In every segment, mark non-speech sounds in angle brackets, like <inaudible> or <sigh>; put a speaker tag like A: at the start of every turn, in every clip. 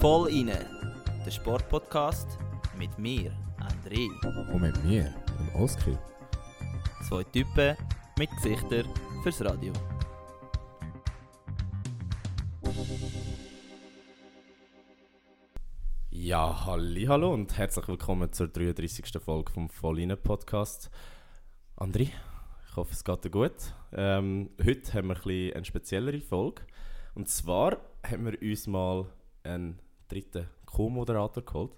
A: Voll inne, der Sportpodcast mit mir, André.
B: Und mit mir, dem Oskar.
A: Zwei Typen mit Gesichtern fürs Radio.
B: Ja, halli, hallo und herzlich willkommen zur 33. Folge vom Volline Podcast. André, ich hoffe, es geht dir gut. Ähm, heute haben wir ein eine speziellere Folge. Und zwar haben wir uns mal einen dritten Co-Moderator geholt,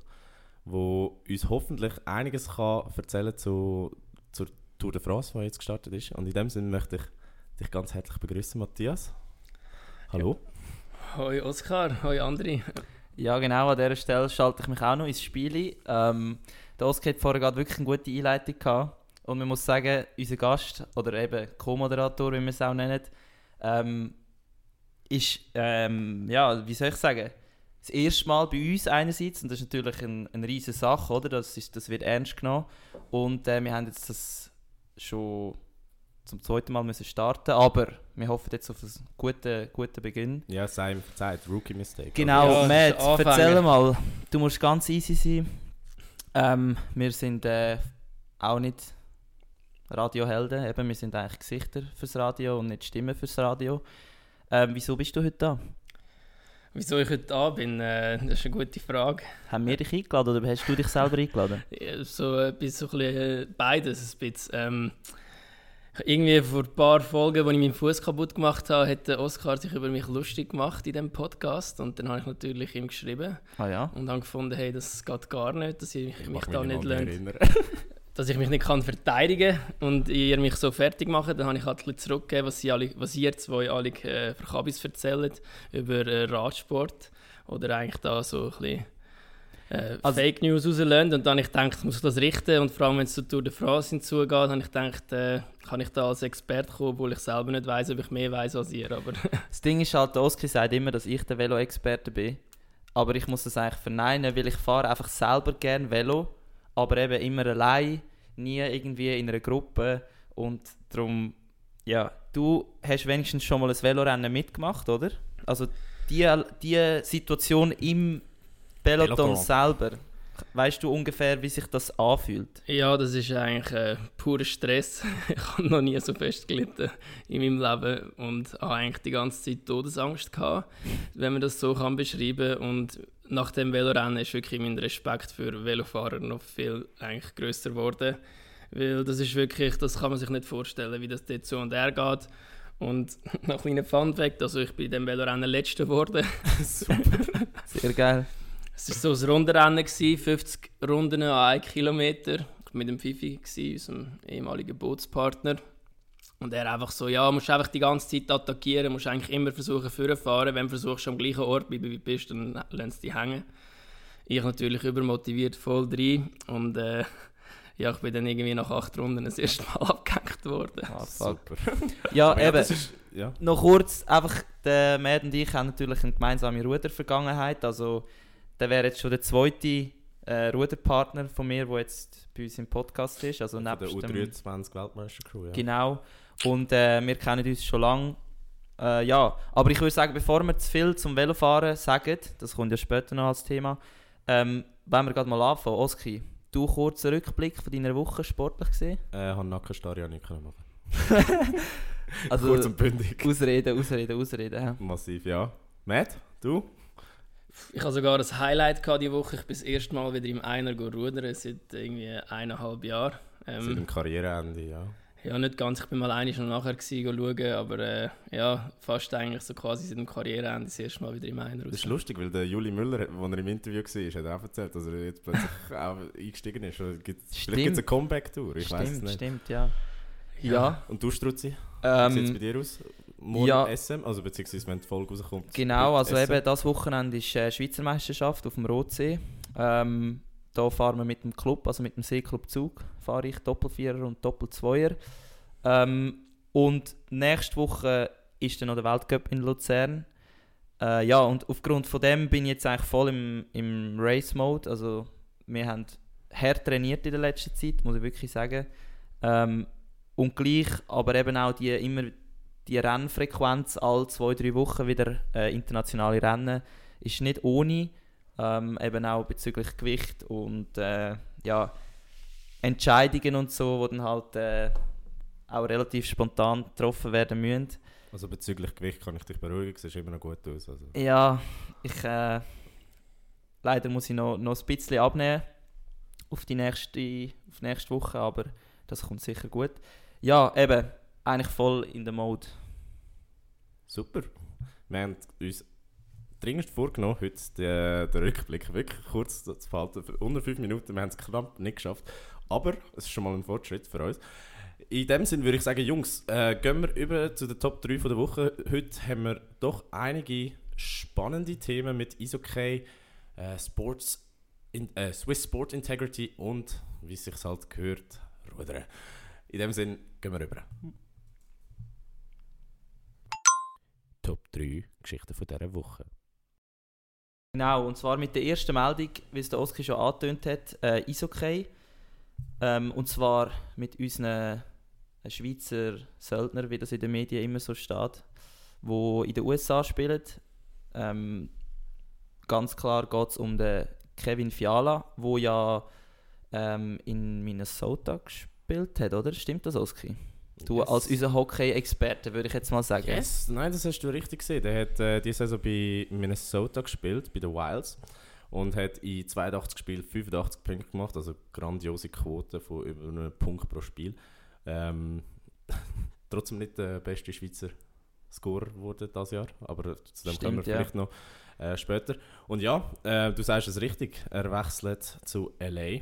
B: der uns hoffentlich einiges kann erzählen zu, zur Tour de France, die jetzt gestartet ist. Und in dem Sinne möchte ich dich ganz herzlich begrüßen, Matthias. Hallo.
C: Hoi Oskar, hoi André. <laughs>
A: Ja, genau, an dieser Stelle schalte ich mich auch noch ins Spiel ein. Ähm, der Oskar hat vorher gerade wirklich eine gute Einleitung gehabt. Und man muss sagen, unser Gast, oder eben Co-Moderator, wie wir es auch nennen, ähm, ist, ähm, ja, wie soll ich sagen, das erste Mal bei uns einerseits, und das ist natürlich eine ein riesige Sache, oder? Das, ist, das wird ernst genommen. Und äh, wir haben jetzt das schon zum zweiten Mal müssen starten, aber wir hoffen jetzt auf einen guten, guten Beginn.
B: Ja, sei ihm verzeiht, Rookie Mistake.
A: Genau,
C: Ja,
A: Matt, erzähl mal, du musst ganz easy sein. Ähm, wir sind äh, auch nicht Radiohelden, eben, wir sind eigentlich Gesichter fürs Radio und nicht Stimmen fürs Radio. Ähm, wieso bist du heute da?
C: Wieso ich heute da bin, äh, das ist eine gute Frage.
A: Haben wir dich eingeladen oder hast du dich selber eingeladen? <laughs>
C: Ja, So etwas, so ein bisschen äh, beides. Ein bisschen. Ähm, irgendwie vor ein paar Folgen, als ich meinen Fuß kaputt gemacht habe, hat der Oskar sich über mich lustig gemacht in diesem Podcast. Und dann habe ich natürlich ihm geschrieben
A: Ah ja?
C: und habe gefunden, hey, das geht gar nicht, dass ich,
B: Ich
C: mich da
B: mich
C: nicht
B: erinnern. <laughs>
C: dass ich mich nicht kann verteidigen und ihr mich so fertig macht, dann habe ich halt ein bisschen zurückgegeben, was, sie alle, was ihr zwei alle äh, für Kabis erzählt über äh, Radsport oder eigentlich da so ein bisschen äh,
A: Also-
C: Fake News rauslösen. Und dann ich gedacht, muss ich das richten? Und vor allem wenn es zur Tour de France hinzugeht, habe ich gedacht, äh, kann ich da als Experte kommen, obwohl ich selber nicht weiß, ob ich mehr weiß als ihr, aber <laughs>
A: Das Ding ist halt, Oskar sagt immer, dass ich der Velo-Experte bin. Aber ich muss das eigentlich verneinen, weil ich fahre einfach selber gern Velo, aber eben immer allein, nie irgendwie in einer Gruppe. Und darum, ja, du hast wenigstens schon mal ein Velorennen mitgemacht, oder? Also die, die Situation im Peloton
B: Peloton.
A: selber, weißt du ungefähr, wie sich das anfühlt?
C: Ja, das ist eigentlich äh, purer Stress. <laughs> ich habe noch nie so fest gelitten in meinem Leben und habe eigentlich die ganze Zeit Todesangst gehabt, wenn man das so kann beschreiben Und nach dem Velorennen ist wirklich mein Respekt für Velofahrer noch viel eigentlich größer geworden, weil das ist wirklich, das kann man sich nicht vorstellen, wie das dort so und her geht. Und <laughs> noch ein kleiner Funfact, also ich bin in dem Velorennen Letzter geworden. <laughs>
A: Sehr geil.
C: Es war so ein Rundenrennen, gewesen, 50 Runden an 1 Kilometer. Mit dem Fifi, gewesen, unserem ehemaligen Bootspartner. Und er einfach so, ja, musst einfach die ganze Zeit attackieren, musst eigentlich immer versuchen, vorzufahren. Wenn du versuchst, am gleichen Ort bleiben wie du bist, dann sie dich hängen. Ich natürlich übermotiviert, voll drin. Und äh, <laughs> ja, ich bin dann irgendwie nach acht Runden das erste Mal <laughs> abgehängt worden.
A: Ah.
B: Super. <laughs>
A: Ja, eben.
B: ist, ja.
A: Noch kurz, einfach, der Matt und ich haben natürlich eine gemeinsame Rudervergangenheit. Also, der wäre jetzt schon der zweite äh, Ruderpartner von mir, der jetzt bei uns im Podcast ist. Also,
B: Von der
A: nebst dem,
B: U23 Weltmeister-Crew, ja.
A: Genau. Und äh, wir kennen uns schon lange. Äh, ja, aber ich würde sagen, bevor wir zu viel zum Velofahren sagen, das kommt ja später noch als Thema, ähm, wollen wir gerade mal anfangen. Oski, du kurzen Rückblick von deiner Woche sportlich gesehen?
B: Äh, habe Nackenstarre ja nicht können machen. <laughs>
A: Also,
B: Kurz und bündig.
A: ausreden, ausreden, ausreden. ja.
B: Massiv, ja. Matt, du?
C: Ich hatte sogar ein Highlight gehabt diese Woche. Ich bin das erste Mal wieder im Einer go rudern, seit irgendwie eineinhalb Jahren.
B: Seit
C: Ähm,
B: dem Karriereende, ja.
C: Ja, nicht ganz. Ich bin mal einig noch nachher schauen, aber äh, ja, fast eigentlich so quasi seit dem Karriereende das erste Mal wieder im Einer
B: Das ist lustig, weil der Juli Müller, als er im Interview war, hat er auch erzählt, dass er jetzt plötzlich <laughs> auch eingestiegen ist. Oder gibt's- Vielleicht gibt es eine
A: Stimmt.
B: Comeback-Tour, ich weiß es
A: Stimmt,
B: nicht.
A: stimmt, ja. Ja,
B: Und du, Struzzi, wie sieht es bei
A: ähm,
B: dir aus? Morgen
A: ja.
B: SM, also beziehungsweise wenn die Folge rauskommt.
A: genau, also
B: SM.
A: eben das Wochenende ist äh, Schweizer Meisterschaft auf dem Rotsee. Ähm, da fahren wir mit dem Club, also mit dem Seeclub Zug, fahre ich Doppelvierer und Doppelzweier. Ähm, und nächste Woche ist dann noch der Weltcup in Luzern. Äh, ja, und aufgrund von dem bin ich jetzt eigentlich voll im, im Race-Mode. Also wir haben hart trainiert in der letzten Zeit, muss ich wirklich sagen. Ähm, und gleich, aber eben auch die immer die Rennfrequenz alle zwei, drei Wochen wieder äh, internationale Rennen ist nicht ohne, ähm, eben auch bezüglich Gewicht und äh, ja, Entscheidungen und so, die dann halt äh, auch relativ spontan getroffen werden müssen.
B: Also bezüglich Gewicht kann ich dich beruhigen, es sieht immer noch gut aus. Also.
A: Ja, ich äh, leider muss ich noch, noch ein bisschen abnehmen auf die nächste, auf nächste Woche, aber das kommt sicher gut. Ja, eben, eigentlich voll in der Mode.
B: Super. Wir haben uns dringend vorgenommen, heute den, den Rückblick wirklich kurz zu behalten. Für unter 5 Minuten, wir haben es knapp nicht geschafft. Aber es ist schon mal ein Fortschritt für uns. In dem Sinne würde ich sagen, Jungs, äh, gehen wir über zu den Top 3 von der Woche. Heute haben wir doch einige spannende Themen mit Isokay, äh, Sports, in, äh, Swiss Sport Integrity und, wie es sich halt gehört, Rudern. In dem Sinne gehen wir rüber. Top 3 Geschichten von dieser Woche.
A: Genau, und zwar mit der ersten Meldung, wie es der Oski schon angetönt hat, äh, Isokay. Ähm, und zwar mit unseren Schweizer Söldner, wie das in den Medien immer so steht, wo in den USA spielen. Ähm, ganz klar geht es um den Kevin Fiala, wo ja ähm, in Minnesota gespielt hat, oder? Stimmt das, Oski? Du
B: Yes.
A: als unser Hockey-Experte, würde ich jetzt mal sagen.
B: Yes, nein, das hast du richtig gesehen. Der hat äh, diese Saison bei Minnesota gespielt, bei den Wilds. Und hat in 82 Spielen 85 Punkte gemacht, also grandiose Quote von über einem Punkt pro Spiel. Ähm, <laughs> trotzdem nicht der beste Schweizer Scorer geworden dieses Jahr, aber zu dem kommen wir
A: ja.
B: vielleicht noch äh, später. Und ja, äh, du sagst es richtig, er wechselt zu LA,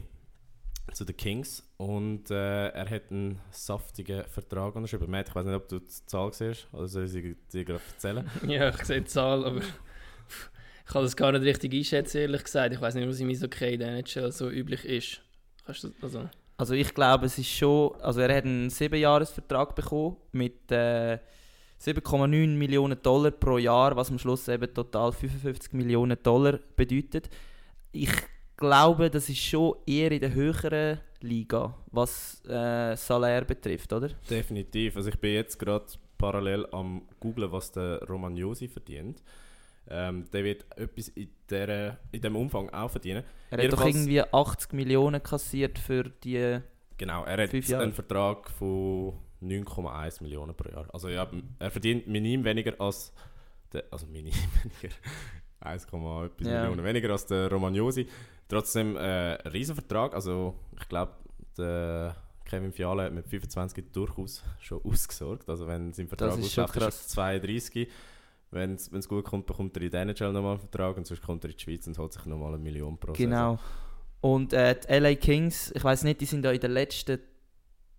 B: zu den Kings und äh, er hat einen saftigen Vertrag unterschrieben. Matt, ich weiß nicht, ob du die Zahl siehst, oder soll ich sie dir gerade erzählen? <laughs>
C: Ja, ich sehe die Zahl, aber ich kann das gar nicht richtig einschätzen, ehrlich gesagt. Ich weiß nicht, was im Eishockey der NHL so üblich ist. Kannst du also?
A: Also ich glaube, es ist schon, also er hat einen 7-Jahres-Vertrag bekommen mit äh, 7,9 Millionen Dollar pro Jahr, was am Schluss eben total 55 Millionen Dollar bedeutet. Ich glaube, das ist schon eher in der höheren Liga, was äh, Salär betrifft, oder?
B: Definitiv. Also ich bin jetzt gerade parallel am googlen, was der Romagnosi verdient. Ähm, der wird etwas in, der, in dem Umfang auch verdienen.
A: Er hat doch irgendwie 80 Millionen kassiert für die...
B: Genau, er hat
A: Fünf Jahre.
B: einen Vertrag von 9,1 Millionen pro Jahr. Also ja, er verdient minim weniger als der, also minim <laughs> weniger, 1, etwas
A: Ja.
B: Millionen weniger als der Romagnosi. Trotzdem äh, ein Riesenvertrag. Also ich glaube, der Kevin Fiala hat mit 25 durchaus schon <laughs> ausgesorgt. Also wenn sein Vertrag
A: ist
B: ausläuft, ist er 32. Wenn es gut kommt, bekommt er in der NHL nochmal einen Vertrag und sonst kommt er in die Schweiz und holt sich nochmal eine Million pro Saison.
A: Genau. Und äh, die LA Kings, ich weiß nicht, die sind da in den letzten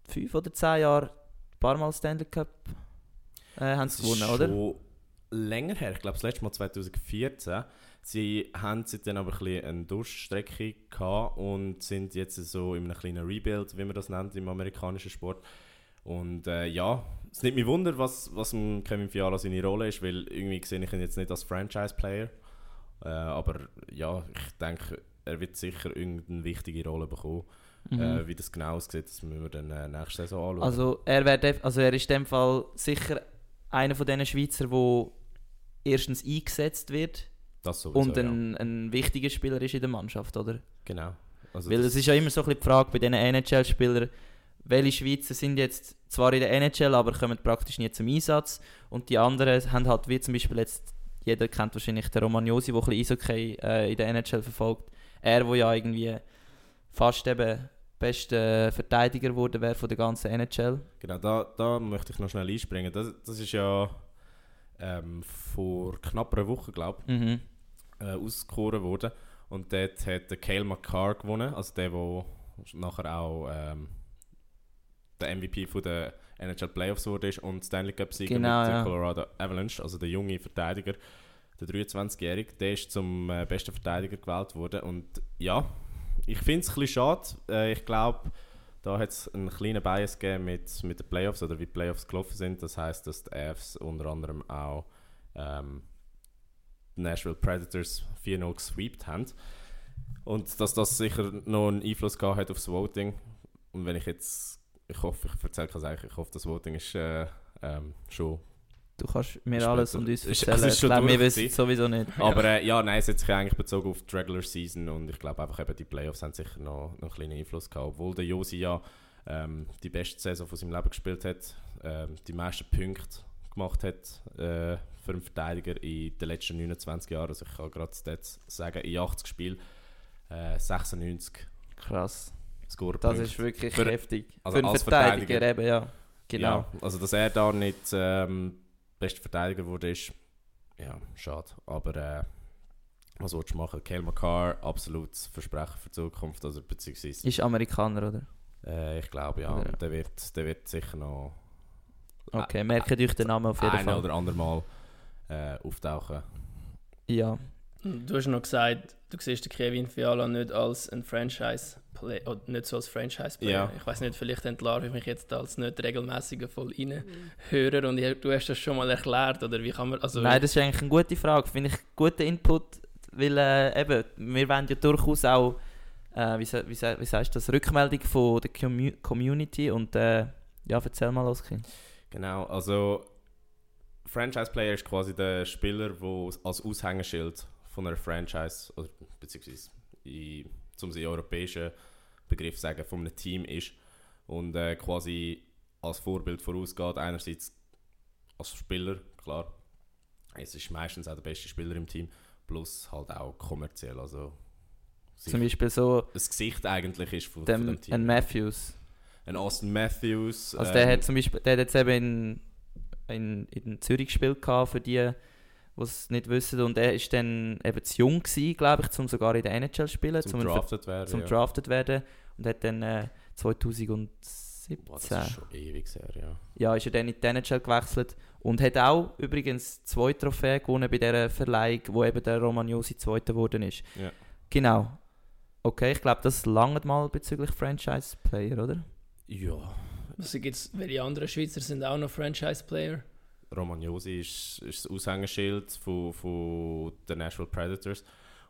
A: fünf oder zehn Jahren ein paar Mal Stanley Cup äh, haben sie gewonnen, oder?
B: schon länger her, ich glaube das letzte Mal 2014. Sie haben seitdem aber ein bisschen eine Durststrecke gehabt und sind jetzt so in einem kleinen Rebuild, wie man das nennt im amerikanischen Sport. Und äh, ja, es nimmt mich wunder, was, was Kevin Fiala seine Rolle ist, weil irgendwie sehe ich ihn jetzt nicht als Franchise-Player. Äh, aber ja, ich denke, er wird sicher irgendeine wichtige Rolle bekommen.
A: Mhm.
B: Äh, wie das genau aussieht, das müssen wir dann äh, nächste Saison anschauen.
A: also, er wär also er ist in dem Fall sicher einer von diesen Schweizer, wo erstens eingesetzt wird
B: sowieso,
A: und
B: ja.
A: ein, ein wichtiger Spieler ist in der Mannschaft, oder?
B: Genau. Also
A: Weil es ist ja immer so ein bisschen die Frage bei diesen NHL-Spielern, welche Schweizer sind jetzt zwar in der NHL, aber kommen praktisch nie zum Einsatz und die anderen haben halt, wie zum Beispiel jetzt, jeder kennt wahrscheinlich den Romagnosi, der ein bisschen Eishockey äh, in der NHL verfolgt. Er, der ja irgendwie fast eben bester Verteidiger geworden wäre von der ganzen NHL.
B: Genau, da, da möchte ich noch schnell einspringen. Das, das ist ja ähm, vor knapp einer Woche, glaube
A: Mhm.
B: ich, äh, ausgekoren worden. Und dort hat der Cale McCarr gewonnen, also der, der nachher auch ähm, der MVP von der NHL Playoffs wurde ist und Stanley Cup Sieger
A: Genau,
B: mit der
A: ja.
B: Colorado Avalanche, also der junge Verteidiger, der 23-Jährige, der ist zum äh, besten Verteidiger gewählt worden. Und ja, ich finde es ein bisschen schade. Äh, ich glaube, da hat es einen kleinen Bias gegeben mit, mit den Playoffs oder wie die Playoffs gelaufen sind. Das heißt, dass die Avs unter anderem auch ähm, die Nashville Predators 4-0 gesweept haben. Und dass das sicher noch einen Einfluss gehabt hat auf das Voting. Und wenn ich jetzt, ich hoffe, ich erzähle es eigentlich, ich hoffe, das Voting ist äh, ähm, schon
A: Du kannst mir
B: Später.
A: alles und uns <laughs> erzählen.
B: ist
A: ich glaube, wir wissen es sowieso nicht.
B: Aber <laughs> äh, ja, nein, es hat sich eigentlich bezogen auf die Regular Season und ich glaube einfach eben die Playoffs haben sicher noch, noch einen kleinen Einfluss gehabt. Obwohl der Josi ja ähm, die beste Saison von seinem Leben gespielt hat, ähm, die meisten Punkte gemacht hat äh, für einen Verteidiger in den letzten 29 Jahren. Also ich kann gerade Stats sagen, in 80 Spielen äh, 96
A: Krass.
B: Score
A: Das ist wirklich
B: Für-
A: heftig.
B: also
A: Für einen
B: als
A: Verteidiger,
B: Verteidiger.
A: eben, ja. Genau.
B: Ja, also dass er da nicht ähm, bester Verteidiger wurde, ist ja schade. Aber äh, was willst du machen? Kale McCarr, absolutes Versprechen für die Zukunft. Also beziehungsweise,
A: Ist Amerikaner, oder?
B: äh, ich glaube ja,
A: Oder-
B: der wird, der wird sicher noch
A: Okay, merkt euch den Namen auf jeden
B: ein
A: Fall.
B: oder andermal äh, auftauchen.
A: Ja.
C: Du hast noch gesagt, du siehst den Kevin Fiala nicht als ein Franchise-Player, oder nicht so als Franchise-Player.
B: Ja.
C: Ich weiß nicht, vielleicht entlarve ich mich jetzt als nicht regelmäßiger Voll-Hörer und ich, du hast das schon mal erklärt, oder wie kann man, also
A: Nein, das ist eigentlich eine gute Frage. Finde ich einen guten Input, weil äh, eben, wir wollen ja durchaus auch, äh, wie, wie, wie sagst du das, Rückmeldung von der Commu Community und äh, ja, erzähl mal los, Kind.
B: Genau, also Franchise-Player ist quasi der Spieler, der als Aushängeschild von einer Franchise, oder beziehungsweise in, zum sie europäischen Begriff sagen, von einem Team ist und äh, quasi als Vorbild vorausgeht. Einerseits als Spieler, klar, es ist meistens auch der beste Spieler im Team, plus halt auch kommerziell, also
A: Zum Beispiel so
B: das Gesicht eigentlich ist von, von
A: dem,
B: dem Team.
A: ein Matthews.
B: Ein Austin Matthews.
A: Also der
B: ähm,
A: hat zum Beispiel, der hat jetzt eben in, in, in Zürich gespielt für die, die es nicht wissen. Und er ist dann eben zu jung gewesen, glaube ich, um sogar in der NHL zu spielen,
B: zum
A: zum, zum,
B: drafted werden.
A: zum
B: ja.
A: drafted werden. Und hat dann äh, 2017,
B: Boah, das ist schon ewig her, ja.
A: ja, ist er dann in die NHL gewechselt und hat auch übrigens zwei Trophäen gewonnen bei dieser Verleihung, wo eben der Romagnosi Zweiter geworden ist.
B: Ja.
A: Genau. Okay, ich glaube, das langt mal bezüglich Franchise-Player, oder?
B: Ja.
C: also gibt's, welche anderen Schweizer sind auch noch Franchise-Player?
B: Romagnosi ist, ist das Aushängeschild von, von den Nashville Predators.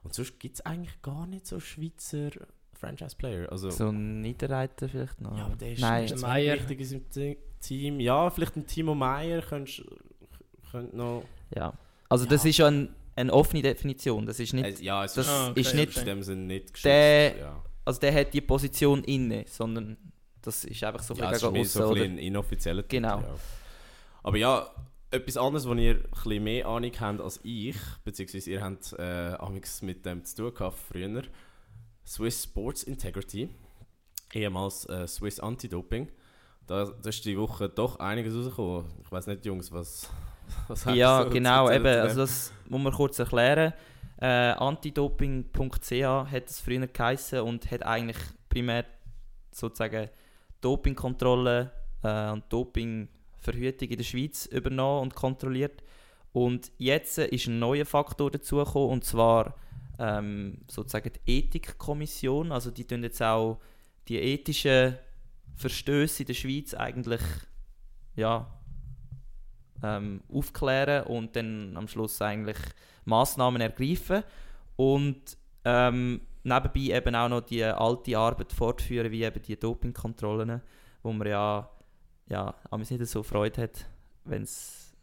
B: Und sonst gibt es eigentlich gar nicht so Schweizer Franchise-Player. Also,
A: So ein Niederreiter vielleicht noch.
B: ja, aber der ist
A: Nein,
B: nicht
C: Der
B: so
C: Meier.
B: wichtig in seinem Te- Team. Ja, vielleicht ein Timo Meier könntest könnt noch...
A: Ja. Also das
B: Ja.
A: ist ja ein, eine offene Definition. Das ist nicht,
B: ja, es
A: das
B: ist,
C: Ah, okay,
A: ist nicht,
B: in dem Sinne nicht geschützt.
A: Der-
B: ja.
A: also der hat die Position inne, sondern das ist einfach so
B: ja,
A: ein bisschen gegen
B: so ein,
A: aussen,
B: ein inoffizieller
A: Genau.
B: Ja. Aber ja, etwas anderes, wo ihr bisschen mehr Ahnung habt als ich, beziehungsweise ihr habt äh, amigs mit dem zu tun gehabt früher. Swiss Sports Integrity, ehemals äh, Swiss Anti-Doping. Da, da ist die Woche doch einiges rausgekommen. Ich weiß nicht, Jungs, was, <laughs> was
A: Ja,
B: so
A: genau, eben. Also das muss man kurz erklären. Äh, Antidoping.ch hat es früher geheißen und hat eigentlich primär sozusagen Dopingkontrolle äh, und Dopingverhütung in der Schweiz übernommen und kontrolliert. Und jetzt ist ein neuer Faktor dazugekommen und zwar ähm, sozusagen die Ethikkommission. Also die tun jetzt auch die ethischen Verstöße in der Schweiz eigentlich ja, ähm, aufklären und dann am Schluss eigentlich Maßnahmen ergreifen und ähm, nebenbei eben auch noch die alte Arbeit fortführen, wie eben die Dopingkontrollen, wo man ja, ja amigs nicht so Freude hat, wenn es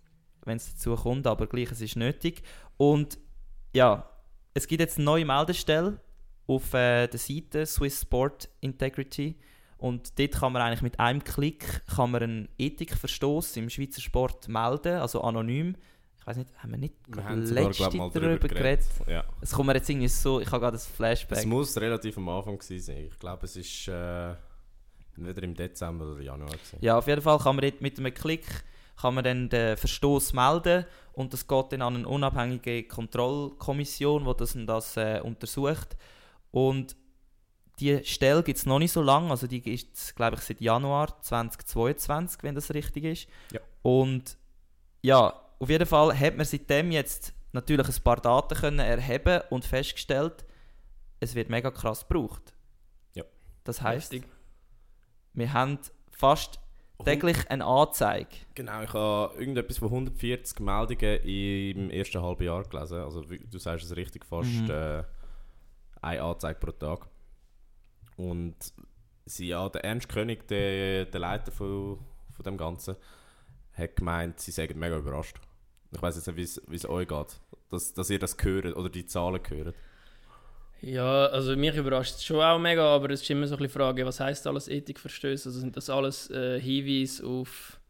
A: dazu kommt, aber gleich, es ist nötig. Und ja, es gibt jetzt eine neue Meldestelle auf äh, der Seite Swiss Sport Integrity und dort kann man eigentlich mit einem Klick kann man einen Ethikverstoß im Schweizer Sport melden, also anonym. Ich weiß nicht, haben wir nicht
B: Wir haben sogar,
A: letzte
B: glaub, mal
A: darüber geredet?
B: Ja.
A: Es kommt mir jetzt irgendwie so, ich habe gerade das
B: Es
A: Flashback.
B: muss relativ am Anfang gewesen sein. Ich glaube, es ist äh, entweder im Dezember oder Januar. Gewesen.
A: Ja, auf jeden Fall kann man dort mit einem Klick kann man dann den Verstoß melden und das geht dann an eine unabhängige Kontrollkommission, die das, und das äh, untersucht. Und die Stelle gibt es noch nicht so lange, also die gibt es, glaube ich, seit Januar 2022, wenn das richtig ist.
B: Ja.
A: Und ja, auf jeden Fall hat man seitdem jetzt natürlich ein paar Daten können erheben und festgestellt, es wird mega krass gebraucht.
B: Ja.
A: Das heißt,
C: Heftig.
A: Wir haben fast täglich eine Anzeige.
B: Genau, ich habe irgendetwas von 140 Meldungen im ersten halben Jahr gelesen. Also du sagst es richtig, fast
A: Mhm.
B: äh, eine Anzeige pro Tag. Und sie, ja, der Ernst König, der, der Leiter von, von dem Ganzen, hat gemeint, sie seien mega überrascht. Ich weiß jetzt nicht, wie es euch geht, dass, dass ihr das hört oder die Zahlen hört.
C: Ja, also mich überrascht es schon auch mega, aber es ist immer so ein bisschen die Frage, was heisst alles Ethikverstöße? Also sind das alles äh, Hinweise auf,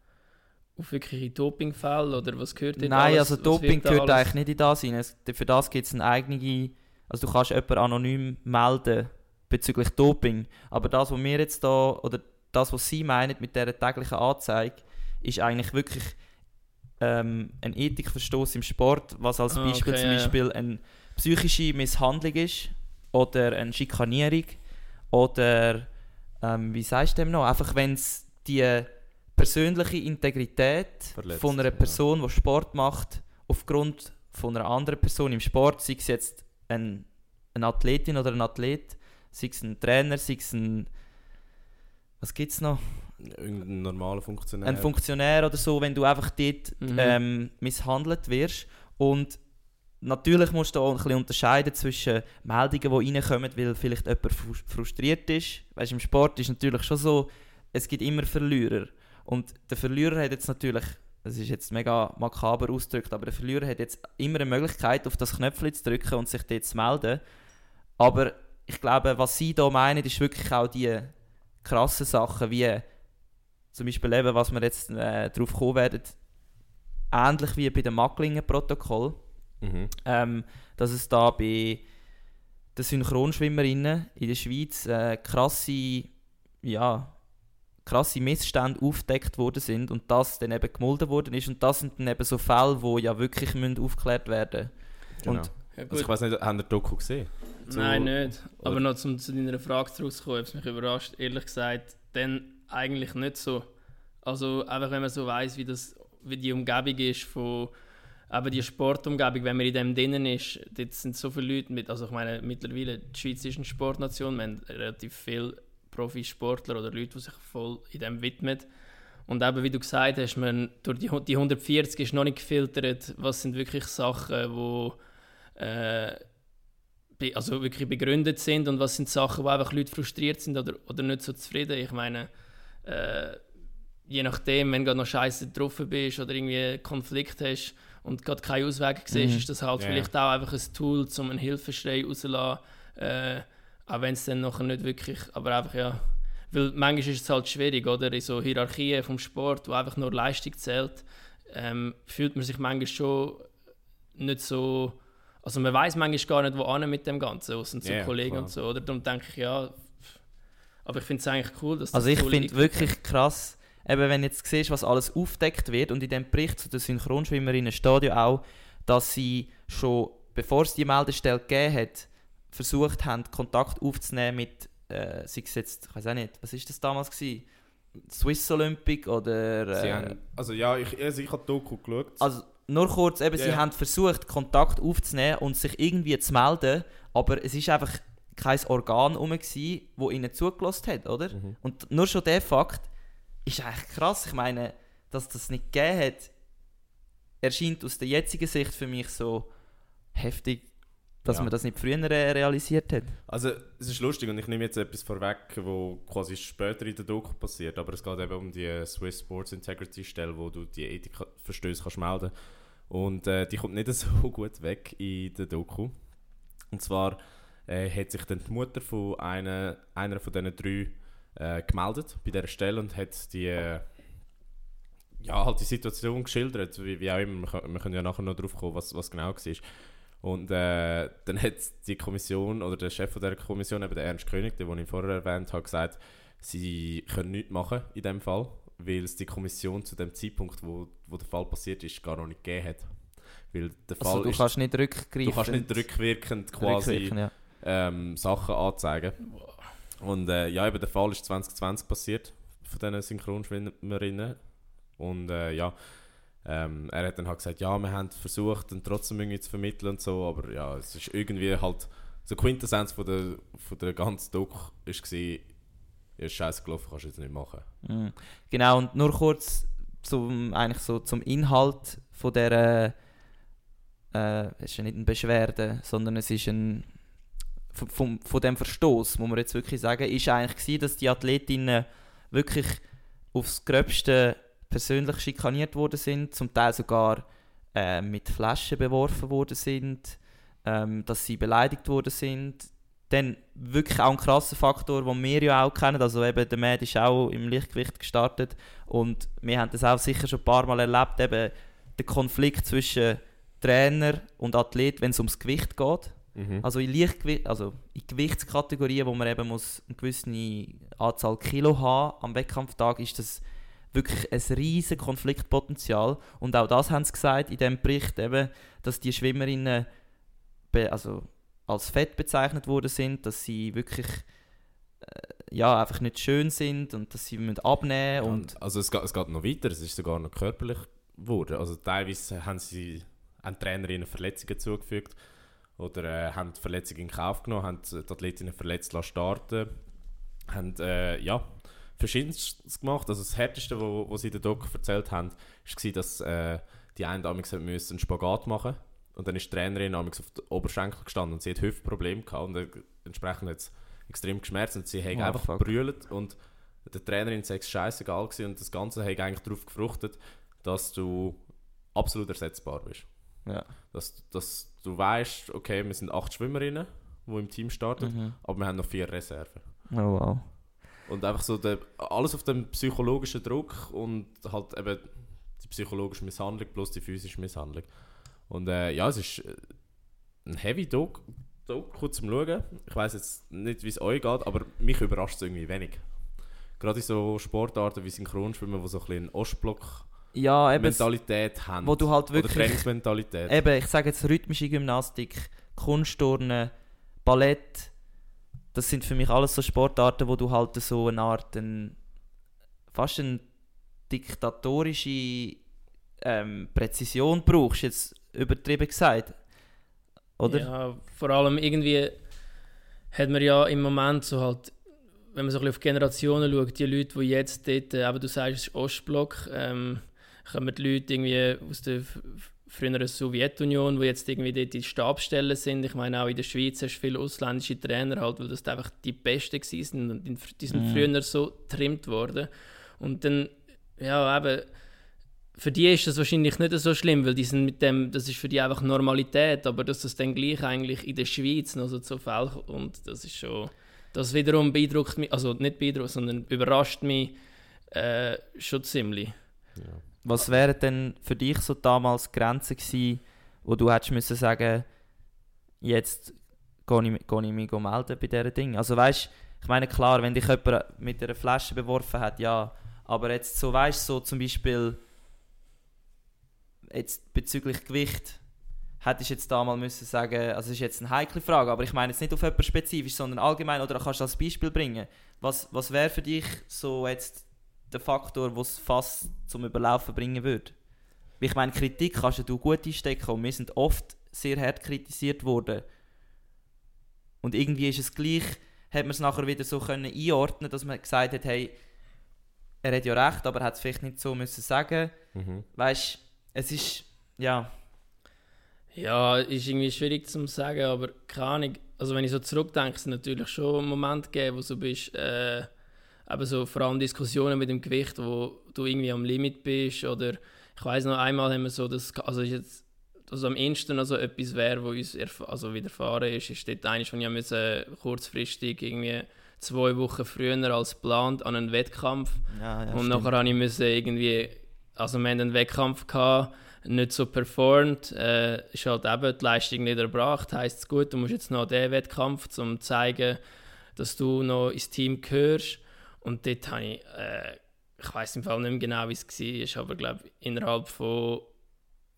C: auf wirkliche Dopingfälle oder was gehört
A: dort Nein, alles, also Doping gehört alles? eigentlich nicht in das rein. Für das gibt es eine eigene, also du kannst jemanden anonym melden bezüglich Doping, aber das, was wir jetzt da, oder das, was sie meinen mit dieser täglichen Anzeige, ist eigentlich wirklich ähm, ein Ethikverstoß im Sport, was als ah, Beispiel okay, zum Beispiel ja. eine psychische Misshandlung ist oder eine Schikanierung oder ähm, wie sagst du dem noch? Einfach wenn es die persönliche Integrität Verletzt, von einer Person, ja. die Sport macht, aufgrund von einer anderen Person im Sport, sei es jetzt ein, eine Athletin oder ein Athlet, sei es ein Trainer, sei es ein was gibt es noch?
B: Irgendein normaler Funktionär.
A: Ein Funktionär oder so, wenn du einfach dort mhm. ähm, misshandelt wirst. Und natürlich musst du auch ein bisschen unterscheiden zwischen Meldungen, die reinkommen, weil vielleicht jemand frustriert ist. Weißt, Im Sport ist natürlich schon so, es gibt immer Verlierer. Und der Verlierer hat jetzt natürlich, das ist jetzt mega makaber ausgedrückt, aber der Verlierer hat jetzt immer eine Möglichkeit, auf das Knöpfchen zu drücken und sich dort zu melden. Aber ich glaube, was sie da meinen, ist wirklich auch die krassen Sachen, wie zum Beispiel eben, was wir jetzt äh, darauf kommen werden, ähnlich wie bei dem Macklingen-Protokoll, mhm. ähm, dass es da bei den Synchronschwimmerinnen in der Schweiz äh, krasse, ja, krasse Missstände aufgedeckt worden sind und das dann eben gemulden worden ist und das sind dann eben so Fälle, die ja wirklich müssen aufgeklärt werden
B: genau. und ja, also ich weiß nicht, haben ihr Doku gesehen?
C: So, Nein, nicht. Oder? Aber noch zum, zu deiner Frage zurückzukommen, hat es mich überrascht. Ehrlich gesagt, dann eigentlich nicht so. Also einfach, wenn man so weiß, wie, wie die Umgebung ist von eben die Sportumgebung, wenn man in dem drinnen ist, dort sind so viele Leute mit, also ich meine, mittlerweile, die Schweiz ist eine Sportnation, wir haben relativ viele Profisportler oder Leute, die sich voll in dem widmen. Und eben, wie du gesagt hast, man, durch die, die 140 ist noch nicht gefiltert, was sind wirklich Sachen, wo äh, also wirklich begründet sind und was sind Sachen, wo einfach Leute frustriert sind oder, oder nicht so zufrieden. Ich meine, äh, je nachdem, wenn du noch scheiße getroffen bist oder irgendwie Konflikt hast und gerade keinen Ausweg siehst, mhm. ist das halt yeah. vielleicht auch einfach ein Tool, um einen Hilfeschrei rauszulassen. Äh, auch wenn es dann noch nicht wirklich, aber einfach ja. Weil manchmal ist es halt schwierig, oder? In so Hierarchien vom Sport, wo einfach nur Leistung zählt, ähm, fühlt man sich manchmal schon nicht so also man weiß manchmal gar nicht, wo an mit dem Ganzen, was sind so yeah, Kollegen klar. und so, oder? Darum denke ich, ja, aber ich finde es eigentlich cool, dass
A: das Also ich finde wirklich krass, eben wenn du jetzt siehst, was alles aufdeckt wird und in dem Bericht zu den Synchronschwimmerinnen steht ja auch, dass sie schon, bevor es die Meldestelle gegeben hat, versucht haben, Kontakt aufzunehmen mit, äh, sei es jetzt, ich weiß auch nicht, was ist das damals gewesen? Swiss Olympic oder...
B: Äh, haben, also ja, ich, also ich habe Doku geschaut.
A: Also nur kurz, eben, yeah. sie haben versucht, Kontakt aufzunehmen und sich irgendwie zu melden, aber es ist einfach kein Organ herum, das ihnen zugelassen hat, oder? Mhm. Und nur schon der Fakt ist eigentlich krass. Ich meine, dass das nicht gegeben hat, erscheint aus der jetzigen Sicht für mich so heftig, dass ja. man das nicht früher realisiert hat.
B: Also es ist lustig und ich nehme jetzt etwas vorweg, wo quasi später in der Doku passiert, aber es geht eben um die Swiss Sports Integrity Stelle, wo du die Ethikverstöße kannst melden und äh, die kommt nicht <laughs> so gut weg in der Doku. Und zwar äh, hat sich dann die Mutter von einer, einer von diesen drei äh, gemeldet bei dieser Stelle und hat die, äh, ja, halt die Situation geschildert, wie, wie auch immer. Wir, wir können ja nachher noch drauf kommen, was, was genau war. Und äh, dann hat die Kommission oder der Chef von der Kommission, eben der Ernst König, den ich vorher erwähnt habe, gesagt, sie können nichts machen in dem Fall, weil es die Kommission zu dem Zeitpunkt, wo, wo der Fall passiert ist, gar noch nicht gegeben hat. Weil der
A: also Fall du
B: ist,
A: kannst nicht rückgreifen.
B: Du kannst nicht rückwirkend quasi ja. ähm, Sachen anzeigen. Und äh, ja, eben der Fall ist 2020 passiert von diesen Synchronschwimmerinnen. Und äh, ja, ähm, er hat dann halt gesagt, ja, wir haben versucht, dann trotzdem irgendwie zu vermitteln und so, aber ja, es ist irgendwie halt, so Quintessenz von der, von der ganzen Doku ist ja, ist scheiße gelaufen, kannst du jetzt nicht machen.
A: Mhm. Genau, und nur kurz zum, eigentlich so zum Inhalt von der, äh, es ist ja nicht eine Beschwerde, sondern es ist ein, von, von dem Verstoß, muss man jetzt wirklich sagen, ist eigentlich gewesen, dass die Athletinnen wirklich aufs Gröbste persönlich schikaniert worden sind, zum Teil sogar äh, mit Flaschen beworfen worden sind, ähm, dass sie beleidigt worden sind. Dann wirklich auch ein krasser Faktor, den wir ja auch kennen. Also eben, der Mad ist auch im Lichtgewicht gestartet und wir haben das auch sicher schon ein paar Mal erlebt, eben der Konflikt zwischen Trainer und Athlet, wenn es ums Gewicht geht.
B: Mhm.
A: Also in Lichtgewicht, also in Gewichtskategorien, wo man eben muss eine gewisse Anzahl Kilo haben am Wettkampftag, ist das wirklich ein riesiges Konfliktpotenzial. Und auch das haben sie gesagt in dem Bericht, eben, dass die Schwimmerinnen also als fett bezeichnet worden sind, dass sie wirklich äh, ja, einfach nicht schön sind und dass sie müssen abnehmen und
B: also es geht, es geht noch weiter, es ist sogar noch körperlich geworden. Also teilweise haben sie die Trainerinnen Verletzungen zugefügt oder äh, haben die Verletzungen in Kauf genommen, haben die Athletinnen verletzt lassen starten, haben äh, ja, verschiedenes gemacht. Also das Härteste, was sie in der Doc erzählt haben, war, dass äh, die einen damals einen Spagat machen und dann ist die Trainerin auf den Oberschenkel gestanden und sie hat Hüftprobleme gehabt und entsprechend hat extrem geschmerzt und sie hat
A: Oh,
B: einfach gebrüllt und der Trainerin sei es scheißegal gewesen und das Ganze hat eigentlich darauf gefruchtet, dass du absolut ersetzbar bist.
A: Ja.
B: Dass, dass du weißt, okay, wir sind acht Schwimmerinnen, die im Team starten,
A: Mhm.
B: aber wir haben noch vier Reserven.
A: Oh wow.
B: Und einfach so der, alles auf dem psychologischen Druck und halt eben die psychologische Misshandlung plus die physische Misshandlung. Und äh, ja, es ist äh, ein heavy Doku, Doku zum Schauen. Ich weiß jetzt nicht, wie es euch geht, aber mich überrascht es irgendwie wenig. Gerade in so Sportarten wie Synchronschwimmen, die so ein bisschen
A: Ja, eben,
B: Ostblock-Mentalität haben.
A: wo du halt
B: Oder
A: wirklich
B: Trainingsmentalität.
A: Eben, ich sage jetzt rhythmische Gymnastik, Kunstturnen, Ballett. Das sind für mich alles so Sportarten, wo du halt so eine Art, ein, fast eine diktatorische ähm, Präzision brauchst, jetzt übertrieben gesagt. Oder?
C: Ja, vor allem irgendwie hat man ja im Moment so halt, wenn man so ein bisschen auf Generationen schaut, die Leute, die jetzt dort, äh, eben du sagst, es ist Ostblock, ähm, kommen die Leute irgendwie aus der früheren Sowjetunion, die jetzt irgendwie dort in Stabsstellen sind. Ich meine, auch in der Schweiz hast du viele ausländische Trainer, halt, weil das einfach die Besten waren und die- die sind
A: Mhm.
C: früher so getrimmt worden. Und dann, ja, eben, für die ist das wahrscheinlich nicht so schlimm, weil die sind mit dem, das ist für die einfach Normalität, aber dass das dann gleich eigentlich in der Schweiz noch so zu Fall kommt, und das ist schon, das wiederum beeindruckt mich, also nicht beeindruckt, sondern überrascht mich äh, schon ziemlich.
B: Ja.
A: Was wären denn für dich so damals Grenzen gewesen, wo du hättest müssen sagen, jetzt gehe ich, ich mich melden bei diesen Dingen? Also weißt, ich meine klar, wenn dich jemand mit einer Flasche beworfen hat, ja, aber jetzt so weißt so zum Beispiel jetzt bezüglich Gewicht hättest du jetzt da mal müssen sagen, also es ist jetzt eine heikle Frage, aber ich meine jetzt nicht auf jemanden spezifisch, sondern allgemein oder kannst du als Beispiel bringen. Was, was wäre für dich so jetzt der Faktor, der es fast zum Überlaufen bringen würde? Ich meine, Kritik kannst du gut einstecken und wir sind oft sehr hart kritisiert worden. Und irgendwie ist es gleich, hat man es nachher wieder so können einordnen, dass man gesagt hat, hey, er hat ja recht, aber er hat es vielleicht nicht so müssen sagen.
B: Mhm.
A: Weißt, es ist ja,
C: Ja, ist irgendwie schwierig zu sagen, aber keine Ahnung. Also wenn ich so zurückdenke, es natürlich schon Momente gegeben, wo du bist, äh, eben so vor allem Diskussionen mit dem Gewicht, wo du irgendwie am Limit bist oder ich weiß noch einmal haben wir so das, also jetzt also am ehesten noch so etwas wäre, wo uns also widerfahren ist, ist dort eines, wo ich musste, kurzfristig irgendwie zwei Wochen früher als geplant an einen Wettkampf
A: ja, ja
C: und
A: stimmt.
C: nachher habe ich müssen irgendwie, also wir hatten einen Wettkampf gehabt, nicht so performt, äh, ist halt eben die Leistung nicht erbracht, heisst es gut, du musst jetzt noch an diesen Wettkampf, um zu zeigen, dass du noch ins Team gehörst und dort habe ich, äh, ich weiß im Fall nicht mehr genau, wie es war, aber glaube innerhalb von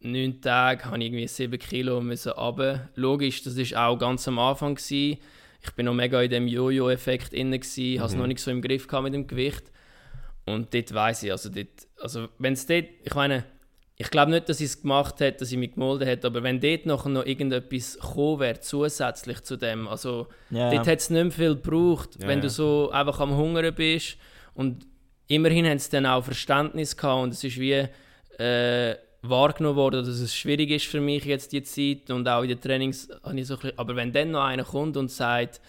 C: neun Tagen habe ich irgendwie sieben Kilo müssen runter. Logisch, das war auch ganz am Anfang. Gewesen. Ich bin noch mega in dem Jojo-Effekt gsi, habe es
B: Mhm.
C: noch nicht so im Griff gehabt mit dem Gewicht. Und dort weiss ich, also dort, also wenn es dort, ich meine, ich glaube nicht, dass ich es gemacht hätte, dass ich mich gemolden hätte, aber wenn dort nachher noch irgendetwas gekommen wäre, zusätzlich zu dem, also
A: ja,
C: dort hat es nicht mehr viel gebraucht,
B: Ja,
C: wenn du so einfach am Hungern bist. Und immerhin haben sie dann auch Verständnis gehabt und es ist wie äh, wahrgenommen worden, dass es schwierig ist für mich jetzt die Zeit und auch in den Trainings habe ich so ein bisschen, aber wenn dann noch einer kommt und sagt,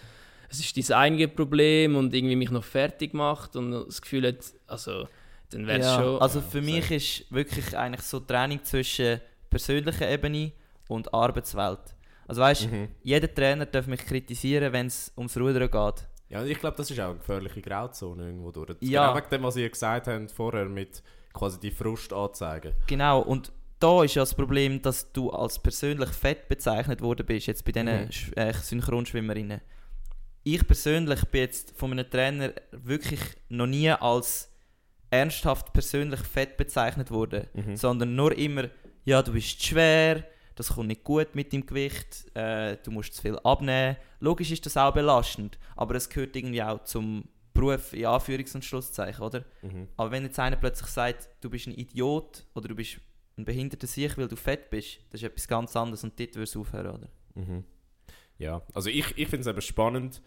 C: es ist dein einige Problem und irgendwie mich noch fertig macht und das Gefühl hat, also dann wäre es
A: ja,
C: schon...
A: Also
B: Ja,
A: für mich ist wirklich eigentlich so Training zwischen persönlicher Ebene und Arbeitswelt. Also weißt,
B: Mhm.
A: jeder Trainer darf mich kritisieren, wenn es ums Rudern geht.
B: Ja, und ich glaube, das ist auch eine gefährliche Grauzone irgendwo durch.
A: Ja.
B: Genau wegen dem, was ihr gesagt habt vorher, mit quasi die Frust anzeigen.
A: Genau, und da ist ja das Problem, dass du als persönlich fett bezeichnet worden bist, jetzt bei diesen
B: Mhm.
A: Äh, Synchronschwimmerinnen. Ich persönlich bin jetzt von einem Trainer wirklich noch nie als ernsthaft persönlich fett bezeichnet worden,
B: Mhm.
A: sondern nur immer, ja, du bist schwer, das kommt nicht gut mit dem Gewicht, äh, du musst zu viel abnehmen. Logisch ist das auch belastend, aber es gehört irgendwie auch zum Beruf in Anführungs- und Schlusszeichen, oder?
B: Mhm.
A: Aber wenn jetzt einer plötzlich sagt, du bist ein Idiot oder du bist ein behinderter Sieg, weil du fett bist, das ist etwas ganz anderes und dort würde es aufhören, oder?
B: Mhm. Ja, also ich, ich finde es eben spannend,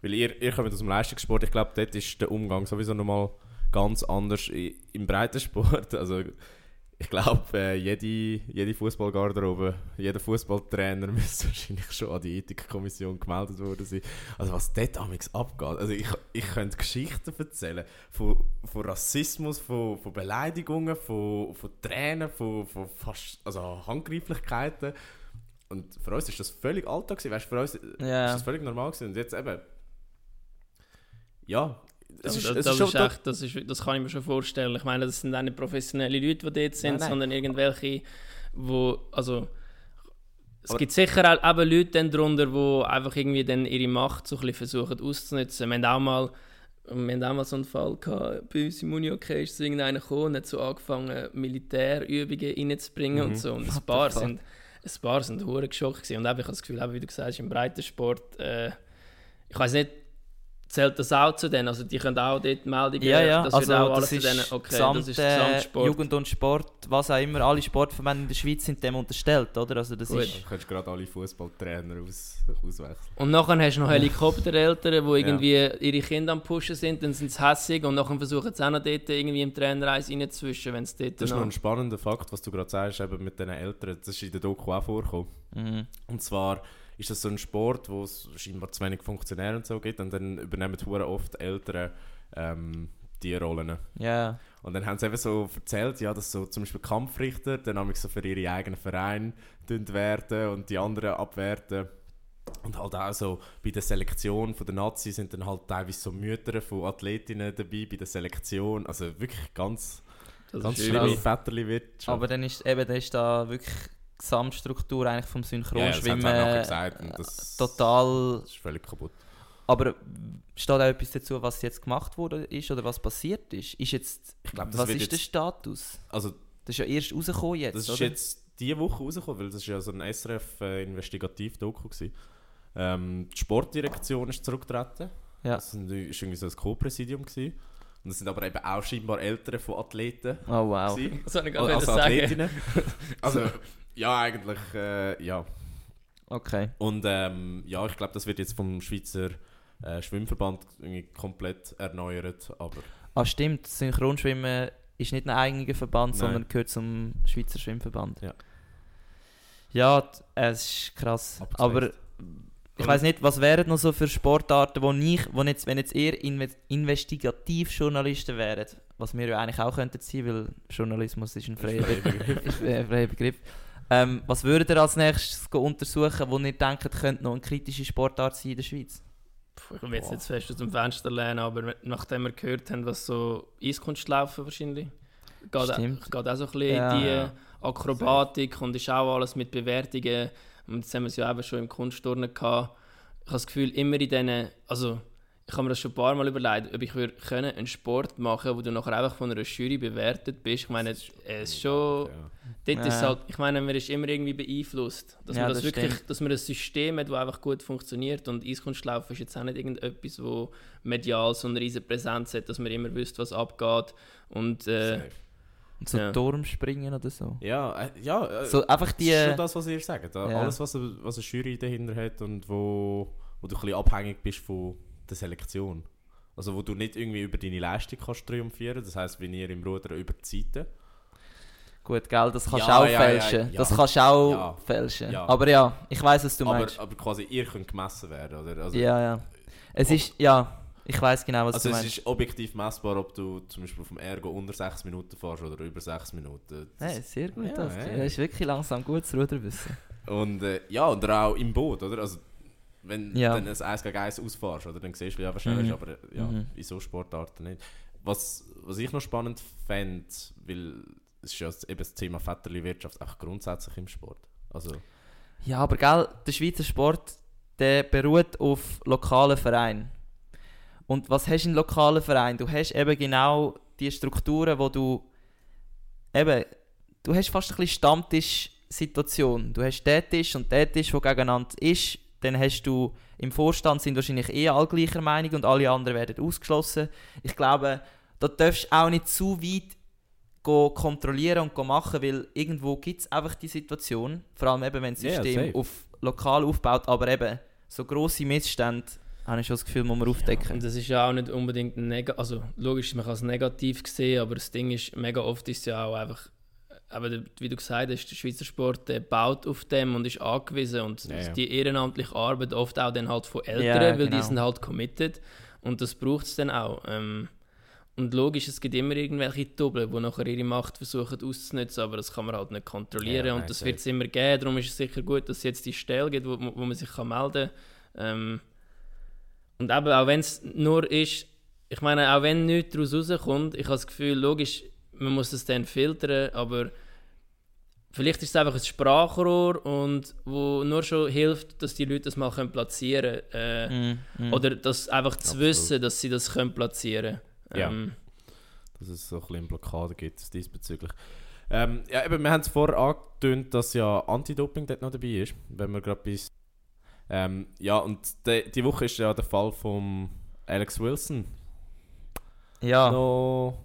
B: weil ihr, ihr kommt aus dem Leistungssport, ich glaube, dort ist der Umgang sowieso nochmal ganz anders im Breitensport. <laughs> Also ich glaube, äh, jede, jede Fußballgarderobe, jeder Fußballtrainer <laughs> müsste wahrscheinlich schon an die Ethikkommission gemeldet worden sein. Also was dort amigs abgeht. Also ich, ich könnte Geschichten erzählen von, von Rassismus, von, von Beleidigungen, von, von Tränen, von, von fast also Handgreiflichkeiten. Und für uns ist das völlig Alltag gewesen. Weißt, für uns
A: Ja.
B: ist das völlig normal gewesen. Und jetzt eben, ja,
C: Das,
B: ist,
C: das,
B: es
C: das,
B: ist schon
C: ist echt, das, ist, das kann ich mir schon vorstellen. Ich meine, das sind auch nicht professionelle Leute, die dort sind,
B: Nein, nein.
C: sondern irgendwelche, wo, also es
B: Aber-
C: gibt sicher auch eben Leute dann darunter, die einfach irgendwie dann ihre Macht so ein bisschen versuchen auszunutzen. Wir haben auch mal, wir haben auch mal so einen Fall gehabt, bei uns im Uni-Okay ist irgendeiner gekommen und hat so angefangen, Militärübungen reinzubringen
B: Mhm.
C: und so. Und ein paar sind, ein paar sind hure geschockt gewesen. Und eben, ich habe das Gefühl, eben, wie du gesagt hast, im Breitensport, äh, ich weiß nicht, zählt das auch zu denen? Also die können auch dort Meldungen,
A: Ja, ja,
C: das
A: also
C: wird auch
A: das
C: alles zu
A: ist,
C: denen, okay,
A: gesamte
C: das ist Gesamtsport.
A: Jugend und Sport, was auch immer, alle Sportverbände in der Schweiz sind dem unterstellt, oder? Also das
C: Gut.
A: ist...
B: Du könntest gerade alle Fußballtrainer aus, auswechseln.
C: Und nachher hast du noch Helikoptereltern, die irgendwie ihre Kinder am Pushen sind, dann sind sie hässig und nachher versuchen sie auch noch dort irgendwie im Trainereis reinzuwischen, wenn es dort
B: Das ist noch ein spannender Fakt, was du gerade sagst, eben mit den Eltern. Das ist in der Doku auch vorgekommen.
A: Mhm.
B: Und zwar ist das so ein Sport, wo es scheinbar zu wenig Funktionäre und so gibt und dann übernehmen hure oft Eltern ähm, die Rollen.
A: Ja,
B: Und dann haben sie eben so erzählt, ja, dass so zum Beispiel Kampfrichter dann nämlich so für ihre eigenen Vereine werden und die anderen abwerten. Und halt auch so bei der Selektion von der Nazi sind dann halt teilweise so Mütter von Athletinnen dabei bei der Selektion. Also wirklich ganz,
C: das
B: ganz schlimme
C: übel.
B: Väterli-Wirtschaft.
A: aber dann ist eben, dann ist da wirklich Gesamtstruktur eigentlich vom
B: ja, ja,
A: Synchronschwimmen äh,
B: gesagt. Das,
A: total...
B: ist völlig kaputt.
A: Aber steht auch etwas dazu, was jetzt gemacht wurde ist oder was passiert ist? Ist jetzt...
B: Glaub,
A: was ist der
B: jetzt-
A: Status?
B: Also
A: Das ist ja erst rausgekommen jetzt,
B: Das ist
A: oder?
B: jetzt diese Woche rausgekommen, weil das ist ja so ein SRF-Investigativ-Doku war. Ähm, die Sportdirektion ist zurückgetreten.
A: Ja.
B: Das war irgendwie so ein Co-Präsidium. gewesen. Und das sind aber eben auch scheinbar Eltern von Athleten.
A: Oh wow.
B: gewesen.
C: Das soll ich
B: Also,
C: gerade
B: also
C: sagen.
B: Athletinnen. <laughs> also, ja, eigentlich, äh, ja.
A: Okay.
B: Und ähm, ja, ich glaube, das wird jetzt vom Schweizer äh, Schwimmverband irgendwie komplett erneuert. Aber
A: Ah stimmt, Synchronschwimmen ist nicht ein eigener Verband,
B: Nein.
A: sondern gehört zum Schweizer Schwimmverband.
B: Ja.
A: Ja, es ist krass.
B: Abgespaced.
A: Aber ich weiß nicht, was wären noch so für Sportarten, wo nicht, wo jetzt, wenn jetzt eher Inve Investigativjournalisten wären, was wir ja eigentlich auch könnten sein, weil Journalismus ist ein freier
B: Begriff.
A: ein freier Begriff. Ähm, was würdet ihr als nächstes go untersuchen, wo ihr denkt, könnte noch eine kritische Sportart sein in der Schweiz?
C: Ich will jetzt nicht fest aus dem Fenster lehnen, aber nachdem wir gehört haben, was so Eiskunstlaufen wahrscheinlich, geht,
A: Stimmt.
C: geht auch so ein bisschen
A: Ja.
C: die
B: Ja.
C: Akrobatik und ist auch alles mit Bewertungen. Und jetzt haben wir es ja eben schon im Kunstturnen gehabt. Ich habe das Gefühl, immer in diesen, also ich habe mir das schon ein paar Mal überlegt, ob ich würde können einen Sport machen wo du nachher einfach von einer Jury bewertet bist. Ich meine, es ist schon...
B: ja.
C: Dort ist
A: Ja.
C: halt, ich meine, man ist immer irgendwie beeinflusst. Dass
A: Ja,
C: man das,
A: das
C: wirklich,
A: stimmt.
C: dass man ein System hat, das einfach gut funktioniert. Und Eiskunstlaufen ist jetzt auch nicht irgendetwas, wo medial so eine riesige Präsenz hat, dass man immer wüsste, was abgeht. Und äh.
A: Und so
C: Ja.
A: Turmspringen oder so?
B: Ja, äh, ja äh,
A: So einfach die...
B: Das ist schon das, was ihr sagt.
A: Ja.
B: Alles, was, eine- was eine Jury dahinter hat und wo, wo du ein bisschen abhängig bist von der Selektion. Also wo du nicht irgendwie über deine Leistung kannst triumphieren Das heisst, wenn ihr im Ruder über die Seite.
A: Gut, gell, das kannst du
B: Ja,
A: auch
B: ja,
A: fälschen.
B: ja.
A: Das kannst du auch fälschen. Aber ja, ich weiß, was du
B: Aber,
A: meinst.
B: aber quasi ihr könnt gemessen werden. Oder? Also,
A: ja, ja. Es ist, ja, Ich weiß genau, was
B: Also
A: du
B: es
A: meinst.
B: ist objektiv messbar, ob du zum Beispiel auf dem Ergo unter 6 Minuten fährst oder über 6 Minuten. Das-
A: Hey, sehr gut,
B: Ja,
A: das.
B: ja.
A: Das ist wirklich langsam gut zu Ruder wissen.
B: Und äh, ja, und auch im Boot, oder? Also wenn
A: Ja.
B: du dann ein 1 gegen 1 ausfährst, oder? dann siehst du, einfach schneller
A: Mhm.
B: aber äh, ja,
A: Mhm.
B: in so Sportarten nicht. Was, was ich noch spannend fände, weil es ist ja eben das Thema Vetterli-Wirtschaft auch grundsätzlich im Sport. Also,
A: Ja, aber gell, der Schweizer Sport, der beruht auf lokalen Vereinen. Und was hast du in lokalen Vereinen? Du hast eben genau die Strukturen, wo du eben, du hast fast ein bisschen Stammtisch-Situation. Du hast den Tisch und den Tisch, der gegeneinander ist. Dann hast du im Vorstand sind wahrscheinlich eh alle gleicher Meinung und alle anderen werden ausgeschlossen. Ich glaube, da darfst du auch nicht zu weit go kontrollieren und machen, weil irgendwo gibt es einfach die Situation, vor allem eben, wenn das System
B: safe.
A: auf lokal aufbaut, aber eben so grosse Missstände, habe ich schon das Gefühl, muss man aufdecken.
C: Und das ist ja auch nicht unbedingt ein negativ, also logisch, man kann es negativ sehen, aber das Ding ist, mega oft ist es ja auch einfach, aber wie du gesagt hast, der Schweizer Sport der baut auf dem und ist angewiesen und
B: Ja, ja.
C: die ehrenamtliche Arbeit oft auch dann halt von Eltern,
A: Ja,
C: weil
A: genau.
C: die sind halt committed und das braucht es dann auch. Ähm, und logisch, es gibt immer irgendwelche Doppel, die nachher ihre Macht versuchen auszunutzen, aber das kann man halt nicht kontrollieren
B: Ja,
C: und das wird es immer geben. Darum ist es sicher gut, dass es jetzt die Stelle gibt, wo, wo man sich kann melden kann. Ähm, und eben, auch wenn es nur ist, ich meine, auch wenn nichts daraus rauskommt, ich habe das Gefühl, logisch, man muss es dann filtern, aber vielleicht ist es einfach ein Sprachrohr und wo nur schon hilft, dass die Leute das mal können platzieren können. Äh,
A: Mm, mm.
C: Oder das einfach zu
B: Absolut.
C: wissen, dass sie das können platzieren
B: Ja.
C: Ähm,
B: dass es so ein bisschen Blockade gibt diesbezüglich. Ähm, ja, eben, wir haben es vorher angetönt, dass ja Anti-Doping dort noch dabei ist, wenn wir gerade bis... Ähm, ja, und de, die Woche ist ja der Fall von Alex Wilson
A: ja,
B: noch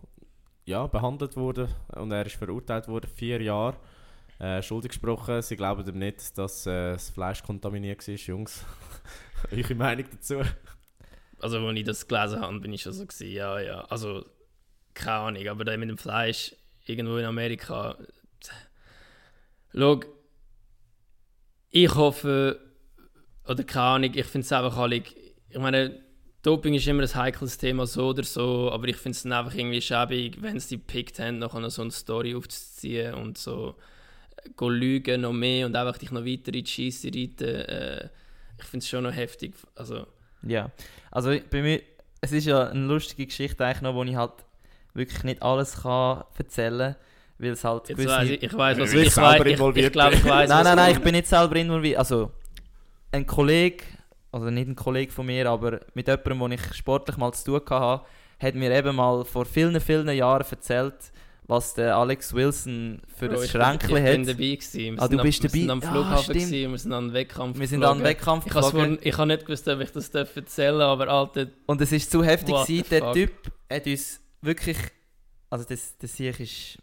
B: ja, behandelt worden und er ist verurteilt worden, vier Jahre äh, schuldig gesprochen. Sie glauben ihm nicht, dass äh, das Fleisch kontaminiert war, Jungs. <laughs> Eure Meinung dazu?
C: Also, als ich das gelesen habe, bin ich schon so gewesen, ja, ja. Also, keine Ahnung, aber da mit dem Fleisch irgendwo in Amerika. Schau, ich hoffe, oder keine Ahnung, ich finde es einfach alle. Ich meine, Doping ist immer ein heikles Thema, so oder so, aber ich finde es dann einfach irgendwie schäbig, wenn sie gepickt haben, noch so eine Story aufzuziehen und so äh, go lügen noch mehr und einfach dich noch weiter in die Scheisse reiten. Äh, ich finde es schon noch heftig. Also,
A: ja. Also bei mir, es ist ja eine lustige Geschichte eigentlich noch, wo ich halt wirklich nicht alles kann erzählen kann, weil es halt
C: Jetzt
A: gewisse-
C: weiss ich, ich weiß, was
B: ich
C: ich, ich, ich, glaube, ich weiß.
A: Nein, nein, nein, ich bin nicht selber involviert. Also, ein Kollege, also nicht ein Kollege von mir, aber mit jemandem, wo ich sportlich mal zu tun hatte, hat mir eben mal vor vielen, vielen Jahren erzählt, was der Alex Wilson für
C: Bro,
A: ein Schränkchen
C: ich bin
A: hat.
C: dabei gewesen. Wir
A: Ah, du
C: am-
A: bist
C: Wir sind
A: dabei?
C: am
A: Ah,
C: Flughafen
A: stimmt.
C: gewesen, wir sind an den Wettkampf
A: Wir sind an den. Wettkampf
C: Ich,
A: geflogen
C: ich habe nicht gewusst, ob ich das erzählen darf, aber Alter,
A: und es ist zu heftig gewesen. Der? Typ hat uns wirklich, also das, das Sieg ist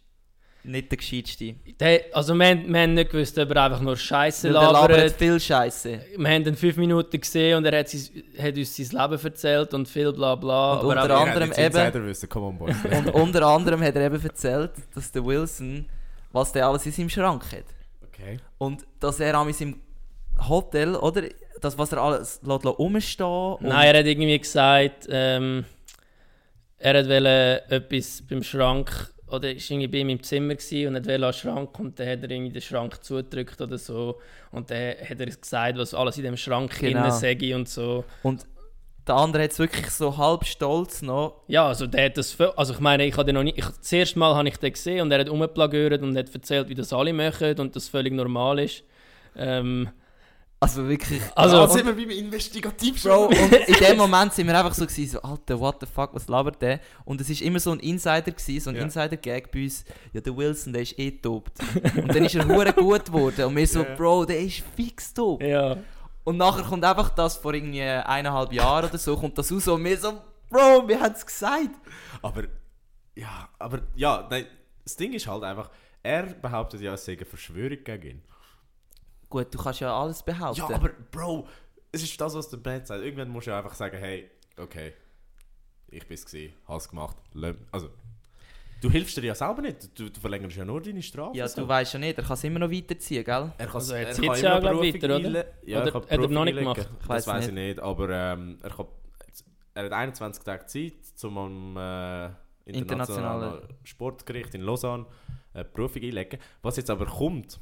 A: nicht der gescheitste.
C: der, also wir, haben- wir haben nicht gewusst, ob er einfach nur Scheiße
A: Weil der labert
C: labert.
A: viel Scheiße.
C: Wir haben ihn fünf Minuten gesehen und er hat, sein, hat uns sein Leben erzählt und viel bla bla.
A: Und
C: aber
A: unter anderem eben-
B: come on boys.
A: Und unter anderem hat er eben erzählt, dass der Wilson, was der alles in seinem Schrank hat.
B: okay.
A: Und dass er an seinem Hotel, oder? Das, was er alles lässt rumstehen und
C: Nein, er hat irgendwie gesagt, ähm, er hat wollte etwas beim Schrank, oder er war irgendwie bei ihm im Zimmer gewesen und hat wollte an Schrank und dann hat er irgendwie den Schrank zugedrückt oder so und dann hat er gesagt, was alles in dem Schrank
A: Genau.
C: innen sei und so.
A: Und der andere hat es wirklich so halb stolz noch.
C: Ja, also der hat das, also ich meine, ich habe den noch nie, ich, das erste Mal habe ich den gesehen und er hat rumplagöret und hat erzählt, wie das alle machen und das völlig normal ist. Ähm,
A: Also wirklich.
C: Also-
A: und,
B: sind wir beim Investigativ
A: Bro, und in dem <laughs> Moment sind wir einfach so gewesen, so, Alter, what the fuck, was labert der? Und es ist immer so ein Insider gewesen, so ein
B: Ja.
A: Insider-Gag bei uns. Ja, der Wilson, der ist eh dopt. <laughs> und dann ist er hure gut geworden. Und wir so,
B: Ja.
A: Bro, der ist fix dope.
C: ja.
A: Und nachher kommt einfach das vor irgendwie eineinhalb Jahren oder so, kommt das raus und wir so, Bro, wir haben es gesagt.
B: Aber, ja, aber, ja, nein, das Ding ist halt einfach, er behauptet ja, es sei eine Verschwörung gegen ihn.
A: Gut, du kannst ja alles behaupten.
B: Ja, aber, Bro, es ist das, was der Band sagt. Irgendwann musst du ja einfach sagen, hey, okay, ich bin's gewesen, hab's gemacht, also, du hilfst dir ja selber nicht, du, du verlängerst ja nur deine Strafe.
A: Ja,
B: so.
A: du weißt ja nicht, er kann es immer noch weiterziehen, gell?
B: Er kann
C: Also er
B: er kann
C: ja,
B: immer
C: glaub
B: Berufung
C: weiter, oder?
B: Ja,
C: Oder
B: er
C: hat er noch nicht gemacht?
A: Ich
B: Das
A: weiss
B: weiß ich nicht, aber ähm, er kann, er hat 21 Tage Zeit, um am äh, internationalen
A: Internationale-
B: Sportgericht in Lausanne eine Berufung einlegen. Was jetzt aber kommt,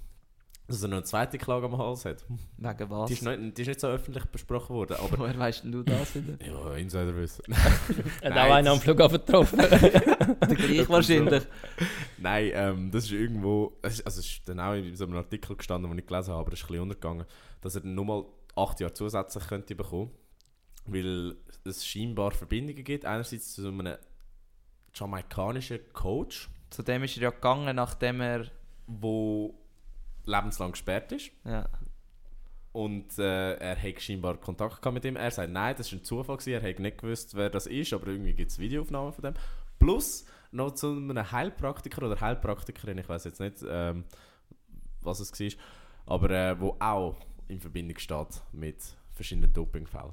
B: dass er noch eine zweite Klage am Hals hat.
A: Wegen was?
B: Die ist, nicht, die ist nicht so öffentlich besprochen worden, aber... <laughs>
A: Woher weißt denn du das wieder? <laughs>
B: ja, Insiderwissen.
C: Er <laughs> hat auch einen
B: das-
C: am Flughafen getroffen.
A: Der gleich wahrscheinlich.
B: Nein, ähm, das ist irgendwo, also es ist dann auch in so einem Artikel gestanden, den ich gelesen habe, aber es ist ein bisschen untergegangen, dass er dann nochmal acht Jahre zusätzlich könnte bekommen, weil es scheinbar Verbindungen gibt, einerseits zu einem jamaikanischen Coach,
A: Zu dem ist er ja gegangen, nachdem er.
B: wo lebenslang gesperrt ist
A: Ja.
B: und äh, er hat scheinbar Kontakt mit ihm. Er sagt, nein, das war ein Zufall, gewesen. er hat nicht gewusst, wer das ist, aber irgendwie gibt es Videoaufnahmen von dem. Plus noch zu einem Heilpraktiker oder Heilpraktikerin, ich weiß jetzt nicht, ähm, was es war, aber äh, wo auch in Verbindung steht mit verschiedenen Dopingfällen.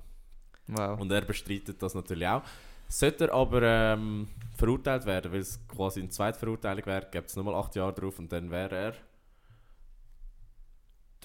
A: Wow.
B: Und er bestreitet das natürlich auch. Sollte er aber ähm, verurteilt werden, weil es quasi eine zweite Verurteilung wäre, gibt es nochmal acht Jahre drauf und dann wäre er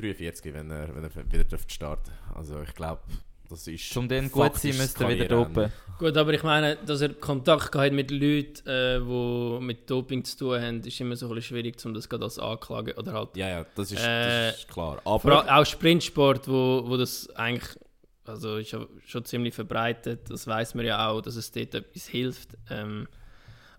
B: 43, wenn er, wenn er wieder starten Also ich glaube, das ist...
A: Zum den gut sein, müsste er wieder dopen.
C: Gut, aber ich meine, dass er Kontakt hat mit Leuten, äh, die mit Doping zu tun haben, ist immer so ein bisschen schwierig, um das gerade als Anklage oder halt
B: Ja, ja, das ist,
C: Äh,
B: das ist klar. Aber
C: auch Sprintsport, wo, wo das eigentlich, also ist ja schon ziemlich verbreitet, das weiß man ja auch, dass es dort etwas hilft. Ähm,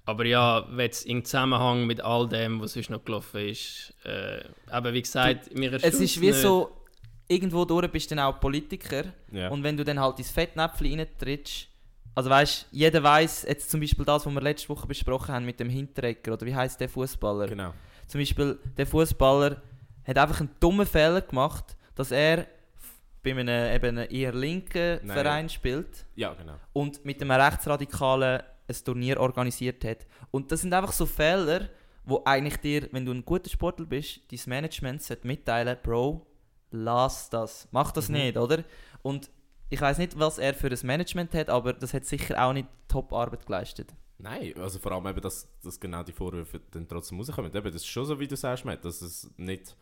C: aber ja, wenn es im Zusammenhang mit all dem, was sonst noch gelaufen ist, äh, aber wie gesagt, mir
A: Es
C: erstaunt's
A: ist wie
C: nicht.
A: so, irgendwo durch bist du dann auch Politiker
B: ja.
A: und wenn du dann halt ins Fettnäpfchen reintrittst, also weißt, jeder weiß jetzt zum Beispiel das, was wir letzte Woche besprochen haben mit dem Hinteregger oder wie heißt der Fußballer?
B: genau.
A: Zum Beispiel der Fußballer hat einfach einen dummen Fehler gemacht, dass er bei einem, eben eher linken
B: Nein,
A: Verein spielt
B: Ja, genau.
A: und mit einem Rechtsradikalen ein Turnier organisiert hat. Und das sind einfach so Fehler, wo eigentlich dir, wenn du ein guter Sportler bist, dein Management sollte mitteilen, Bro, lass das, mach das
B: Mhm.
A: nicht, oder? Und ich weiß nicht, was er für ein Management hat, aber das hat sicher auch nicht Top-Arbeit geleistet.
B: Nein, also vor allem eben, dass, dass genau die Vorwürfe dann trotzdem rauskommen. Eben, das ist schon so, wie du sagst, Matt, dass es nicht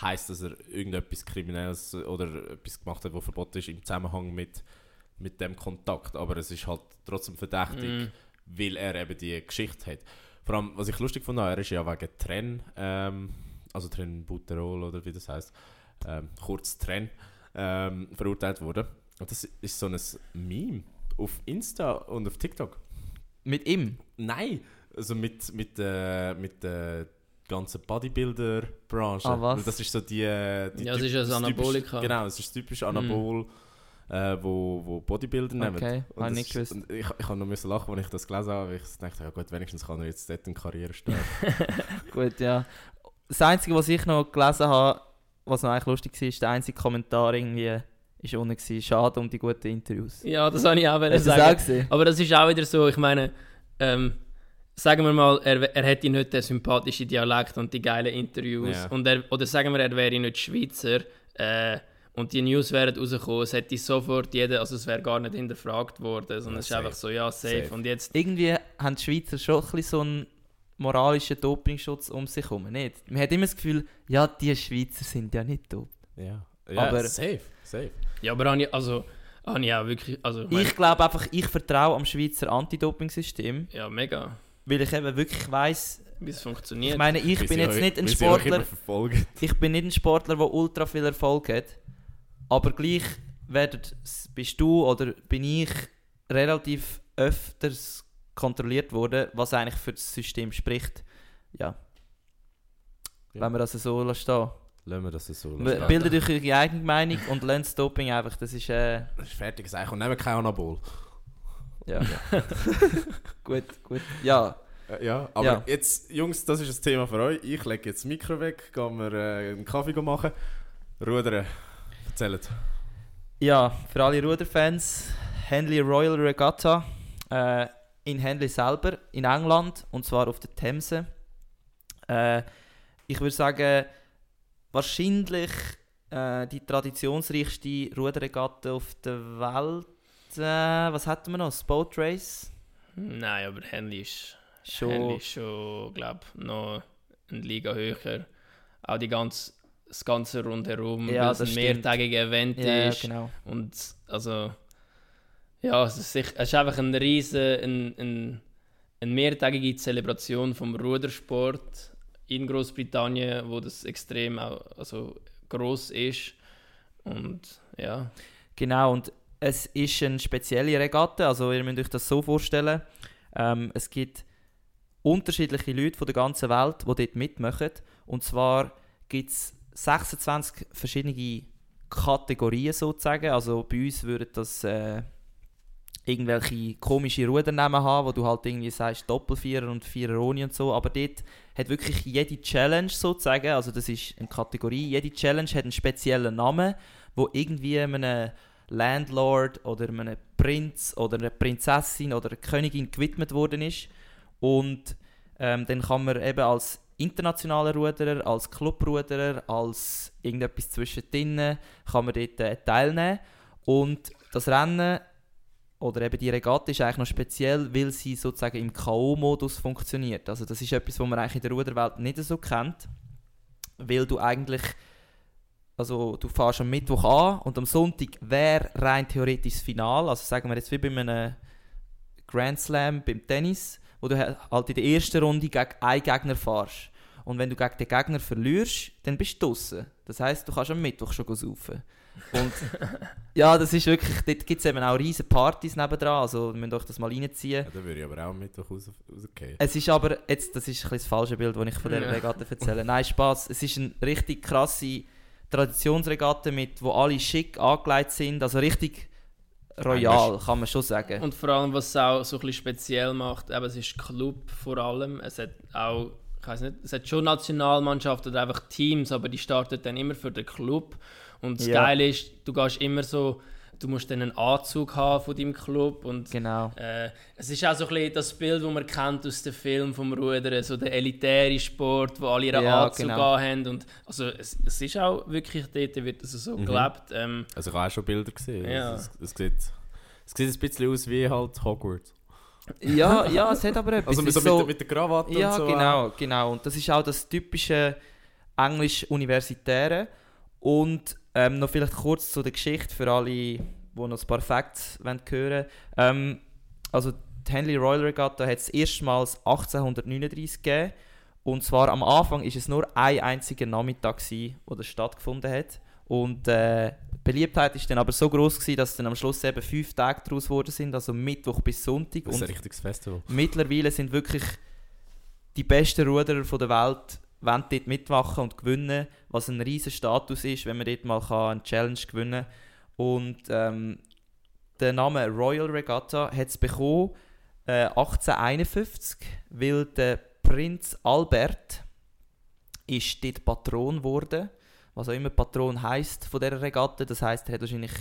B: heisst, dass er irgendetwas Kriminelles oder etwas gemacht hat, was verboten ist im Zusammenhang mit, mit dem Kontakt. Aber es ist halt trotzdem verdächtig,
C: Mm.
B: Weil er eben die Geschichte hat. Vor allem, was ich lustig fand, er ist ja wegen Trenn, ähm, also Trennbuterol oder wie das heißt, ähm, kurz Trenn, ähm, verurteilt worden. Und das ist so ein Meme auf Insta und auf TikTok.
A: Mit ihm?
B: Nein, also mit, mit, äh, mit der ganzen Bodybuilder-Branche.
A: Ah, was?
B: Das ist so die. äh, die
C: Ja, es ist ein
B: typisch-
C: Anabolika. Mhm.
B: Genau, es ist typisch Anabol, äh, wo, wo Bodybuilder nehmen.
A: Okay, habe
B: ich
A: nicht gewusst.
B: Ich, ich habe noch müssen lachen, als ich das gelesen habe, weil ich dachte, ja gut, wenigstens kann er jetzt dort eine Karriere starten. <laughs>
A: Gut, ja. Das Einzige, was ich noch gelesen habe, was noch eigentlich lustig war, ist der einzige Kommentar irgendwie, ist unten gewesen, schade um die guten Interviews.
C: Ja, das habe ich auch
A: Hast du das
C: sagen.
A: auch?
C: Aber das ist auch wieder so, ich meine, ähm, sagen wir mal, er, er hätte nicht den sympathischen Dialekt und die geilen Interviews.
B: Ja.
C: Und er, oder sagen wir, er wäre nicht Schweizer äh, und die News wären rausgekommen, es hätte sofort jeder, also es wäre gar nicht hinterfragt worden, sondern
B: Ja,
C: es ist
B: safe.
C: einfach so, ja, safe.
B: Safe.
C: Und jetzt,
A: Irgendwie haben die Schweizer schon ein so einen moralischen Dopingschutz um sich herum, nicht? Man hat immer das Gefühl, ja, die Schweizer sind ja nicht top.
B: ja. ja,
A: Aber-
B: safe, safe.
C: ja, aber habe ich, also, habe ich auch wirklich, also, ich
A: Ich glaube einfach, ich vertraue am Schweizer Anti-Doping-System,
C: ja, mega,
A: weil ich eben wirklich weiss,
C: wie es
A: ich
C: funktioniert.
A: meine, ich
B: Wie
A: bin jetzt
B: euch-
A: nicht ein Sportler, ich bin nicht ein Sportler, der ultra viel Erfolg hat, aber gleich werden, bist du oder bin ich relativ öfters kontrolliert worden, was eigentlich für das System spricht. Ja,
B: Ja.
A: wenn wir das so lassen.
B: Lassen wir das so. Lassen.
A: Bildet euch eure eigene Meinung und lernt das Doping einfach, das ist, äh,
B: Das ist fertig gesagt und nehmen kein Anabol.
A: ja. <laughs> gut, gut. Ja,
B: Äh, Ja, aber
A: Ja.
B: jetzt, Jungs, das ist ein Thema für euch. Ich lege jetzt das Mikro weg, gehen wir äh, einen Kaffee machen. Rudern, erzählt.
A: Ja, für alle Ruderfans, Henley Royal Regatta äh, in Henley selber, in England, und zwar auf der Themse. Äh, ich würde sagen, wahrscheinlich äh, die traditionsreichste Ruderregatta auf der Welt. Äh, was hatten wir noch? Das Boat Race?
C: Nein, aber Henley ist
A: Schon.
C: Henley ist schon, glaube noch eine Liga höher. Auch die ganze, das ganze rundherum,
A: Ja,
C: weil es ein
A: stimmt.
C: mehrtägiger Event
A: Ja,
C: ist.
A: genau.
C: Und also, Ja, es ist, es ist einfach ein riesen, ein, ein, eine mehrtägige Zelebration vom Rudersport in Großbritannien, wo das extrem auch, also groß ist und ja.
A: Genau, und es ist eine spezielle Regatta, also ihr müsst euch das so vorstellen, ähm, es gibt unterschiedliche Leute von der ganzen Welt, die dort mitmachen und zwar gibt es 26 verschiedene Kategorien sozusagen, also bei uns würden das äh, irgendwelche komische Rudernamen haben, wo du halt irgendwie sagst Doppelvierer und Vierer ohne und so, aber dort hat wirklich jede Challenge sozusagen, also das ist eine Kategorie, jede Challenge hat einen speziellen Namen, wo irgendwie einem Landlord oder einem Prinz oder einer Prinzessin oder einer Königin gewidmet worden ist. Und ähm, dann kann man eben als internationaler Ruderer, als Clubruderer, als irgendetwas zwischendrin kann man dort äh, teilnehmen und das Rennen oder eben die Regatta ist eigentlich noch speziell, weil sie sozusagen im K.O.-Modus funktioniert. Also das ist etwas, was man eigentlich in der Ruderwelt nicht so kennt, weil du eigentlich, also du fährst am Mittwoch an und am Sonntag wäre rein theoretisch das Finale, also sagen wir jetzt wie bei einem Grand Slam beim Tennis, wo du halt in der ersten Runde gegen einen Gegner fährst. Und wenn du gegen den Gegner verlierst, dann bist du draußen. Das heisst, du kannst am Mittwoch schon saufen. Und <laughs> ja, das ist wirklich, dort gibt es eben auch riesige Partys nebendran, also müsst euch das mal reinziehen.
B: Ja, da würde ich aber auch am Mittwoch raus, rausgehen.
A: Es ist aber, jetzt, das ist ein das falsche Bild, das ich von dieser
C: Ja.
A: Regatta erzähle. Nein, Spaß. Es ist eine richtig krasse Traditionsregatta, mit, wo alle schick angelegt sind, also richtig royal, kann man schon sagen.
C: Und vor allem, was es auch so ein bisschen speziell macht, eben, es ist Club vor allem. Es hat auch, weiß nicht, es hat schon Nationalmannschaften oder einfach Teams, aber die starten dann immer für den Club. Und das
A: Ja.
C: Geile ist, du gehst immer so, du musst dann einen Anzug haben von deinem Club und
A: Genau.
C: äh, es ist auch so ein bisschen das Bild, das man kennt aus dem Film vom Rudern, so der elitäre Sport, wo alle ihren
A: Ja,
C: Anzug
A: genau.
C: haben und also es, es ist auch wirklich dort wird es so
B: Mhm.
C: gelebt. Ähm,
B: Also ich habe auch schon Bilder gesehen.
C: Ja.
B: Also, es, es, sieht, es sieht ein bisschen aus wie halt Hogwarts.
A: Ja, ja, es hat aber <laughs> etwas.
B: Also
A: Es
B: so mit, der- mit der Krawatte
A: Ja,
B: und so.
A: genau, genau. Und das ist auch das typische Englisch-Universitäre. Und ähm, noch vielleicht kurz zu der Geschichte für alle, die noch ein paar Facts wollen hören ähm, Also die Henley Royal Regatta hat es erstmals 1839 gegeben. Und zwar am Anfang ist es nur ein einziger Nachmittag, gewesen, wo das stattgefunden hat. Und äh, Beliebtheit ist dann aber so groß gewesen, dass dann am Schluss eben fünf Tage daraus geworden sind, also Mittwoch bis Sonntag.
B: Das ist ein richtiges Festival.
A: Mittlerweile sind wirklich die besten Ruderer von der Welt wollen dort mitmachen und gewinnen, was ein riesen Status ist, wenn man dort mal kann eine Challenge gewinnen kann. Und ähm, der Name Royal Regatta hat es bekommen äh, 1851, weil der Prinz Albert ist dort Patron geworden, was auch immer Patron heißt von dieser Regatta. Das heißt, er hat wahrscheinlich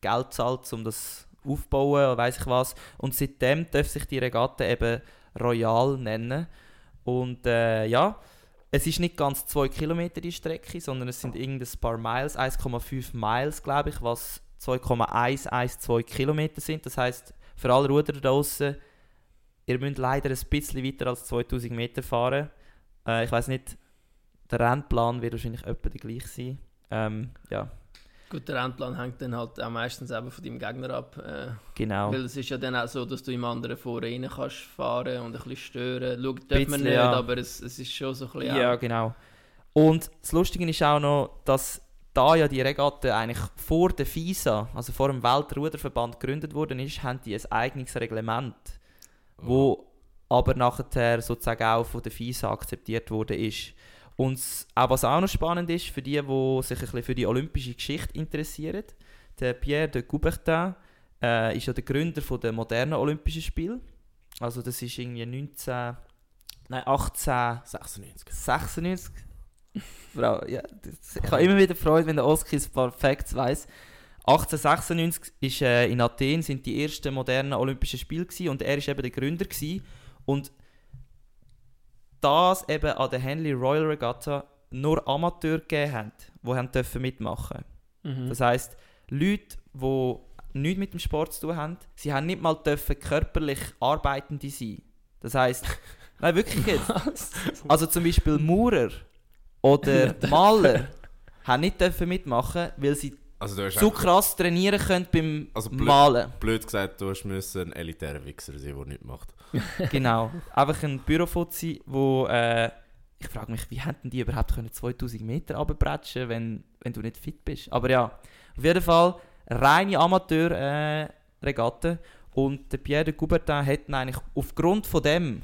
A: Geld gezahlt, um das aufzubauen oder weiß ich was. Und seitdem darf sich die Regatta eben Royal nennen. Und äh, ja, es ist nicht ganz 2 Kilometer die Strecke, sondern es sind irgendein paar Miles, 1,5 Miles, glaube ich, was 2,112 Kilometer sind. Das heißt, für alle Ruder da draussen, ihr müsst leider ein bisschen weiter als 2000 Meter fahren. Äh, ich weiß nicht, der Rennplan wird wahrscheinlich etwa der gleich sein. Ähm, ja,
C: Gut, der Rennplan hängt dann halt auch meistens eben von deinem Gegner ab. Äh,
A: genau.
C: Weil es ist ja dann auch so, dass du im anderen vorne rein kannst fahren und ein bisschen stören. Schau, darf man nicht,
A: ja.
C: aber es, es ist schon so ein bisschen...
A: Ja,
C: auch-
A: genau. Und das Lustige ist auch noch, dass da ja die Regatta eigentlich vor der FISA, also vor dem Weltruderverband gegründet worden ist, haben die ein eigenes Reglement, wo aber nachher sozusagen auch von der FISA akzeptiert worden ist. Und auch was auch noch spannend ist, für die, die sich ein bisschen für die olympische Geschichte interessieren, der Pierre de Coubertin äh, ist ja der Gründer von der modernen Olympischen Spiele. Also das ist irgendwie 19... Nein, 18...
B: 96.
A: 96. Frau, ja, das, ich habe immer wieder Freude, wenn der Oski ein paar Facts weiss. 1896 ist, äh, in Athen sind die ersten modernen Olympischen Spiele gewesen, und er ist eben der Gründer gewesen. und das eben an der Henley Royal Regatta nur Amateure gegeben haben, die haben dürfen mitmachen.
C: Mhm.
A: Das heisst, Leute, die nichts mit dem Sport zu tun haben, sie haben nicht mal dürfen körperlich Arbeitende sein. Das heisst, <laughs> nein, wirklich jetzt. Also zum Beispiel Maurer oder <laughs> Maler haben nicht dürfen mitmachen, weil sie
B: Also du hast
A: so krass trainieren könnt beim
B: Also blöd-
A: Malen.
B: blöd gesagt, du hast müssen ein elitärer Wichser sein, der nichts macht. <laughs>
A: genau. Einfach ein Bürofuzzi, wo äh, ich frage mich, wie hätten die überhaupt können 2000 Meter runterbretschen, wenn, wenn du nicht fit bist. Aber ja, auf jeden Fall reine Amateur-Regatte. Äh, und der Pierre de Coubertin hat eigentlich aufgrund von dem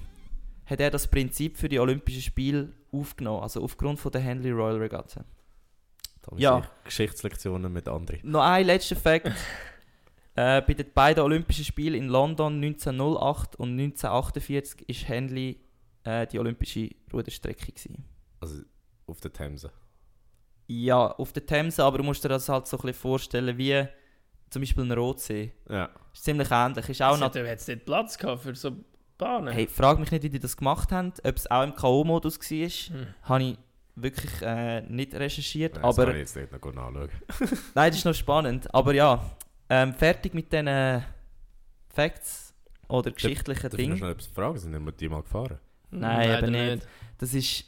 A: hat er das Prinzip für die Olympischen Spiele aufgenommen, also aufgrund von der Henley Royal Regatta.
B: Da
A: Ja.
B: Geschichtslektionen mit anderen.
A: Noch ein letzter Fakt. <laughs> äh, bei den beiden Olympischen Spielen in London 1908 und 1948 ist Henley äh, die olympische Ruderstrecke. Gewesen.
B: Also auf der Themse.
A: Ja, auf der Themse, aber du musst dir das halt so ein bisschen vorstellen wie zum Beispiel ein Rotsee.
B: Ja.
A: Ist ziemlich ähnlich. Ist auch
C: Es
A: noch,
C: hat jetzt nicht Platz gehabt für so Bahnen.
A: hey, frag mich nicht, wie die das gemacht haben. Ob es auch im K.O.-Modus war,
C: Hm.
A: habe ich wirklich äh, nicht recherchiert.
B: Nein, das
A: aber
B: kann ich jetzt nicht noch nachschauen. <laughs>
A: Nein, das ist noch spannend. Aber ja, ähm, fertig mit diesen Facts oder geschichtlichen
B: Darf ich noch
A: Dingen.
B: schnell etwas fragen? Sind wir die mal gefahren?
A: Nein,
C: Leider
A: aber nicht. Das ist...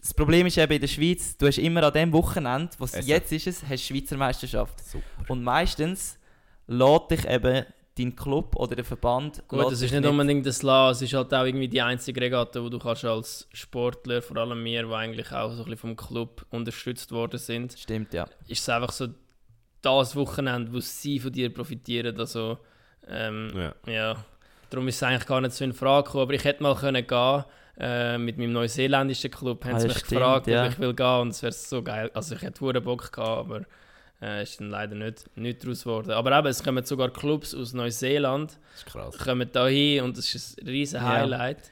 A: Das Problem ist eben in der Schweiz, du hast immer an dem Wochenende, was jetzt ist, es, hast Schweizer Meisterschaft.
B: Super.
A: Und meistens lädt dich eben dein Club oder der Verband...
C: Gut,
A: dich
C: ist nicht unbedingt das La, es ist halt auch irgendwie die einzige Regatte, wo du kannst als Sportler, vor allem wir, die eigentlich auch so ein bisschen vom Club unterstützt worden sind,
A: Stimmt, ja.
C: ist es einfach so das Wochenende, wo sie von dir profitieren. Also, ähm,
B: Ja.
C: ja, darum ist es eigentlich gar nicht so in Frage gekommen. Aber ich hätte mal können gehen äh, mit meinem neuseeländischen Club. Haben
A: Ah,
C: sie
A: das
C: mich
A: stimmt,
C: gefragt,
A: ja.
C: ob ich will gehen und es wäre so geil. Also ich hätte Bock gehabt, aber äh, ist dann leider nicht, nicht daraus geworden. Aber eben, es kommen sogar Clubs aus Neuseeland,
B: Das ist krass.
C: kommen da hin und das ist ein riesen
A: Ja.
C: Highlight.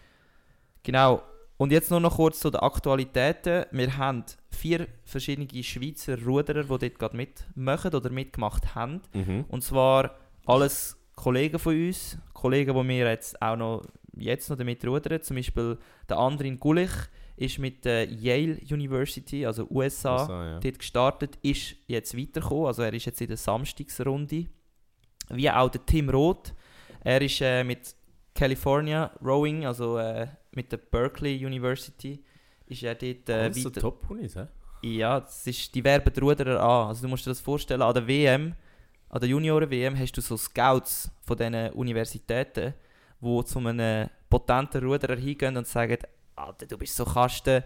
A: Genau. Und jetzt nur noch kurz zu den Aktualitäten. Wir haben vier verschiedene Schweizer Ruderer, die dort gerade mitmachen oder mitgemacht haben.
B: Mhm.
A: Und zwar alles Kollegen von uns, Kollegen, die wir jetzt auch noch jetzt noch damit rudern. Zum Beispiel der Andrin Gulich ist mit der Yale University, also USA,
B: So, ja.
A: dort gestartet, ist jetzt weitergekommen. Also er ist jetzt in der Samstagsrunde. Wie auch der Tim Roth. Er ist äh, mit California Rowing, also äh, mit der Berkeley University, ist er dort äh,
B: Alles so
A: weiter.
B: Top-Unis, hä?
A: Ja, das ist, die werben die Ruderer an. Also du musst dir das vorstellen, an der WM, an der Junioren-WM hast du so Scouts von diesen Universitäten, die zu einem potenten Ruderer hingehen und sagen, Alter, du bist so Kasten,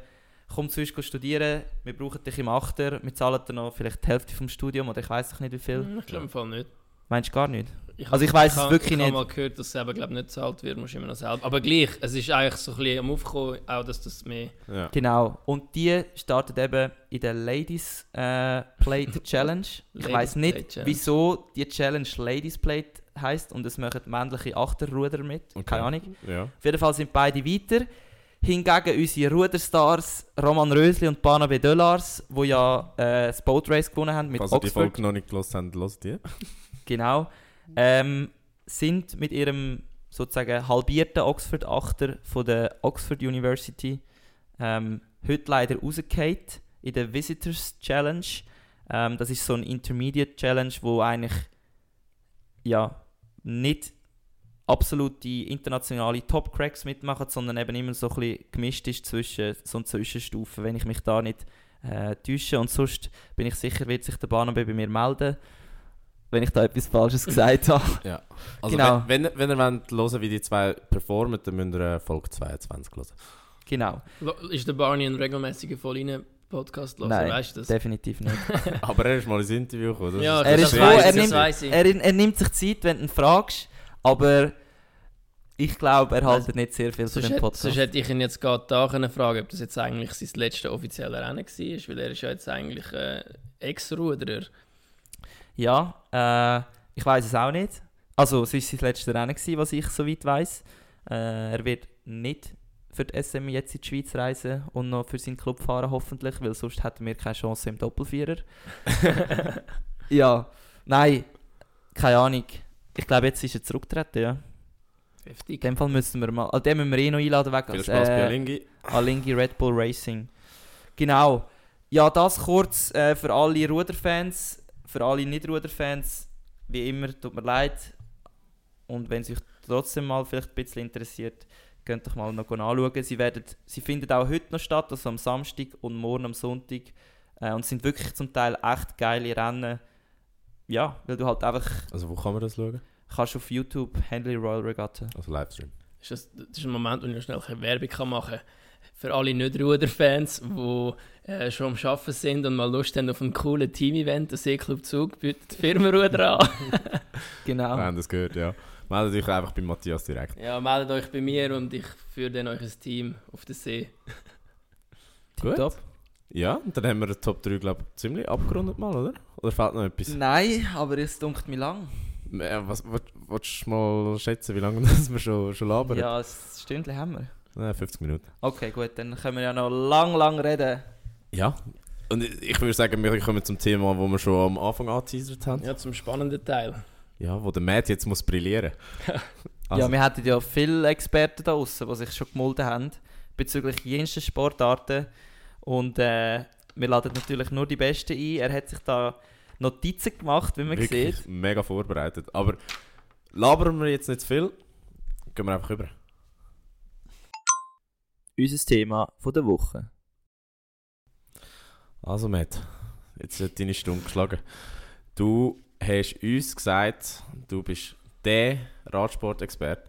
A: komm zu uns studieren, wir brauchen dich im Achter, wir zahlen dir noch vielleicht die Hälfte vom Studium oder ich weiß doch nicht wie viel.
C: Hm, Ich glaube im Fall nicht.
A: Meinst du gar nicht?
C: Ich
A: Also ich weiss es wirklich
C: ich
A: nicht.
C: Ich habe mal gehört, dass es eben glaub, nicht gezahlt wird, musst du immer noch selber. Aber gleich, es ist eigentlich so ein bisschen am Aufkommen, auch dass das mehr...
B: Ja.
A: Genau. Und die startet eben in der Ladies äh, Plate <laughs> Challenge. Ich weiß nicht, wieso die Challenge Ladies Plate heißt und es machen männliche Achterruder mit.
B: Okay.
A: Keine Ahnung.
B: ja.
A: Auf jeden Fall sind beide weiter. Hingegen unsere Ruderstars Roman Rösli und Barnaby Delars, die ja äh, das Boat Race gewonnen haben mit
B: Falls ihr die
A: Oxford.
B: Folge noch nicht gelesen habt, lasst die. <laughs>
A: Genau. Ähm, sind mit ihrem sozusagen halbierten Oxford Achter von der Oxford University ähm, heute leider rausgefallen in der Visitors Challenge. Ähm, das ist so ein Intermediate Challenge, wo eigentlich ja nicht absolute internationale Top-Cracks mitmachen, sondern eben immer so ein bisschen gemischt ist zwischen so einer Zwischenstufe, wenn ich mich da nicht äh, täusche. Und sonst bin ich sicher, wird sich der Barnaby bei mir melden, wenn ich da etwas Falsches gesagt habe. <laughs>
B: Ja. Also
A: Genau.
B: wenn, wenn, wenn ihr wollt hören, wie die zwei performen, dann müsst ihr äh, Folge 22 hören.
A: Genau,
C: Ist der Barney ein regelmäßiger Vollinen-Podcast?
A: Nein,
C: Weißt du das?
A: definitiv nicht. <laughs>
B: Aber er ist mal ins Interview gekommen.
C: Ja,
B: ist-
A: Er
C: das
A: ist
C: ich,
A: er nimmt- er, er nimmt sich Zeit, wenn du ihn fragst, aber ich glaube, er haltet nicht sehr viel
C: Sonst,
A: dem Podcast.
C: sonst hätte ich ihn jetzt gerade da können fragen ob das jetzt eigentlich sein letztes offizielle Rennen war, weil er ist ja jetzt eigentlich äh, Ex-Ruderer.
A: Ja, äh, ich weiß es auch nicht. Also, es war sein letztes Rennen, gewesen, was ich soweit weiß. Äh, er wird nicht für die SM jetzt in die Schweiz reisen und noch für seinen Club fahren, hoffentlich, weil sonst hätten wir keine Chance im Doppelvierer. <laughs> <laughs> ja, nein, keine Ahnung. Ich glaube, jetzt ist er zurückgetreten, ja. In
C: Heftig.
A: dem Fall müssen wir mal, an dem müssen wir eh noch einladen, wegen
B: Viel
A: als,
B: Spaß bei
A: äh,
B: Alingi.
A: Alingi Red Bull Racing. Genau. Ja, das kurz äh, für alle Ruderfans. Für alle Nicht-Ruderfans, wie immer, tut mir leid. Und wenn es euch trotzdem mal vielleicht ein bisschen interessiert, könnt ihr mal noch anschauen. Sie, werden, sie finden auch heute noch statt, also am Samstag und morgen am Sonntag. Äh, und sind wirklich zum Teil echt geile Rennen. Ja, weil du halt einfach
B: Also wo kann man das schauen?
A: kannst auf YouTube Henley Royal Regatta.
B: Also Livestream.
C: Ist das, das ist ein Moment, wo ich noch schnell ein bisschen Werbung kann machen kann. Für alle Nicht-Ruder-Fans, die äh, schon am Arbeiten sind und mal Lust haben auf einen coolen Team-Event, der Seeclub Zug bietet Firmenruder an. <laughs>
A: Genau.
B: Wir haben das gehört, ja. Meldet euch einfach bei Matthias direkt.
C: ja, meldet euch bei mir und ich führe dann euch ein Team auf den See.
B: Gut.
A: Top.
B: Ja, und dann haben wir den Top 3, glaube ich, ziemlich abgerundet mal, oder? Oder fehlt noch etwas?
A: Nein, aber es dunkelt mir lang.
B: Äh, was, willst willst du mal schätzen, wie lange <laughs> das wir schon, schon labern?
A: Ja, ein Stündchen haben wir.
B: Nein, 50 Minuten.
A: Okay, gut, dann können wir ja noch lang, lang reden.
B: Ja. Und ich würde sagen, wir kommen zum Thema, wo wir schon am Anfang angeteasert haben.
C: Ja, zum spannenden Teil.
B: Ja, wo der Matt jetzt muss brillieren. <laughs> Also-
A: Ja, wir hatten ja viele Experten da draußen, die sich schon gemolden haben bezüglich jensten Sportarten. Und äh, wir laden natürlich nur die Besten ein. Er hat sich da Notizen gemacht, wie man
B: Wirklich
A: sieht.
B: mega vorbereitet. Aber labern wir jetzt nicht zu viel, gehen wir einfach über.
A: Unser Thema von der Woche.
B: Also Matt, jetzt wird deine Stunde geschlagen. Du hast uns gesagt, du bist der Radsportexperte.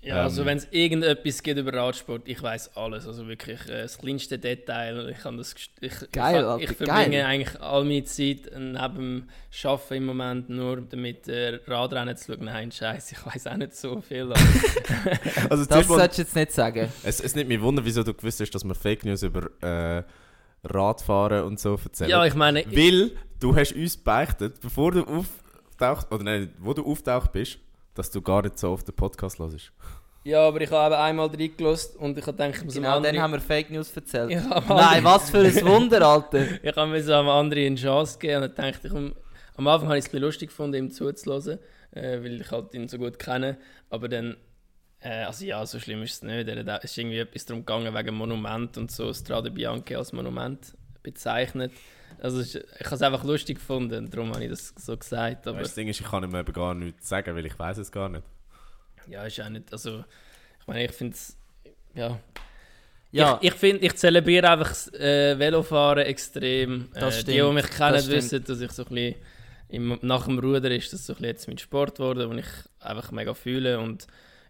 C: Ja, also
B: Ähm.
C: wenn es irgendetwas gibt über Radsport, ich weiß alles. Also wirklich äh, das kleinste Detail. Ich kann das ich,
A: Geil,
C: ich,
A: Alter,
C: ich verbringe
A: geil.
C: eigentlich all meine Zeit neben dem Arbeiten im Moment nur damit äh, Radrennen zu schauen. Nein, scheiße, ich weiß auch nicht so viel. <laughs>
B: Also
A: Das solltest du jetzt nicht sagen.
B: es, es nimmt mich wunder, wieso du gewusst hast, dass wir Fake News über äh, Radfahren und so erzählen.
C: ja, ich meine, ich,
B: Weil du hast uns beichtet, bevor du auftauchst, oder nein, wo du auftaucht bist, dass du gar nicht so oft den Podcast hörst.
C: ja, aber ich habe eben einmal reingelassen und ich habe gedacht, ich muss
A: Genau,
C: einem
A: dann
C: anderen-
A: haben wir Fake News erzählt. Nein, was für ein Wunder, Alter. <laughs>
C: Ich habe mir so am anderen eine Chance gegeben und dann dachte ich, am Anfang habe ich es ein bisschen lustig gefunden, ihm zuzuhören, äh, weil ich halt ihn so gut kenne. Aber dann, äh, also ja, so schlimm ist es nicht. Er Es ist irgendwie etwas darum gegangen wegen Monument und so, Strade Bianchi als Monument bezeichnet. Also ist- ich habe es einfach lustig gefunden, darum habe ich das so gesagt. Aber
B: Weißt, das Ding ist, ich kann ihm eben gar nichts sagen, weil ich weiß es gar nicht.
C: ja, ist auch nicht, also ich meine, ich finde es, ja,
A: Ja,
C: Ich, ich finde, ich zelebriere einfach das äh, Velofahren extrem.
A: Das
C: äh,
A: stimmt,
C: Die, die mich kennen,
A: das
C: wissen, dass ich so ein bisschen im, nach dem Ruder ist das so ein bisschen jetzt mein Sport geworden, den ich einfach mega fühle. Und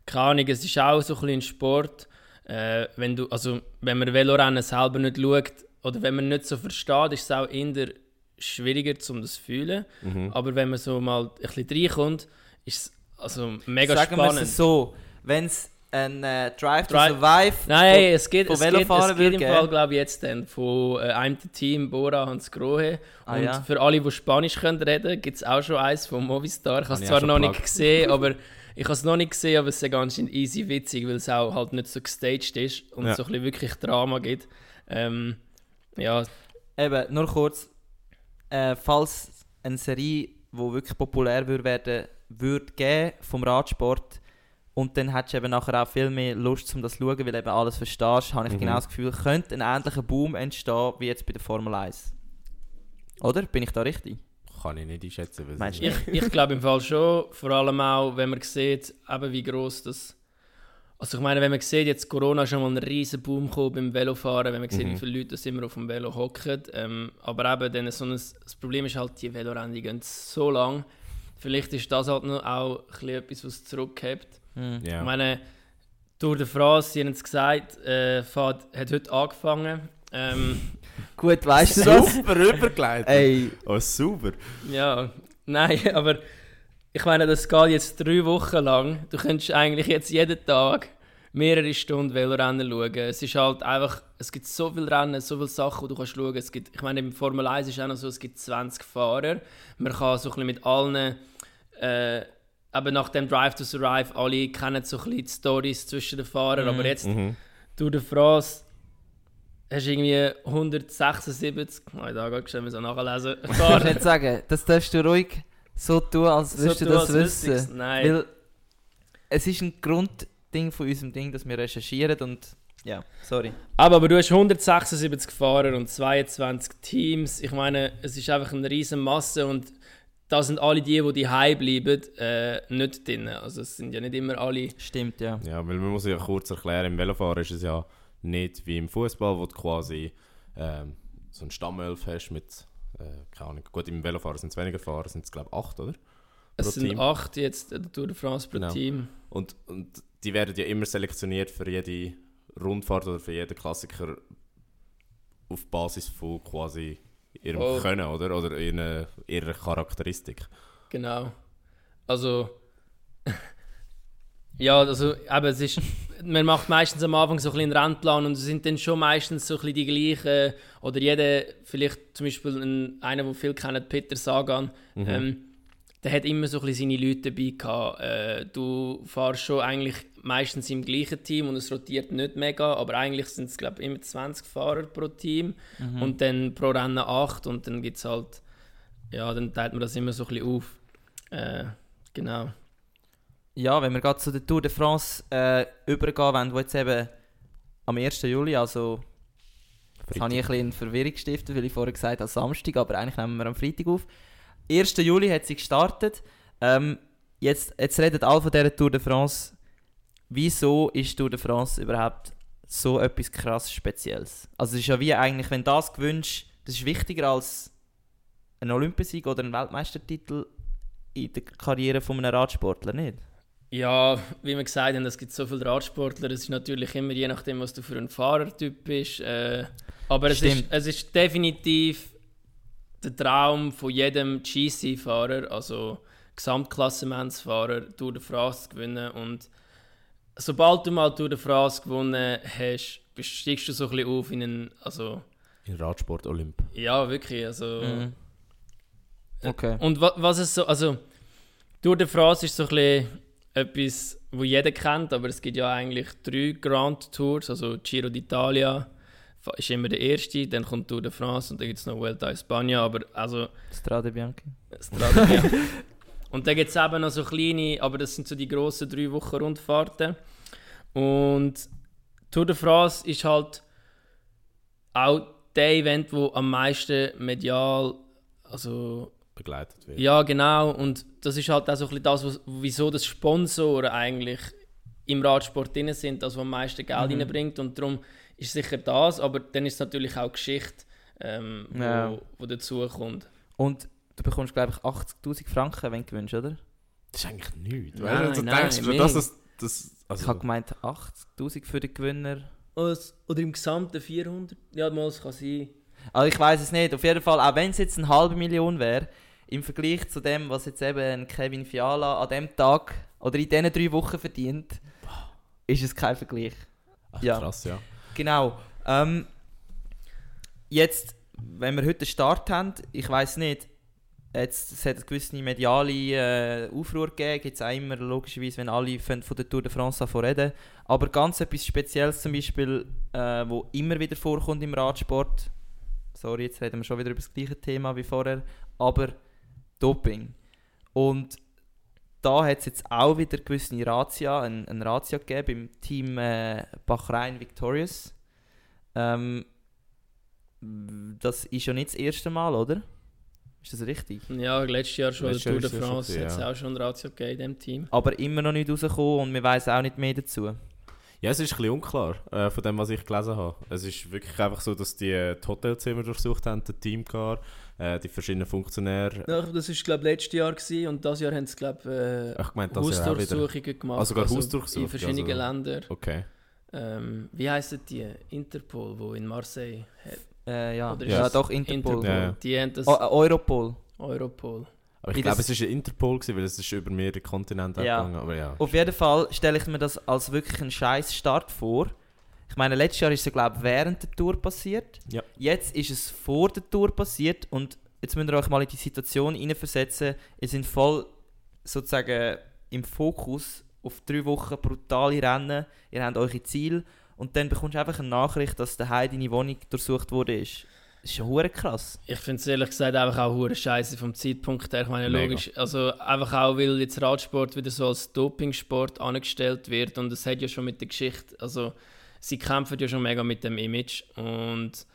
C: keine Ahnung, es ist auch so ein bisschen ein Sport, äh, wenn du, also wenn man Velorennen selber nicht schaut oder wenn man nicht so versteht, ist es auch eher schwieriger, um das zu fühlen.
B: Mhm.
C: Aber wenn man so mal ein bisschen reinkommt, ist es also mega
A: sagen wir
C: spannend.
A: es so. Wenn es ein äh, Drive to
C: Drive-
A: Survive
C: Nein, es geht,
A: von
C: es geht, es geht im Fall, glaube ich, jetzt dann von äh, einem Team, Bora Hans Grohe.
A: Ah,
C: und
A: ja.
C: für alle, die Spanisch können reden, gibt es auch schon eins von Movistar. Ich habe es zwar noch nicht gesehen, <laughs> aber ich habe es noch nicht gesehen, aber es ist ganz schön easy witzig, weil es auch halt nicht so gestaged ist und
B: Ja.
C: so ein bisschen wirklich Drama gibt. Ähm, ja,
A: Eben, nur kurz. Äh, falls eine Serie, die wirklich populär würde werden würde geben vom Radsport und dann hättest du eben nachher auch viel mehr Lust, um das zu schauen, weil eben alles verstehst, habe ich
B: Mhm.
A: genau das Gefühl, könnte ein ähnlicher Boom entstehen wie jetzt bei der Formel 1. Oder? Bin ich da richtig?
B: Kann ich nicht einschätzen. ist-
C: ich, ich glaube im Fall schon, vor allem auch, wenn man sieht, eben wie groß das. Also ich meine, wenn man sieht, jetzt Corona ist schon mal ein riesen Boom gekommen beim Velofahren, wenn man sieht,
B: Mhm.
C: wie viele Leute das immer auf dem Velo hocken. Ähm, aber eben, dann so ein, das Problem ist halt, die Velorennen die gehen so lang. Vielleicht ist das halt noch auch ein etwas, was zurückhält.
A: Hm.
B: Ja.
C: Ich meine, Tour de France, Sie haben es gesagt, äh, fährt- hat heute angefangen. Ähm, <laughs>
A: Gut, weißt du das?
B: Super übergeleitet.
A: Ey,
B: Oh, super.
C: Ja, nein, <laughs> aber ich meine, das geht jetzt drei Wochen lang. Du könntest eigentlich jetzt jeden Tag mehrere Stunden Velorennen schauen. Es ist halt einfach, es gibt so viele Rennen, so viele Sachen, die du kannst schauen. Es gibt, ich meine, im Formel 1 ist auch noch so, es gibt 20 Fahrer. Man kann so ein bisschen mit allen, äh, eben nach dem Drive to Survive, alle kennen so ein bisschen die Stories zwischen den Fahrern,
A: Mhm.
C: aber jetzt
B: Mhm.
C: Tour de France hast du irgendwie 176, nein, da geht es so nachlesen,
A: kannst
C: Fahrer.
A: nicht sagen. Das darfst du ruhig so tun, als
C: So
A: würdest du
C: tun,
A: das wissen.
C: Nein.
A: Weil es ist ein Grundding von unserem Ding, dass wir recherchieren und ja, sorry.
C: Aber, aber du hast 176 Fahrer und 22 Teams. Ich meine, es ist einfach eine riesen Masse und da sind alle die, die daheim bleiben, äh, nicht drin. Also es sind ja nicht immer alle.
A: Stimmt, ja.
B: Ja, weil man muss ja kurz erklären, im Velofahren ist es ja nicht wie im Fußball, wo du quasi ähm, so einen Stammelf hast mit äh, keine Ahnung, gut, im Velofahren sind es weniger Fahrer, sind es glaube ich acht, oder?
C: Es
B: Pro
C: sind
B: Team.
C: acht jetzt äh, der Tour de France pro
B: Genau.
C: Team.
B: Und, und die werden ja immer selektioniert für jede Rundfahrt oder für jeden Klassiker auf Basis von quasi ihrem
C: Oh.
B: Können, oder? Oder ihrer, ihrer Charakteristik.
C: Genau. Also. <laughs> ja, also eben, es ist. <laughs> Man macht meistens am Anfang so ein bisschen einen Rennplan und es sind dann schon meistens so ein bisschen die gleichen. Oder jeder, vielleicht zum Beispiel ein, einer, den viele kennen, Peter Sagan, ähm, der hat immer so ein bisschen seine Leute dabei gehabt. Äh, du fährst schon eigentlich meistens im gleichen Team und es rotiert nicht mega, aber eigentlich sind es, glaube ich, immer 20 Fahrer pro Team und dann pro Rennen 8 und dann gibt es halt. Ja, dann teilt man das immer so ein bisschen auf. Äh, genau.
A: Ja, wenn wir gerade zu der Tour de France äh, übergehen wollen, wo jetzt eben am 1. Juli, also jetzt habe ich ein bisschen Verwirrung gestiftet, weil ich vorher gesagt habe Samstag, aber eigentlich nehmen wir am Freitag auf. 1. Juli hat sie gestartet. Ähm, jetzt, jetzt redet alle von dieser Tour de France. Wieso ist Tour de France überhaupt so etwas krass Spezielles? Also es ist ja wie eigentlich, wenn das gewünscht, das ist wichtiger als ein Olympiasieg oder ein Weltmeistertitel in der Karriere von einem Radsportler, nicht?
C: Ja, wie wir gesagt haben, es gibt so viele Radsportler. Es ist natürlich immer je nachdem, was du für ein Fahrertyp bist. Äh, aber es ist, es ist definitiv der Traum von jedem GC-Fahrer, also Gesamtklassementsfahrer, Tour de France zu gewinnen. Und sobald du mal Tour de France gewonnen hast, steigst du so ein bisschen auf in einen, also
B: In Radsport Olymp.
C: ja, wirklich, also...
A: Mhm. Okay.
C: Und wa was es so, also Tour de France ist so ein bisschen etwas, wo jeder kennt, aber es gibt ja eigentlich drei Grand Tours, also Giro d'Italia ist immer der erste, dann kommt Tour de France und dann gibt es noch Vuelta a España, aber also
A: Strade Bianchi.
C: Strade Bianca. <laughs> Und dann gibt es eben noch so kleine, aber das sind so die grossen drei Wochen Rundfahrten. Und Tour de France ist halt auch der Event, wo am meisten medial, also
B: Begleitet wird.
C: ja, genau. Und das ist halt auch so ein bisschen das, was, wieso das Sponsoren eigentlich im Radsport drin sind, das, was am meisten Geld
A: Mhm.
C: reinbringt. Und darum ist sicher das, aber dann ist es natürlich auch Geschichte, ähm, wo,
A: Ja.
C: wo dazu kommt.
A: Und du bekommst, glaube ich, 80'000 Franken, wenn du gewinnst, oder?
B: Das ist eigentlich nichts.
C: Nein,
B: du
C: nein,
B: denkst, dass das, das
A: Ich
B: also,
A: habe gemeint 80'000 für den Gewinner.
C: Oder im Gesamten 400? Ja, mal, es kann sein.
A: Also ich weiß es nicht. Auf jeden Fall, auch wenn es jetzt eine halbe Million wäre, im Vergleich zu dem, was jetzt eben ein Kevin Fiala an dem Tag oder in diesen drei Wochen verdient, ist es kein Vergleich.
B: ach,
A: ja.
B: krass, ja.
A: Genau. Ähm, jetzt, wenn wir heute einen Start haben, ich weiß nicht, jetzt, es hat eine gewisse mediale äh, Aufruhr gegeben, gibt es auch immer logischerweise, wenn alle von von der Tour de France davon reden. Aber ganz etwas Spezielles zum Beispiel, äh, wo immer wieder vorkommt im Radsport, sorry, jetzt reden wir schon wieder über das gleiche Thema wie vorher, aber Doping. Und da hat es jetzt auch wieder gewisse Razzia, ein, ein Razzia gegeben im Team äh, Bahrain Victorious. Ähm, das ist ja nicht das erste Mal, oder? Ist das richtig?
C: Ja, letztes Jahr schon
B: Letztes
C: der Tour de France hat es
B: ja.
C: auch schon ein Ratio gegeben in diesem Team.
A: Aber immer noch nicht rausgekommen und wir wissen auch nicht mehr dazu.
B: Ja, es ist ein bisschen unklar äh, von dem, was ich gelesen habe. Es ist wirklich einfach so, dass die, äh, die Hotelzimmer durchsucht haben, der Teamcar, äh, die verschiedenen Funktionäre.
C: Ja, das war glaube ich letztes Jahr gewesen, und das Jahr haben sie glaube
B: Ich
C: äh,
B: auch wieder.
C: Hausdurchsuchungen gemacht.
B: Ah, sogar Hausdurchsuchung,
C: In verschiedenen
B: also-
C: Ländern.
B: Okay.
C: Ähm, wie heissen die? Interpol, wo in Marseille hat.
A: Äh, ja.
C: Oder
A: ja, doch, Interpol.
C: Interpol.
B: Ja, ja.
C: Die haben das
A: Oh, äh, Europol.
C: Europol.
B: Aber ich glaube, es war ein Interpol, gewesen, weil es ist über mehrere Kontinente
A: Ja.
B: gegangen. Aber ja.
A: Auf jeden Fall stelle ich mir das als wirklich einen scheiß Start vor. Ich meine, letztes Jahr ist es, glaube ich, während der Tour passiert.
B: Ja.
A: Jetzt ist es vor der Tour passiert und jetzt müsst ihr euch mal in die Situation hineinversetzen. Ihr seid voll sozusagen im Fokus auf drei Wochen brutale Rennen. Ihr habt eure Ziele und dann bekommst du einfach eine Nachricht, dass daheim deine Wohnung durchsucht wurde. Das ist schon hure krass.
C: Ich finde es ehrlich gesagt einfach auch hure scheiße vom Zeitpunkt her. Ich meine,
B: Mega.
C: logisch, also einfach auch, weil jetzt Radsport wieder so als Dopingsport angestellt wird und es hat ja schon mit der Geschichte, also sie kämpfen ja schon mega mit dem Image und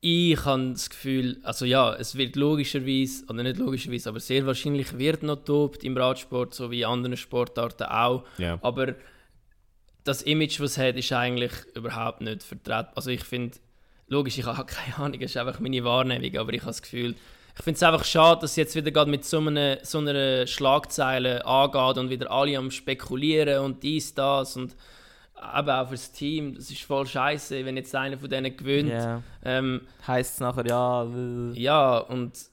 C: ich habe das Gefühl, also ja, es wird logischerweise, oder nicht logischerweise, aber sehr wahrscheinlich wird noch dopt im Radsport, so wie in anderen Sportarten auch.
B: ja.
C: Aber das Image, was es hat, ist eigentlich überhaupt nicht vertreten. Also ich finde, logisch, ich <laughs> habe keine Ahnung, das ist einfach meine Wahrnehmung, aber ich habe das Gefühl, ich finde es einfach schade, dass jetzt wieder gerade mit so einer, so einer Schlagzeile angeht und wieder alle am spekulieren und dies, das und eben auch fürs Team, das ist voll scheiße, wenn jetzt einer von denen gewinnt.
A: Ja.
C: Ähm,
A: Heißt es nachher, ja.
C: ja, und es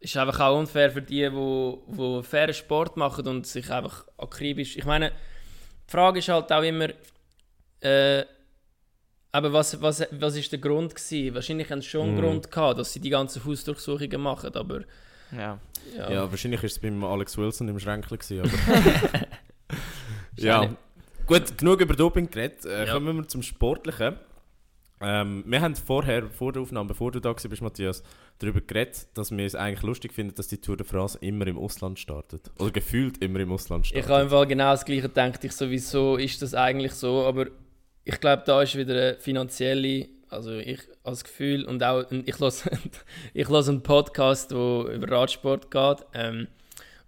C: ist einfach auch unfair für die, die, die fairen Sport machen und sich einfach akribisch. Ich meine, die Frage ist halt auch immer, äh, aber was, was, was ist der Grund gewesen? Wahrscheinlich haben sie schon einen
B: Mhm.
C: Grund gehabt, dass sie die ganzen Hausdurchsuchungen machen, aber
A: Ja.
C: ja.
B: Ja, wahrscheinlich war es beim Alex Wilson im Schränkchen. gewesen, Aber <laughs> ja. Gut, genug über Doping geredet. Äh,
C: Ja.
B: Kommen wir zum Sportlichen. Ähm, wir haben vorher, vor der Aufnahme, bevor du da warst, Matthias, darüber geredet, dass wir es eigentlich lustig finden, dass die Tour de France immer im Ausland startet. Oder gefühlt immer im Ausland
C: Ich
B: startet.
C: habe im Fall genau das Gleiche gedacht. Ich sowieso ist das eigentlich so, aber ich glaube, da ist wieder eine finanzielle, also ich als Gefühl und auch ich höre <laughs> ich einen Podcast, der über Radsport geht. Ähm,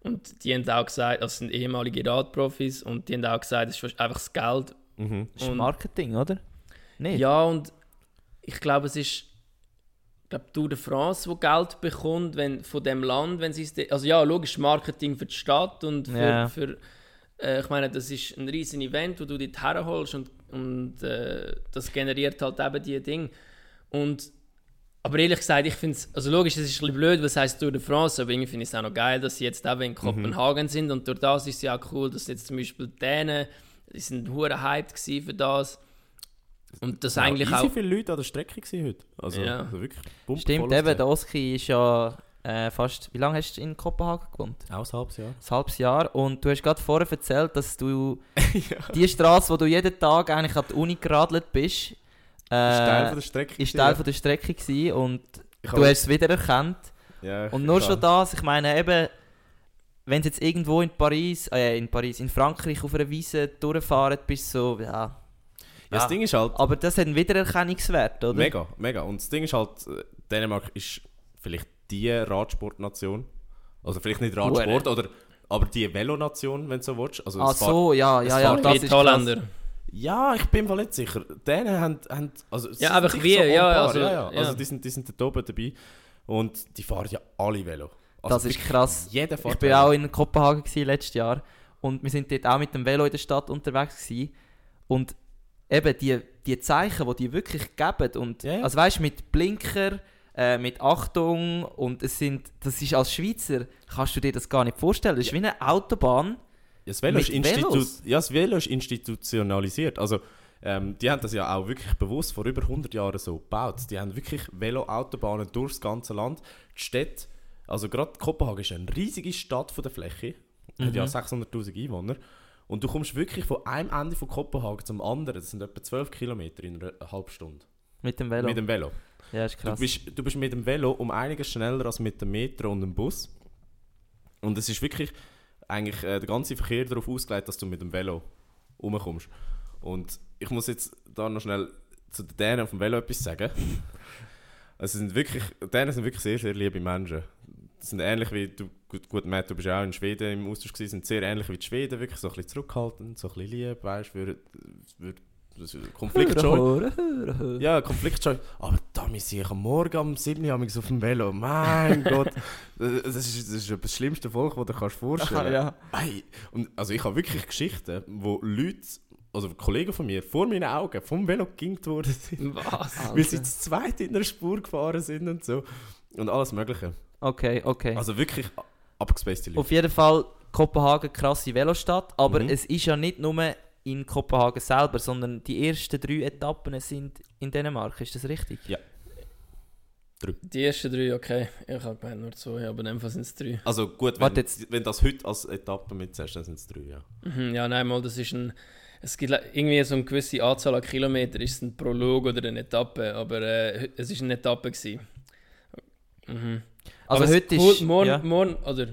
C: und die haben auch gesagt, das sind ehemalige Radprofis und die haben auch gesagt, es ist einfach das Geld.
B: Mhm.
A: Das ist
C: Und-
A: Marketing, oder? Nicht?
C: Ja, und ich glaube, es ist ich glaube, Tour de France, wo Geld bekommt, wenn, von dem Land, wenn sie es... de- Also ja, logisch, Marketing für die Stadt und für...
A: Ja.
C: für äh, ich meine, das ist ein riesen Event, wo du dort herholst und, und äh, das generiert halt eben diese Dinge. Und... Aber ehrlich gesagt, ich finde es... Also logisch, es ist ein bisschen blöd, was heisst Tour de France, aber irgendwie finde ich es auch noch geil, dass sie jetzt eben in Kopenhagen sind und durch das ist es ja auch cool, dass jetzt zum Beispiel die Dänen, die sind hure hyped für das. Und das eigentlich
B: easy
C: auch...
B: viele Leute an der Strecke gewesen heute. Also,
C: Ja.
B: also wirklich bumm-
A: Stimmt, eben, der Oski ist ja äh, fast. Wie lange hast du in Kopenhagen gewohnt?
B: Auch ein halbes Jahr.
A: Ein halbes Jahr. Und du hast gerade vorher erzählt, dass du <laughs> die Straße, wo du jeden Tag eigentlich an die Uni geradelt bist, äh,
B: ist Teil von der Strecke.
A: ist Teil
B: ja.
A: von der Strecke gewesen und du hast es wieder erkannt.
B: Ja,
A: Und nur schon das, ich meine eben, wenn du jetzt irgendwo in Paris, äh, in Paris, in Frankreich auf einer Wiese durchfahren, bist du so, ja.
B: Ja, das Ding ist halt,
A: Aber das hat einen Wiedererkennungswert, oder?
B: Mega, mega. Und das Ding ist halt, äh, Dänemark ist vielleicht die Radsportnation. Also vielleicht nicht Radsport, oder, aber die Velonation, wenn du so willst. Also fahr-
A: so, ja, ja, ja, das
C: wie
A: ist
C: die
A: krass.
B: Ja, ich bin mir nicht sicher. Dänen haben, haben also es
C: Ja,
B: sind
C: einfach
B: sicher
C: wie,
B: on
C: ja, also,
B: ja, ja.
C: ja.
B: Also die sind, die sind da oben dabei. Und die fahren ja alle Velo. Also
A: Das ist
B: wirklich
A: krass.
B: Jeder fährt
A: Ich war
B: Velo.
A: auch in Kopenhagen gewesen, letztes Jahr und wir sind dort auch mit dem Velo in der Stadt unterwegs gewesen. und eben die, die Zeichen, die die wirklich geben und
B: Ja, ja.
A: also weißt mit Blinker, äh, mit Achtung und es sind, das ist als Schweizer kannst du dir das gar nicht vorstellen. Das ist wie eine Autobahn.
B: Ja, das Velo, ist
A: Velos?
B: ja, das Velo ist institutionalisiert. Also, ähm, die haben das ja auch wirklich bewusst vor über 100 Jahren so gebaut. Die haben wirklich Velo-Autobahnen durchs ganze Land. Die Städte, also gerade Kopenhagen ist eine riesige Stadt von der Fläche. Hat ja
A: Mhm.
B: 600'000 Einwohner. Und du kommst wirklich von einem Ende von Kopenhagen zum anderen. Das sind etwa 12 Kilometer in einer halben Stunde.
A: Mit dem Velo.
B: Mit dem Velo.
A: ja, ist
B: Du
A: krass.
B: bist, du bist mit dem Velo um einiges schneller als mit dem Metro und dem Bus. Und es ist wirklich eigentlich äh, der ganze Verkehr darauf ausgelegt, dass du mit dem Velo rumkommst. Und ich muss jetzt da noch schnell zu den Dänen auf dem Velo etwas sagen. <laughs> Es sind wirklich, die Dänen sind wirklich sehr, sehr liebe Menschen. Das sind ähnlich wie, du, gut, gut Matt, du bist auch in Schweden im Austausch gewesen, sind sehr ähnlich wie die Schweden, wirklich so ein bisschen zurückhaltend, so ein bisschen lieb, weißt du, für, für, für Konflikt schon.
A: Hören, hören, hören.
B: Ja, Konflikt schon. Aber da sehe ich am Morgen um 7 Uhr auf dem Velo. Mein <laughs> Gott. Das ist, das ist das schlimmste Volk, das du dir kannst vorstellen
A: ja.
B: Ey, und also ich habe wirklich Geschichten, wo Leute, also Kollegen von mir, vor meinen Augen vom Velo gegingt worden sind. <laughs>
C: Was?
B: Weil sie zu zweit in einer Spur gefahren sind und so. Und alles Mögliche.
A: Okay, okay.
B: Also wirklich abgespacete Leute.
A: Auf jeden Fall Kopenhagen krasse Velostadt, aber
B: Mhm.
A: es ist ja nicht nur in Kopenhagen selber, sondern die ersten drei Etappen sind in Dänemark, ist das richtig?
C: Die ersten drei, okay. Ich habe gemeint nur zwei, aber in dem Fall sind es drei.
B: Also gut, wenn,
A: jetzt.
B: wenn das heute als Etappe mitzählst, dann sind es drei, ja.
C: Mhm, ja, nein, mal, das ist ein. Es gibt irgendwie so eine gewisse Anzahl an Kilometern, ist es ein Prolog oder eine Etappe, aber äh, es ist eine Etappe gewesen. Mhm.
A: Also
C: aber
A: heute
C: es cool,
A: ist...
C: morgen,
A: ja.
C: morgen, oder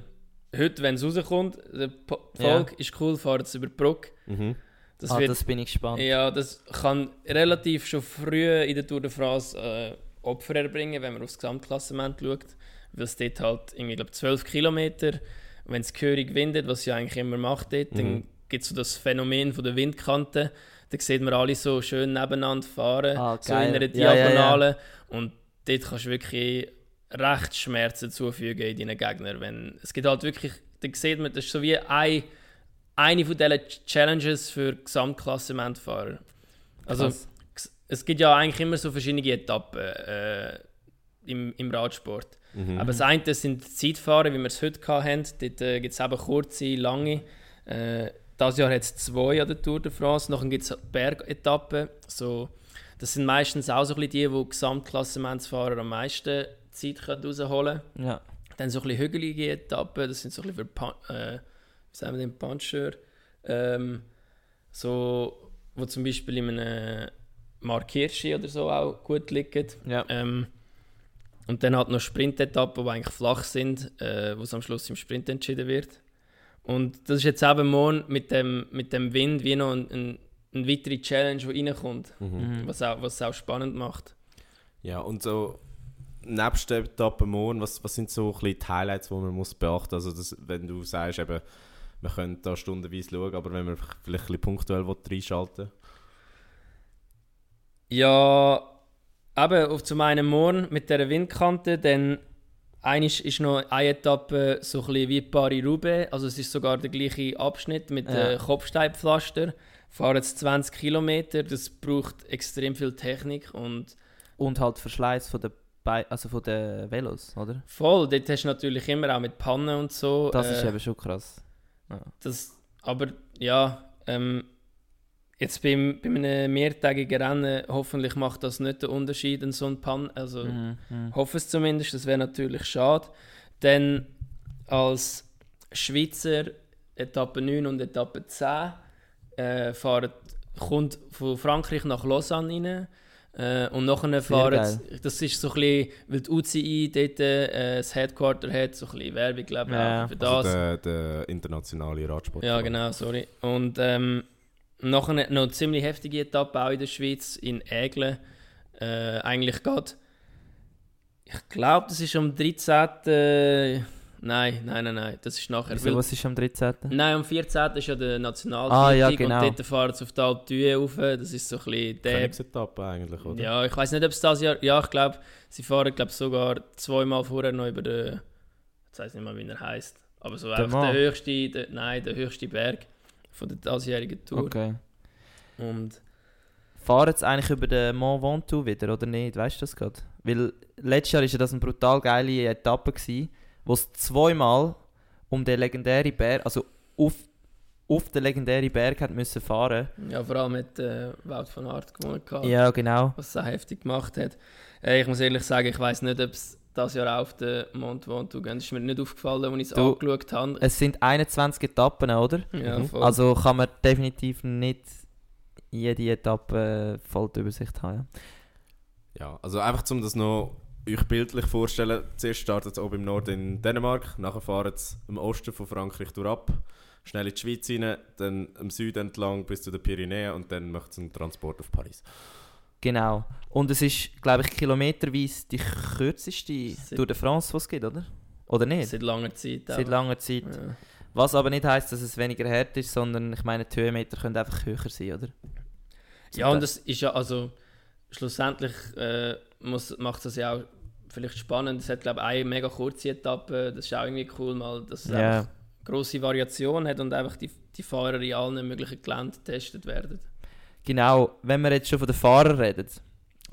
C: heute, wenn es rauskommt, der Po-
A: Ja.
C: Folge ist cool, fahren es über die Brücke.
B: Mhm.
C: Das
A: ah,
C: wird,
A: das bin ich gespannt.
C: ja, das kann relativ schon früh in der Tour de France äh, Opfer erbringen, wenn man aufs Gesamtklassement schaut. Weil es dort halt irgendwie, glaub, 12 Kilometer, wenn es gehörig windet, was ja eigentlich immer macht dort, dann
B: Mhm.
C: gibt es so das Phänomen von der Windkante. da sieht man alle so schön nebeneinander fahren,
A: Ah,
C: so in einer
A: Ja, ja, ja.
C: Diagonale. Und dort kannst du wirklich recht Schmerzen zufügen in deinen Gegner. Wenn, es gibt halt wirklich, da sieht man, das ist so wie ein, eine von diesen Challenges für Gesamtklassementfahrer. Also
A: Krass.
C: es gibt ja eigentlich immer so verschiedene Etappen äh, im, im Radsport.
B: Mhm.
C: Aber das eine sind Zeitfahren, wie wir es heute hatten. Dort äh, gibt es eben kurze, lange. Äh, dieses Jahr hat es zwei an der Tour de France. Nachher gibt es Bergetappen. So, das sind meistens auch so ein bisschen die, die Gesamtklassementsfahrer am meisten Zeit rausholen können.
A: Ja.
C: Dann so ein bisschen hügelige Etappen, das sind so ein bisschen für äh, sagen wir den Puncher. Ähm, so, wo zum Beispiel in einem Mark Hirschi oder so auch gut liegen.
A: Ja.
C: Ähm, und dann halt noch Sprintetappen, die eigentlich flach sind, äh, wo es am Schluss im Sprint entschieden wird. Und das ist jetzt eben morgen mit dem, mit dem Wind wie noch ein, ein, eine weitere Challenge, die reinkommt,
A: Mhm.
C: was, auch, was es auch spannend macht.
B: Ja, und so nebst der Etappe morgen, was, was sind so ein bisschen die Highlights, die man muss beachten muss? Also, das, wenn du sagst, eben, wir können da stundenweise schauen, aber wenn wir vielleicht ein bisschen punktuell reinschalten
C: Ja, eben auf zum einen morgen mit dieser Windkante, dann einisch ist noch eine Etappe so ein bisschen wie Paris-Roubaix, also es ist sogar der gleiche Abschnitt mit
A: Ja.
C: Kopfsteinpflaster. Fahren jetzt 20 Kilometer, das braucht extrem viel Technik und
A: Und halt Verschleiß von der also von den Velos, oder?
C: voll, dort hast du natürlich immer auch mit Pannen und so.
A: Das ist
C: äh,
A: eben schon krass.
C: Das, aber ja, ähm, jetzt beim, bei einem mehrtägigen Rennen, hoffentlich macht das nicht den Unterschied in so ein Pan. Also
A: Mhm. Mhm.
C: hoffe es zumindest, das wäre natürlich schade. Dann als Schweizer Etappe 9 und Etappe 10 äh, fahren, kommt von Frankreich nach Lausanne rein. Äh, und nachher fahren, das ist so ein bisschen, weil die UCI dort äh, das Headquarter hat, so ein bisschen Werbung, glaube ich,
A: Ja.
C: auch für das.
B: Also der, der internationale Radsport.
C: Ja, genau, sorry. Und ähm, nachher noch eine ziemlich heftige Etappe auch in der Schweiz, in Ägle. Äh, eigentlich gerade, ich glaube, das ist am 13. Nein, nein, nein, nein, das ist nachher.
A: Wieso, was ist am 13.?
C: Nein, am 14. ist ja der Nationalsieg
A: Ah, ja, genau.
C: und dort fahren sie auf die Alpe d'Huez rauf. Das ist so ein bisschen der...
B: Königsetappe eigentlich, oder?
C: Ja, ich weiß nicht, ob es das Jahr... Ja, ich glaube, sie fahren glaub, sogar zweimal vorher noch über den... Ich weiß nicht mal, wie er heißt. Aber so einfach
A: Mans?
C: der höchste... Der, nein, der höchste Berg von der diesjährigen Tour.
A: Okay.
C: Und
A: Fahren jetzt eigentlich über den Mont Ventoux wieder, oder nicht? Weißt du das gerade? Weil letztes Jahr war ja das eine brutal geile Etappe, gewesen, wo es zweimal um den legendären Berg, also auf, auf den legendären Berg hat müssen fahren.
C: ja, vor allem mit äh, Wout van Aert gewonnen gehabt,
A: Ja, genau.
C: was es auch heftig gemacht hat. Äh, ich muss ehrlich sagen, ich weiß nicht, ob es das Jahr auch auf den Mont Ventoux geht. Das ist mir nicht aufgefallen, als ich es angeschaut habe.
A: Es sind 21 Etappen, oder?
C: Ja,
B: Mhm.
C: voll.
A: Also kann man definitiv nicht jede Etappe äh, voll die Übersicht haben. Ja.
B: Ja, also einfach um das noch euch bildlich vorzustellen, zuerst startet es oben im Norden in Dänemark, nachher fahren sie im Osten von Frankreich durch ab, schnell in die Schweiz rein, dann im Süden entlang bis zu den Pyrenäen und dann macht es einen Transport auf Paris.
A: Genau. Und es ist, glaube ich, kilometerweise die kürzeste
C: Seit-
A: Tour de France, die es gibt, oder? Oder nicht?
C: Seit langer Zeit.
A: Seit langer Zeit.
C: Ja.
A: Was aber nicht heisst, dass es weniger hart ist, sondern ich meine, die Höhenmeter können einfach höher sein, oder?
C: Ja, und das ist ja, also schlussendlich äh, muss, macht das ja auch vielleicht spannend. Es hat, glaube ich, eine mega kurze Etappe. Das ist auch irgendwie cool, mal, dass es
A: Ja.
C: einfach grosse Variation hat und einfach die, die Fahrer in allen möglichen Geländen getestet werden.
A: Genau, wenn wir jetzt schon von den Fahrern reden.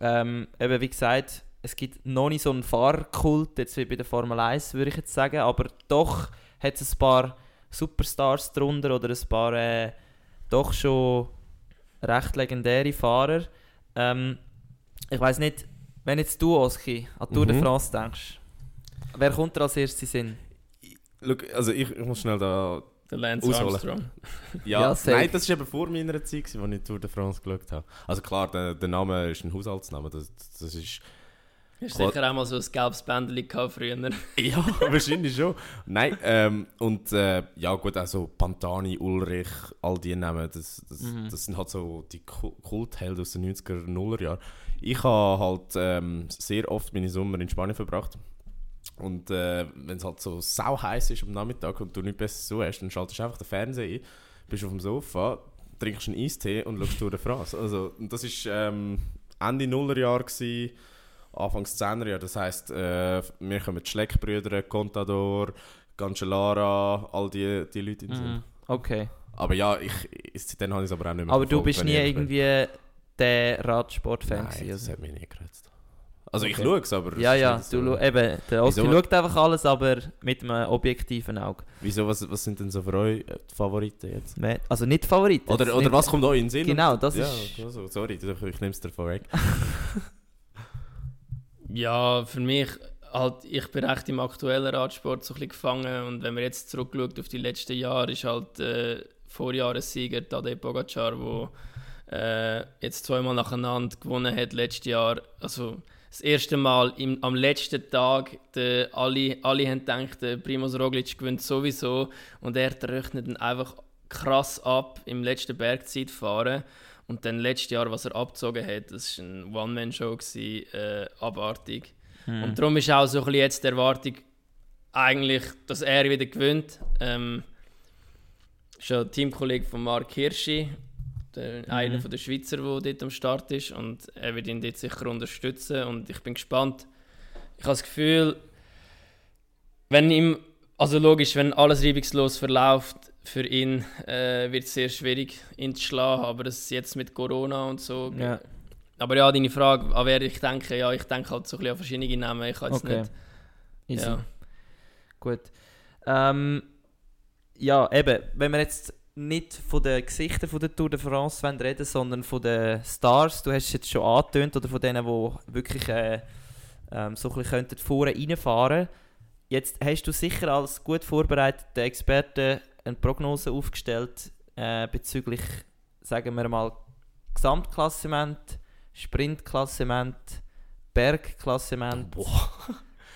A: Ähm, eben wie gesagt, es gibt noch nicht so einen Fahrerkult, jetzt wie bei der Formel 1, würde ich jetzt sagen, aber doch hat es ein paar Superstars drunter oder ein paar äh, doch schon recht legendäre Fahrer. Ähm, ich weiß nicht, wenn jetzt du, Oski, an die Tour de
B: Mhm.
A: France denkst, wer kommt dir als erstes in den Sinn?
B: Look, also ich, ich muss schnell da...
C: Der Lance
B: Ausholen.
C: Armstrong. <laughs>
B: Ja,
A: Ja, safe.
B: nein, das war eben vor meiner Zeit, gewesen, als ich Tour de France geschaut habe. Also klar, der, der Name ist ein Haushaltsname, das, das ist...
C: Hast
B: Cool.
C: sicher auch mal so ein gelbes Bändchen gehabt früher. <laughs>
B: Ja, wahrscheinlich schon. Nein, ähm, und äh, ja gut, also Pantani, Ulrich, all die Namen, das, das,
A: Mhm.
B: das sind halt so die Ku- Kulthelden aus den 90er, 0er Jahren. Ich habe halt ähm, sehr oft meine Sommer in Spanien verbracht. Und äh, wenn es halt so sau heiß ist am Nachmittag und du nichts besser so hast, dann schaltest du einfach den Fernseher ein, bist auf dem Sofa, trinkst einen Eistee und schaust Tour de France. Also, und das war ähm, Ende Nullerjahr, gewesen, Anfangs 10er Jahr. Das heisst, äh, wir kommen die Schleckbrüder, Contador, Cancellara, all die, die Leute in den.
A: Mhm. Okay.
B: Aber ja, ich, seitdem habe ich es aber auch nicht mehr
A: Aber du bist nie irgendwie der Radsport-Fan
B: Nein, das
A: also.
B: hat mich nie gereizt. Also ich
A: Okay.
B: schaue es, aber...
A: Ja, ja,
B: nicht
A: du,
B: so-
A: eben, der Oski schaut einfach alles, aber mit einem objektiven Auge.
B: Wieso, was, was sind denn so für euch äh, die Favoriten jetzt?
A: Me- Also nicht Favorit.
B: Oder, oder
A: nicht-
B: was kommt euch in den Sinn?
A: Genau, das
B: ja,
A: ist-
B: Also, sorry, ich ich nehme es dir vorweg. <laughs>
C: Ja, für mich, halt, ich bin recht im aktuellen Radsport so ein bisschen gefangen und wenn man jetzt zurückschaut auf die letzten Jahre, ist halt äh, Vorjahressieger Tadej Pogacar, der äh, jetzt zweimal nacheinander gewonnen hat letztes Jahr. Also das erste Mal im, am letzten Tag, der, alle, alle haben gedacht, der Primoz Roglic gewinnt sowieso und er rechnet dann einfach krass ab im letzten Bergzeitfahren. Und dann letztes Jahr, was er abgezogen hat, das war eine One-Man-Show, gewesen, äh, abartig.
A: Hm.
C: Und darum ist auch so ein bisschen jetzt die Erwartung, eigentlich, dass er wieder gewinnt. Ähm, ist ja ein Teamkollege von Mark Hirschi, der, einer von der Schweizer, der dort am Start ist. Und er wird ihn dort sicher unterstützen. Und ich bin gespannt. Ich habe das Gefühl, wenn ihm, also logisch, wenn alles reibungslos verläuft, für ihn äh, wird es sehr schwierig, ihn zu schlagen. Aber das ist jetzt mit Corona und so.
A: Ja.
C: Aber ja, deine Frage, an wer ich denke, ja, ich denke halt so ein bisschen an verschiedene Namen. Ich kann jetzt
A: Okay.
C: nicht.
A: Easy.
C: Ja.
A: Gut. Ähm, ja, eben, wenn wir jetzt nicht von den Gesichtern der Tour de France reden sondern von den Stars, du hast es jetzt schon angetönt, oder von denen, die wirklich äh, ähm, so ein bisschen könnten vorne reinfahren Jetzt hast du sicher als gut vorbereiteter Experte eine Prognose aufgestellt äh, bezüglich, sagen wir mal, Gesamtklassement, Sprintklassement, Bergklassement.
B: Boah.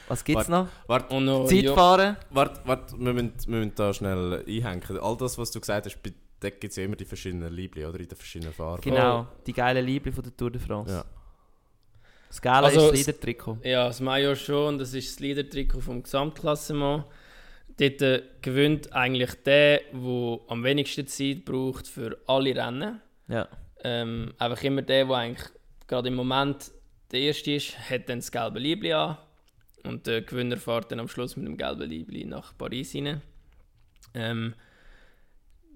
A: Was gibt es
B: Warte.
A: noch?
B: Warte,
C: Und noch
A: Zeitfahren?
B: warte, warte wir, müssen, wir müssen da schnell einhängen. All das, was du gesagt hast, bei- da gibt es ja immer die verschiedenen Liebli, oder? In den verschiedenen Farben.
A: Genau, die geile Liebe von der Tour de France.
B: Ja.
A: Das Geile
C: Also,
A: ist das Leader-Trikot.
C: Ja, das Major schon, das ist das Leader-Trikot vom Gesamtklassement. Dort äh, gewinnt eigentlich der, der am wenigsten Zeit braucht für alle Rennen.
A: Ja.
C: Ähm, einfach immer der, der eigentlich gerade im Moment der Erste ist, hat dann das gelbe Liebli an. Und der Gewinner fährt dann am Schluss mit dem gelben Liebli nach Paris rein. Ähm,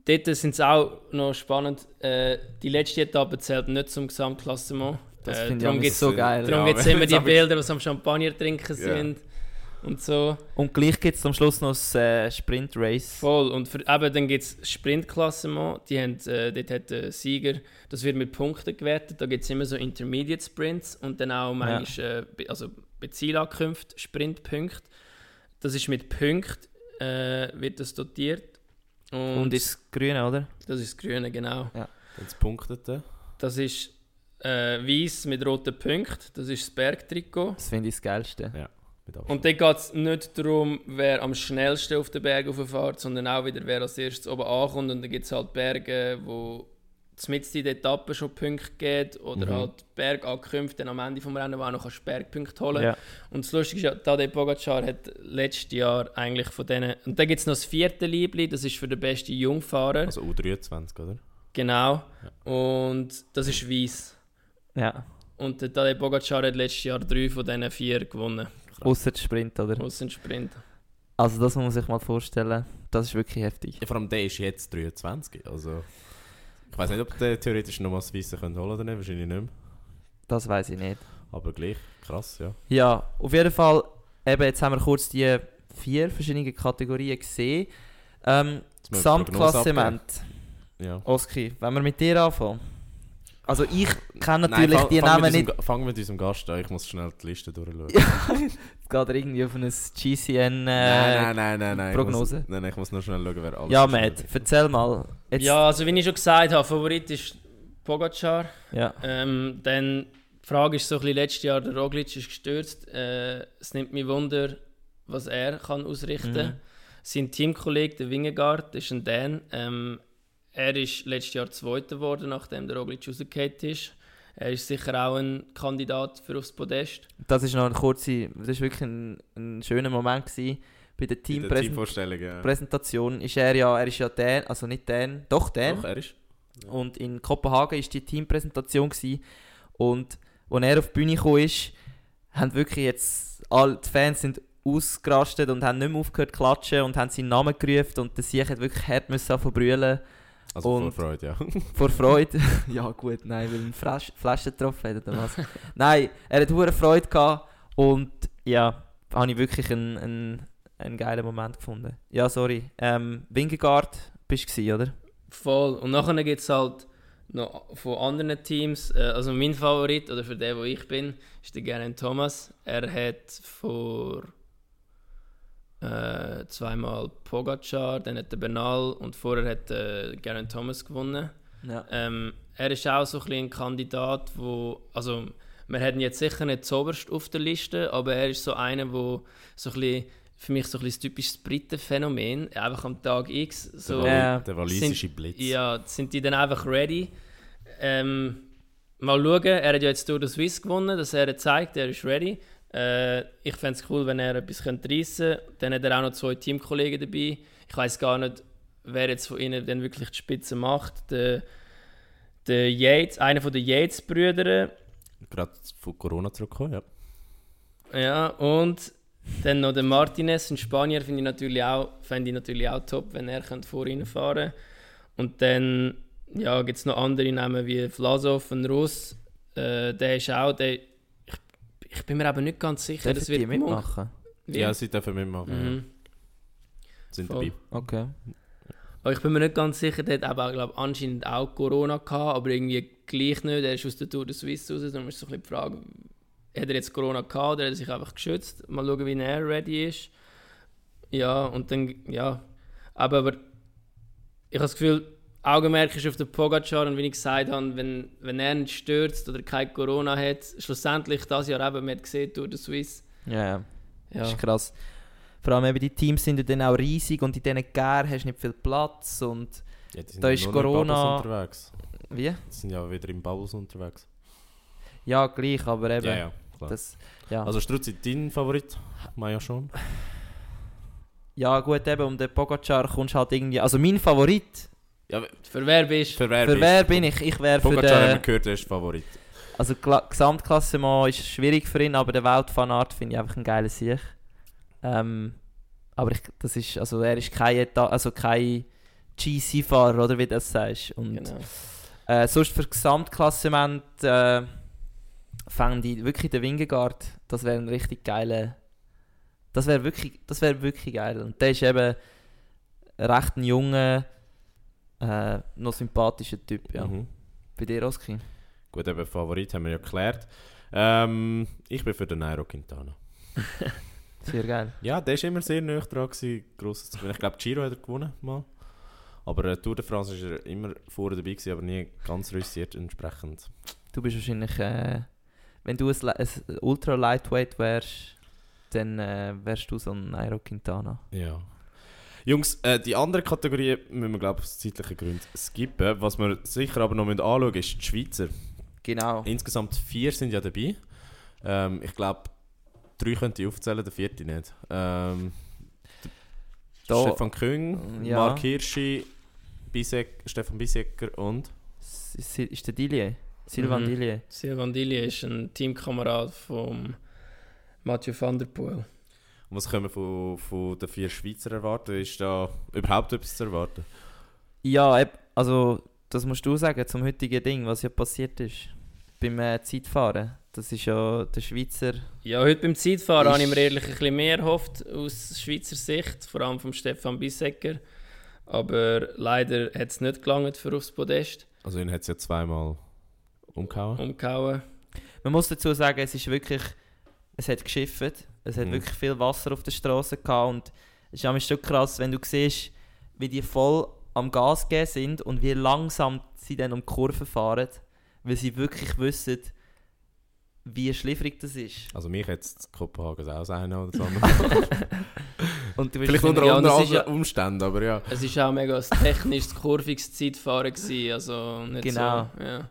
C: dort sind es auch noch spannend. Äh, die letzte Etappe zählt nicht zum Gesamtklassement.
A: Das
C: Äh,
A: finde ich
C: darum
A: aber
C: gibt's-
A: so geil.
C: Darum
B: Ja,
C: gibt es immer die Bilder, die am Champagner trinken
B: Ja.
C: sind. Und so.
A: Und gleich gibt es am Schluss noch das äh, Sprint-Race.
C: Voll. Und für, eben, dann gibt es Sprintklassement. Die haben, äh, dort hat der Sieger, das wird mit Punkten gewertet. Da gibt es immer so Intermediate Sprints und dann auch manchmal äh, be- also bei Zielankunft Sprintpunkte. Das ist mit Punkten äh, wird das dotiert. Und,
A: Und ist grün, oder?
C: das ist das Grüne, genau.
B: Wenn es punktete.
C: Das ist äh, weiß mit roten Punkten. Das ist das Bergtrikot.
A: Das finde ich das Geilste.
B: Mit Abstand.
C: Und dann geht es nicht darum, wer am schnellsten auf den Berg fährt, sondern auch wieder, wer als erstes oben ankommt. Und dann gibt es halt Berge, wo mitten in der Etappe schon Punkte gibt oder
B: Mhm.
C: halt Bergankünfte dann am Ende des Rennens, wo auch noch kannst Bergpunkte holen
A: Ja.
C: Und das Lustige ist ja, Tadej Pogacar hat letztes Jahr eigentlich von denen... Und dann gibt es noch das vierte Liebli, das ist für den besten Jungfahrer.
B: Also U23, oder?
C: Genau. Und das ist weiß.
A: ja.
C: Und der Tadej Pogacar hat letztes Jahr drei von diesen vier gewonnen.
A: Außer Sprint, oder?
C: Aus dem Sprint.
A: Also das muss man sich mal vorstellen. Das ist wirklich heftig.
B: Ja, vor allem der ist jetzt 23. Also, ich weiß nicht, ob der theoretisch noch mal das Weisse holen oder nicht. Wahrscheinlich nicht mehr.
A: Das weiß ich nicht.
B: Aber gleich, krass, ja.
A: Ja, auf jeden Fall, eben, jetzt haben wir kurz die vier verschiedenen Kategorien gesehen. Ähm, Gesamtklassement.
B: Ja.
A: Oski, wenn wir mit dir anfangen. Also ich kenne
B: Nein,
A: natürlich
B: fang-
A: die Namen
B: mit
A: nicht.
B: unserem Ga- Fang mit unserem Gast an, ich muss schnell die Liste durchschauen. <laughs>
A: Jetzt geht er irgendwie auf eine GCN. Äh,
B: nein, nein, nein, nein, nein.
A: Prognose?
B: Ich muss, nein, nein, ich muss nur schnell schauen, wer alles
A: Ja. Matt, erzähl mal. Jetzt,
C: Ja, also wie ich schon gesagt habe, Favorit ist Pogacar.
A: ja.
C: Ähm, dann die Frage ist so ein bisschen, letztes Jahr der Roglic ist gestürzt. Äh, es nimmt mich Wunder, was er kann ausrichten
A: Mhm.
C: Sein Teamkollege, der Wingegaard, ist ein Dan. Ähm, er ist letztes Jahr Zweiter geworden, nachdem der Roglic rausgefallen ist. Er ist sicher auch ein Kandidat für aufs Podest.
A: Das ist noch eine kurze, das ist wirklich ein, ein schöner Moment gewesen. Bei der
B: der
A: Teampräsentation
B: Teamvorstellung, ja.
A: Präsentation ist er ja, er ist ja Dan, also nicht Dan, doch Dan.
B: Doch, er ist.
A: Und in Kopenhagen war die Teampräsentation. Gewesen. Und als er auf die Bühne kam, ist, haben wirklich jetzt alle die Fans sind ausgerastet und haben nicht mehr aufgehört zu klatschen und haben seinen Namen gerufen und der Sieg hat wirklich hart müssen brüllen.
B: Also
A: Und- <laughs>
B: vor Freude, ja.
A: Vor Freude. ja gut, nein, weil Flasch Flaschen getroffen hat oder was. <laughs> nein, er hat hohe Freude gehabt und ja, habe ich wirklich einen, einen, einen geilen Moment gefunden. Ja, sorry. Ähm, Wingegaard bist du gewesen, oder?
C: Voll. Und nachher gibt es halt noch von anderen Teams, äh, also mein Favorit, oder für den, wo ich bin, ist der Geraint Thomas. Er hat vor äh, zweimal Pogacar, dann hat der Bernal und vorher hat äh, Geraint Thomas gewonnen.
A: Ja.
C: Ähm, er ist auch so ein, ein Kandidat, wo, also wir hätten jetzt sicher nicht zoberst auf der Liste, aber er ist so einer, wo so ein bisschen, für mich so ein bisschen das typisches Britenphänomen, einfach am Tag X so...
B: der, der walisische Blitz.
C: Ja, sind die dann einfach ready? Ähm, mal schauen, er hat ja jetzt Tour de Suisse gewonnen, dass er zeigt, er ist ready. Äh, ich fände es cool, wenn er etwas könnte reissen könnte. Dann hat er auch noch zwei Teamkollegen dabei. Ich weiß gar nicht, wer jetzt von ihnen dann wirklich die Spitze macht. Der, der Yates, einer von den Yates-Brüdern.
B: Gerade von Corona zurückgekommen, ja.
C: Ja, und dann noch der Martinez, ein Spanier, finde ich natürlich auch, fände ich natürlich auch top, wenn er könnte vor ihnen fahren Und dann ja, gibt es noch andere Namen wie Vlasov, ein Russ. Äh, der ist auch, der, ich, bin mir aber nicht ganz sicher,
A: Dürfen
C: das
A: die
C: wird
A: mitmachen?
C: Wie?
B: Ja, sie dürfen mitmachen.
C: Mhm.
B: Sind
C: Voll.
B: dabei.
A: Okay.
C: Aber ich bin mir nicht ganz sicher, der hat aber, glaub, anscheinend auch Corona gehabt, aber irgendwie gleich nicht. Er ist aus der Tour de Suisse raus, darum ist so ein bisschen die Frage, hat er jetzt Corona gehabt oder hat er sich einfach geschützt? Mal schauen, wie er ready ist. Ja, und dann, ja. Aber, aber ich habe das Gefühl, Augenmerk ist auf den Pogacar und wie ich gesagt habe, wenn, wenn er nicht stürzt oder kein Corona hat, schlussendlich das Jahr eben, man hat gesehen, Tour de Suisse.
A: Ja, ja.
C: Ja,
A: Das ist krass. Vor allem eben die Teams sind ja dann auch riesig und in diesen Gär hast du nicht viel Platz und
B: Ja, die sind
A: Da
B: ja
A: ist
B: nur noch in
A: Corona-
B: unterwegs.
A: wie?
B: Die sind ja wieder im Bubbles unterwegs.
A: Ja, gleich, aber eben.
B: Ja, ja, klar.
A: Das, ja.
B: Also Struzzi, dein Favorit? Maja schon.
A: ja, gut, eben um den Pogacar kommst du halt irgendwie. Also mein Favorit,
B: Ja,
C: für wer bist du?
B: für wer
A: für wer bin ich? Ich wäre für
B: Pogacar haben wir
A: den.
B: gehört, er ist Favorit.
A: Also Kla Gesamtklassement ist schwierig für ihn, aber der Weltfanart finde ich einfach ein geiler Sieg. Ähm, aber ich, das ist, also er ist kein, Eta also kein GC-Fahrer, oder wie du das sagst. Und
C: Genau.
A: Äh, sonst für Gesamtklassement äh, fände ich wirklich den Wingegaard. Das wäre ein richtig geiler. Das wäre wirklich, das wäre wirklich geil. Und der ist eben recht ein junger, äh, noch sympathischer Typ. Ja.
B: Mhm.
A: Bei dir, Oski?
B: Gut, eben Favorit haben wir ja geklärt. Ähm, ich bin für den Nairo Quintana. <laughs>
A: Sehr geil.
B: Ja, der war immer sehr nah dran, grosses zu gewinnen. Ich glaube, Giro hat er gewonnen mal. Aber äh, Tour de France ist er immer vorne dabei, gewesen, aber nie ganz reüssiert entsprechend.
A: Du bist wahrscheinlich, äh, wenn du ein, ein Ultra Lightweight wärst, dann äh, wärst du so ein Nairo Quintana.
B: Ja. Jungs, äh, die andere Kategorie müssen wir, glaube ich, aus zeitlichen Gründen skippen. Was wir sicher aber noch anschauen müssen, ist die Schweizer.
A: Genau.
B: Insgesamt vier sind ja dabei. Ähm, ich glaube, drei könnte ich aufzählen, der vierte nicht. Ähm,
A: Da-
B: Stefan Küng,
A: Ja.
B: Mark Hirschi, Bisek, Stefan Bisecker und
A: S- Ist der Dillier? Silvan
C: Mhm.
A: Dillier.
C: Silvan Dilly ist ein Teamkamerad von Mathieu van der Poel.
B: Was können wir von, von den vier Schweizer erwarten? Ist da überhaupt etwas zu erwarten?
A: Ja, also das musst du sagen zum heutigen Ding, was ja passiert ist. Beim äh, Zeitfahren. Das ist ja der Schweizer.
C: Ja, heute beim Zeitfahren habe ich mir ehrlich ein bisschen mehr erhofft aus Schweizer Sicht, vor allem vom Stefan Bissecker. Aber leider hat es nicht gelangt für aufs Podest
B: Also ihn hat es ja zweimal umgehauen.
C: umgehauen.
A: Man muss dazu sagen, es ist wirklich. Es hat geschifft. Es hat
B: Mhm.
A: wirklich viel Wasser auf der Straße gehabt. Und es ist ein Stück krass, wenn du siehst, wie die voll am Gas gehen sind und wie langsam sie dann um die Kurve fahren. Weil sie wirklich wissen, wie schliffrig das ist.
B: Also mich hat es Kopenhagen auch sein oder so. Vielleicht <laughs>
A: Und du wirst
B: unter anderen
C: ja-
B: Umständen, aber ja.
C: Es war auch mega ein technisches, kurviges Zeitfahren, gewesen, also nicht
A: Genau.
C: so... Ja,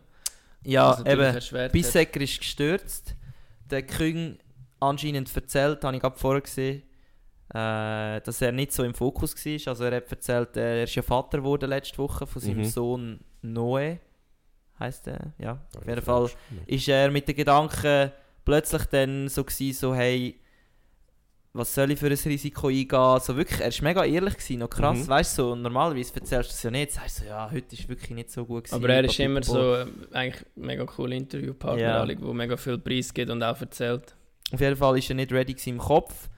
A: Ja, eben. Bissecker ist gestürzt. Der Küng anscheinend erzählt, habe ich gerade vorher gesehen, äh, dass er nicht so im Fokus war. Also er hat erzählt, äh, er ist ja Vater geworden letzte Woche von seinem
B: Mhm.
A: Sohn Noe, heißt er, ja. Auf jeden Fall ist er mit den Gedanken plötzlich dann so gewesen, so hey, was soll ich für ein Risiko eingehen? So wirklich, er war mega ehrlich, gewesen, noch krass,
B: Mhm.
A: weißt du, so, normalerweise erzählst du es ja nicht, sagst du so, ja, heute ist wirklich nicht so gut gewesen.
C: Aber er ist immer so äh, eigentlich mega cooler Interviewpartner,
A: ja.
C: der mega viel Preis gibt und auch erzählt.
A: Auf jeden Fall ist er nicht ready im Kopf.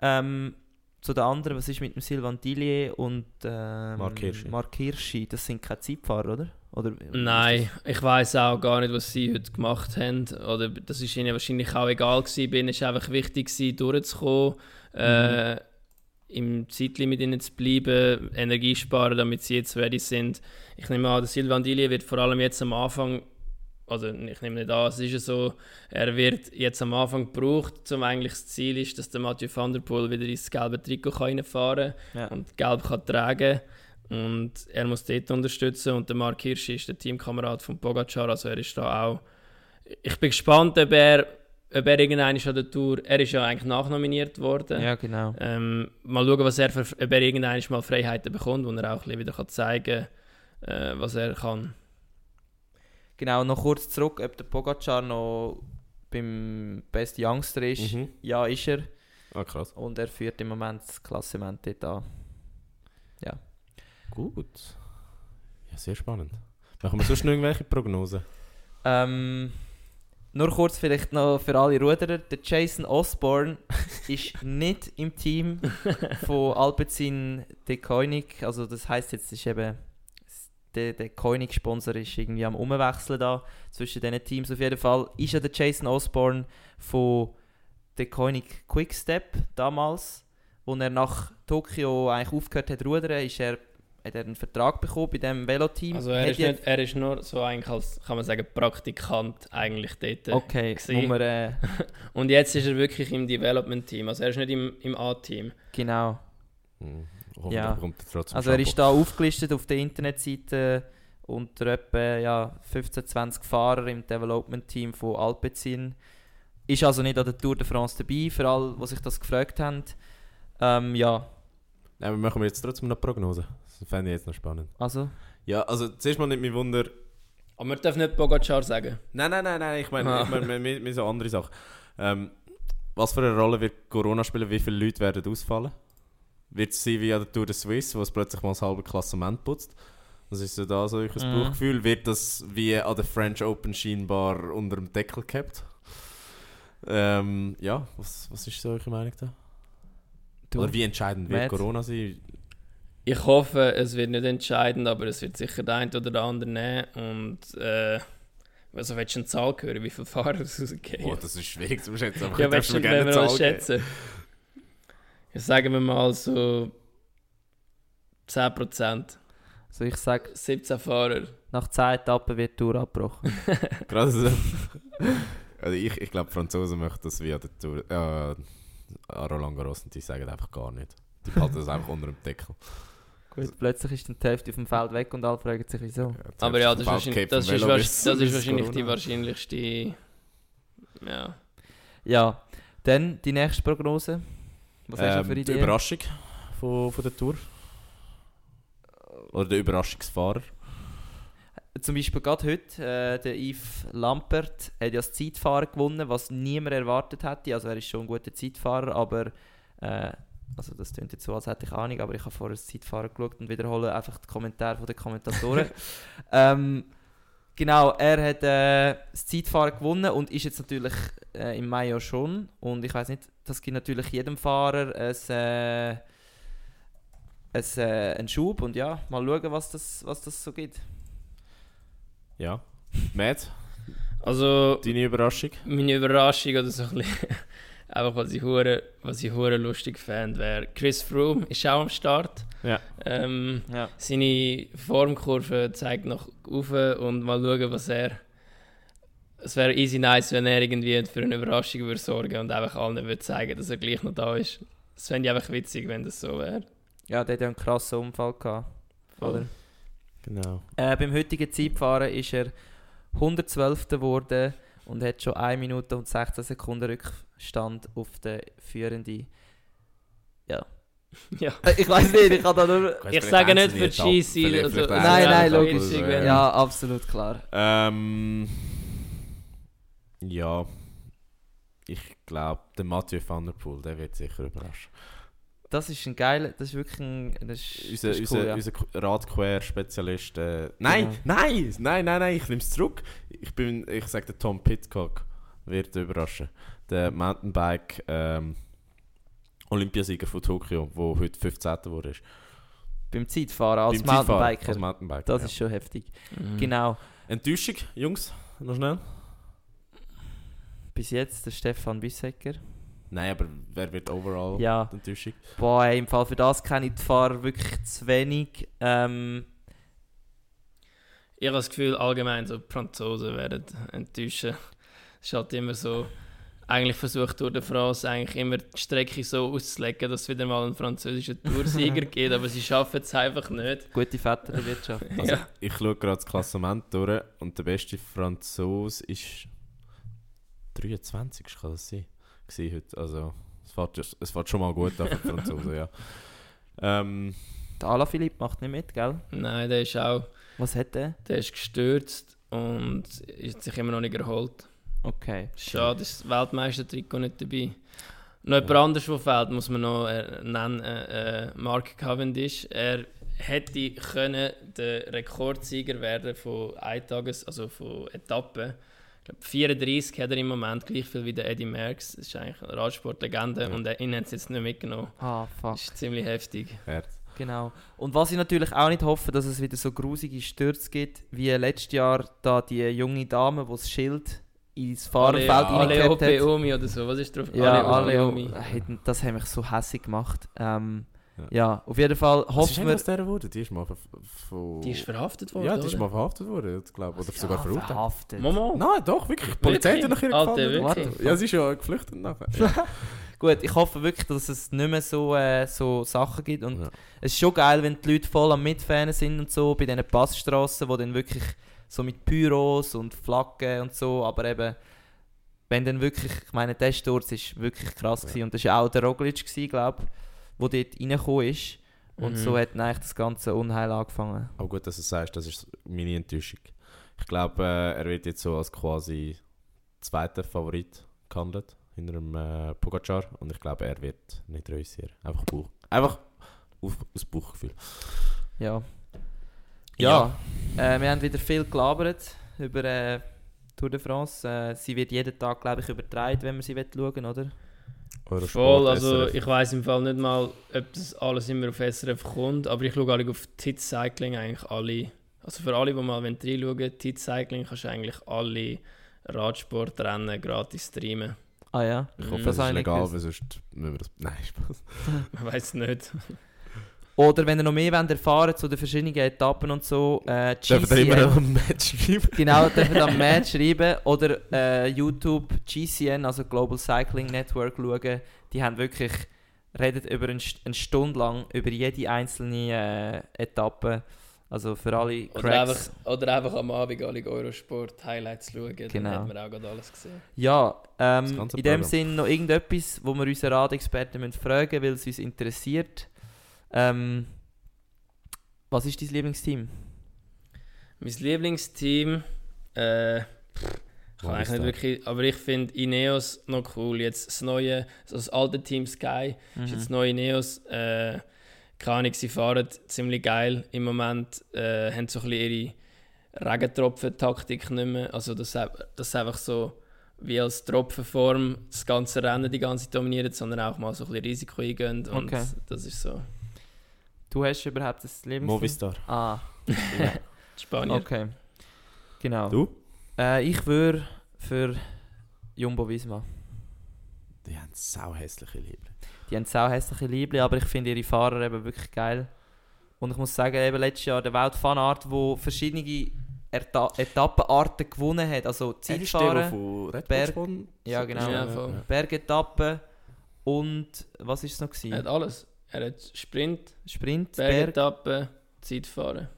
A: Ähm, zu den anderen, was ist mit dem Silvan Dillier und ähm,
B: Mark Hirschi.
A: Mark Hirschi? Das sind keine Zeitfahrer, oder? oder
C: Nein, ich weiß auch gar nicht, was sie heute gemacht haben. Oder das ist ihnen wahrscheinlich auch egal gewesen. Ihnen ist einfach wichtig gewesen, durchzukommen, äh, im Zeitlimit ihnen zu bleiben, Energie sparen, damit sie jetzt ready sind. Ich nehme an, der Silvan Dillier wird vor allem jetzt am Anfang, also ich nehme nicht an, es ist ja so, er wird jetzt am Anfang gebraucht, um eigentlich das Ziel ist, dass der Mathieu van der Poel wieder ins gelbe Trikot reinfahren kann
A: Ja.
C: und gelb kann tragen und er muss dort unterstützen und der Mark Hirschi ist der Teamkamerad von Pogacar, also er ist da auch ich bin gespannt, ob er, ob er irgendwann an der Tour, er ist ja eigentlich nachnominiert worden,
A: ja, genau.
C: ähm, mal schauen, was er für, ob er irgendwann mal Freiheiten bekommt, wo er auch ein bisschen wieder kann zeigen kann, äh, was er kann.
A: Genau, noch kurz zurück, ob der Pogacar noch beim Best Youngster ist.
B: Mhm.
A: Ja, ist er.
B: Ah, krass.
A: Und er führt im Moment das Klassement dort an.
B: Gut. Ja, sehr spannend. Machen wir sonst noch irgendwelche Prognosen?
A: Ähm, nur kurz vielleicht noch für alle Ruderer. Der Jason Osborne <laughs> ist nicht im Team von Alpecin De Koenig. Also das heißt jetzt, ist eben der, der Koenig-Sponsor ist irgendwie am Umwechseln da zwischen diesen Teams. Auf jeden Fall ist ja der Jason Osborne von De Koenig Quickstep damals, wo er nach Tokio eigentlich aufgehört hat zu rudern, ist er, hat er einen Vertrag bekommen bei dem Veloteam.
C: Also er
A: Hat
C: ist, nicht, er ist nur so eigentlich als, kann man sagen, Praktikant eigentlich dort.
A: Okay,
C: gewesen.
A: Nummer äh, <laughs>
C: Und jetzt ist er wirklich im Development-Team, also er ist nicht im, im A-Team.
A: genau.
B: Hm.
A: Ja.
B: er
A: Also er ist da aufgelistet auf der Internetseite unter etwa ja, 15, 20 Fahrer im Development-Team von Alpecin. Ist also nicht an der Tour de France dabei, für alle, die sich das gefragt haben. Ähm, ja,
B: Nein, wir machen jetzt trotzdem noch Prognosen. Das fände ich jetzt noch spannend.
A: also
B: Ja, also zuerst mal nicht mein Wunder.
C: Aber man darf nicht Pogacar sagen.
B: Nein, nein, nein, nein, ich meine,
C: Ah.
B: ich meine, wir- wir- wir so andere Sachen. Ähm, was für eine Rolle wird Corona spielen? Wie viele Leute werden ausfallen? Wird es sein wie an der Tour de Suisse, wo es plötzlich mal das halbe Klassement putzt? Was ist so da so ein
A: Mhm.
B: Bauchgefühl? Wird das wie an der French Open scheinbar unter dem Deckel gehabt? Ähm, ja, was, was ist so eure Meinung da?
A: du.
B: Oder wie entscheidend wird
A: Matt?
B: Corona sein?
C: Ich hoffe, es wird nicht entscheidend, aber es wird sicher der eine oder der andere nehmen. Und äh, also willst du eine Zahl hören, wie viele Fahrer es <laughs> rausgehen?
B: Oh, das ist schwierig zu schätzen. Aber
C: ja,
B: ich darf mir gerne eine Zahl geben.
C: Ja, sagen wir mal so 10%.
A: Also ich sage,
C: 17 Fahrer.
A: nach 10 Etappen wird die Tour abgebrochen. <laughs>
B: Gerade so. also ich, ich glaube, Franzosen möchten das wie an der Tour. Äh, an Roland Garros und die sagen einfach gar nicht. Die behalten das einfach unter dem Deckel.
A: Gut, plötzlich ist dann die Hälfte auf dem Feld weg und alle fragen sich wieso.
B: jetzt
C: Aber ja, das ist, wahrscheinlich, das ist, das ist wahrscheinlich die wahrscheinlichste. Ja.
A: Ja, dann die nächste Prognose. Was hast du
B: Ähm,
A: für
B: die
A: Ideen?
B: Überraschung von, von der Tour? Oder der Überraschungsfahrer?
A: Zum Beispiel gerade heute, äh, der Yves Lampert hat ja das Zeitfahren gewonnen, was niemand erwartet hätte. Also er ist schon ein guter Zeitfahrer, aber äh, also das klingt jetzt so, als hätte ich Ahnung, aber ich habe vorher das Zeitfahren geschaut und wiederhole einfach die Kommentare der Kommentatoren. <laughs> ähm, genau, er hat äh, das Zeitfahren gewonnen und ist jetzt natürlich äh, im Mai ja schon. Und ich weiß nicht, das gibt natürlich jedem Fahrer ein, äh, ein, äh, einen Schub und ja, mal schauen, was das, was das so gibt.
B: Ja. Matt,
C: Also,
B: deine Überraschung?
C: meine Überraschung oder so ein bisschen, <laughs> einfach was ich hure, was ich hure lustig fände, wäre Chris Froome ist auch am Start.
B: Ja.
C: Ähm,
A: Ja.
C: seine Formkurve zeigt noch auf und mal schauen, was er. Es wäre easy nice, wenn er irgendwie für eine Überraschung würde sorgen und einfach allen würde zeigen, dass er gleich noch da ist. Das fände ich einfach witzig, wenn das so wäre.
A: Ja, der hat ja einen krassen Unfall gehabt. Oder?
B: Genau.
A: Äh, beim heutigen Zeitfahren ist er 112. geworden und hat schon 1 Minute und 16 Sekunden Rückstand auf den Führenden. Ja, <laughs>
C: Ja.
A: Äh, Ich weiß nicht, ich kann da nur...
C: Ich sage nicht für GC, also-
A: Nein, nein, logisch.
B: also,
A: Ja, absolut klar.
B: Ähm, ja, ich glaube, der Mathieu van der Poel, der wird sicher überraschen.
A: Das ist ein geiler, das ist wirklich ein... Das ist,
B: Unser,
A: das ist
B: unser,
A: cool, ja.
B: unser Radquer-Spezialist. Äh, nein,
A: Genau.
B: nein, nein, nein, nein, ich nehme es zurück. Ich, bin, ich sage, der Tom Pitcock wird überraschen. Der Mountainbike ähm, Olympiasieger von Tokio, der heute 15. wurde.
A: Beim Zeitfahren als
B: Beim Zeitfahren,
A: Mountainbiker.
B: Als Mountainbiker
A: Das
B: ja.
A: ist schon heftig.
C: Mhm.
A: Genau.
B: Enttäuschung, Jungs, noch schnell.
A: Bis jetzt der Stefan Bissecker.
B: Nein, aber wer wird overall
A: Ja.
B: Enttäuschung?
A: Boah, ey, im Fall für das kenne ich die Fahrer wirklich zu wenig. Ähm,
C: Ich habe das Gefühl, allgemein so Franzosen werden enttäuschen. Es ist halt immer so, eigentlich versucht Tour de France eigentlich immer die Strecke so auszulegen, dass es wieder mal einen französischen Toursieger <laughs> gibt, aber sie schaffen es einfach nicht.
A: gute Vetterwirtschaft. <laughs>
B: Also,
C: Ja.
B: Ich schaue gerade das Klassement durch und der beste Franzose ist 23, kann das sein? Gewesen heute. Also, es fährt, es fährt schon mal gut für die Franzosen, ja. <laughs> Ähm,
A: Der Alaphilippe macht nicht mit, gell?
C: Nein, der ist auch,
A: Was hat der?
C: der ist gestürzt und ist sich immer noch nicht erholt.
A: Okay.
C: Schade, ist das Weltmeistertrikot nicht dabei. Noch jemand anderes, der fehlt, muss man noch äh, nennen, äh, äh, Mark Cavendish. Er hätte können der Rekordsieger werden von Eintages, also von Etappen. Ich glaube 34 hat er im Moment, gleich viel wie der Eddie Merckx. Das ist eigentlich eine Radsportlegende
B: Ja.
C: und er ihn hat es jetzt nicht mitgenommen.
A: Ah, fuck.
C: Das ist ziemlich heftig.
B: Herz.
A: Genau. Und was ich natürlich auch nicht hoffe, dass es wieder so grusige Stürze gibt, wie letztes Jahr da die junge Dame, die das Schild ins Fahrerfeld
C: alle
A: reingekehrt hat.
C: Omi oder so, was ist drauf?
A: Ja,
C: alle Omi.
A: das hat mich so hässlich gemacht. Ähm,
B: Ja.
A: ja. auf jeden Fall
B: Was ist
A: hoffen
B: eigentlich
A: wir...
B: aus der geworden? Die ist mal ver- von...
C: Die ist verhaftet worden,
B: Ja, die ist mal verhaftet worden, ich glaube. Oder sogar verurteilt.
A: verhaftet.
C: Mama.
B: Nein, doch, wirklich. Die Polizei hat nach ihr
C: wirklich?
B: Ja, sie ist ja geflüchtet nachher. <laughs> Ja.
A: Gut, ich hoffe wirklich, dass es nicht mehr so, äh, so Sachen gibt. Und
B: Ja.
A: es ist schon geil, wenn die Leute voll am Mitfahren sind und so, bei diesen Passstraßen, wo dann wirklich so mit Pyros und Flaggen und so, aber eben, wenn dann wirklich, ich meine, der Sturz ist wirklich krass
B: Ja.
A: gewesen. und das war auch der Roglic, glaube ich, der dort reingekommen ist. Und
C: Mhm.
A: so hat dann eigentlich das ganze Unheil angefangen.
B: Aber gut, dass du sagst, das ist meine Enttäuschung. Ich glaube, äh, er wird jetzt so als quasi zweiter Favorit gehandelt hinter dem äh, Pogacar und ich glaube, er wird nicht reüssieren. Einfach Bauch. Einfach auf, aus Bauchgefühl.
A: Ja. Ja, Äh, wir haben wieder viel gelabert über äh, Tour de France. Äh, sie wird jeden Tag, glaube ich, übertragen, wenn man sie schauen oder?
B: Eurosport,
C: Voll, also
B: SRF.
C: ich weiß im Fall nicht mal, ob das alles immer auf SRF kommt, aber ich schaue alle auf Tits Cycling eigentlich alle. Also für alle, die mal reinschauen Tits Cycling kannst du eigentlich alle Radsportrennen gratis streamen.
A: Ah ja.
B: Ich hoffe,
C: Mhm.
B: das, ist legal, weil sonst müssen wir das... <laughs> Nein, Spaß.
C: Man weiß nicht.
A: Oder wenn ihr noch mehr wollt erfahren zu den verschiedenen Etappen und so, äh,
B: Dürfen wir immer ein Match schreiben?
A: genau, dürft ihr am Match schreiben oder äh, YouTube GCN, also Global Cycling Network schauen. Die haben wirklich, redet über eine, St- eine Stunde lang über jede einzelne äh, Etappe. Also für alle
C: Oder
A: Cracks.
C: einfach, oder einfach am Abend alle Eurosport-Highlights schauen,
A: Genau.
C: dann hat man auch gerade alles gesehen.
A: Ja, ähm, in dem
B: Programm.
A: Sinn noch irgendetwas, wo wir unseren Radexperten müssen fragen weil es uns interessiert. Ähm, was ist dein Lieblingsteam?
C: Mein Lieblingsteam, äh, ich kann eigentlich nicht wirklich, aber ich finde Ineos noch cool. Jetzt das neue, also das alte Team Sky, ist jetzt das neue Ineos. Äh, keine Ahnung, sie fahren ziemlich geil im Moment, äh, haben so ein bisschen ihre Regentropfen-Taktik nicht mehr. Also, dass das ist einfach so wie als Tropfenform das ganze Rennen die ganze dominiert, sondern auch mal so ein bisschen Risiko eingehen. Und
A: Okay.
C: das ist so
A: Du hast überhaupt das Lieblingsteam?
B: Movistar.
A: Ah, <laughs>
C: Spanien.
A: okay. Genau.
B: Du?
A: Äh, ich würde für Jumbo Visma.
B: Die haben sau hässliche Liebling.
A: Die haben sau hässliche Liebling, aber ich finde ihre Fahrer eben wirklich geil. Und ich muss sagen, eben letztes Jahr der Wout van Aert, wo verschiedene Erta Etappenarten gewonnen hat, also
B: Red
A: Berg- Ja, genau.
C: Ja.
A: Bergetappen und was ist es noch?
C: Er hat alles. Er hat Sprint,
A: Sprint, Berg.
C: Bergetappen, Zeitfahren.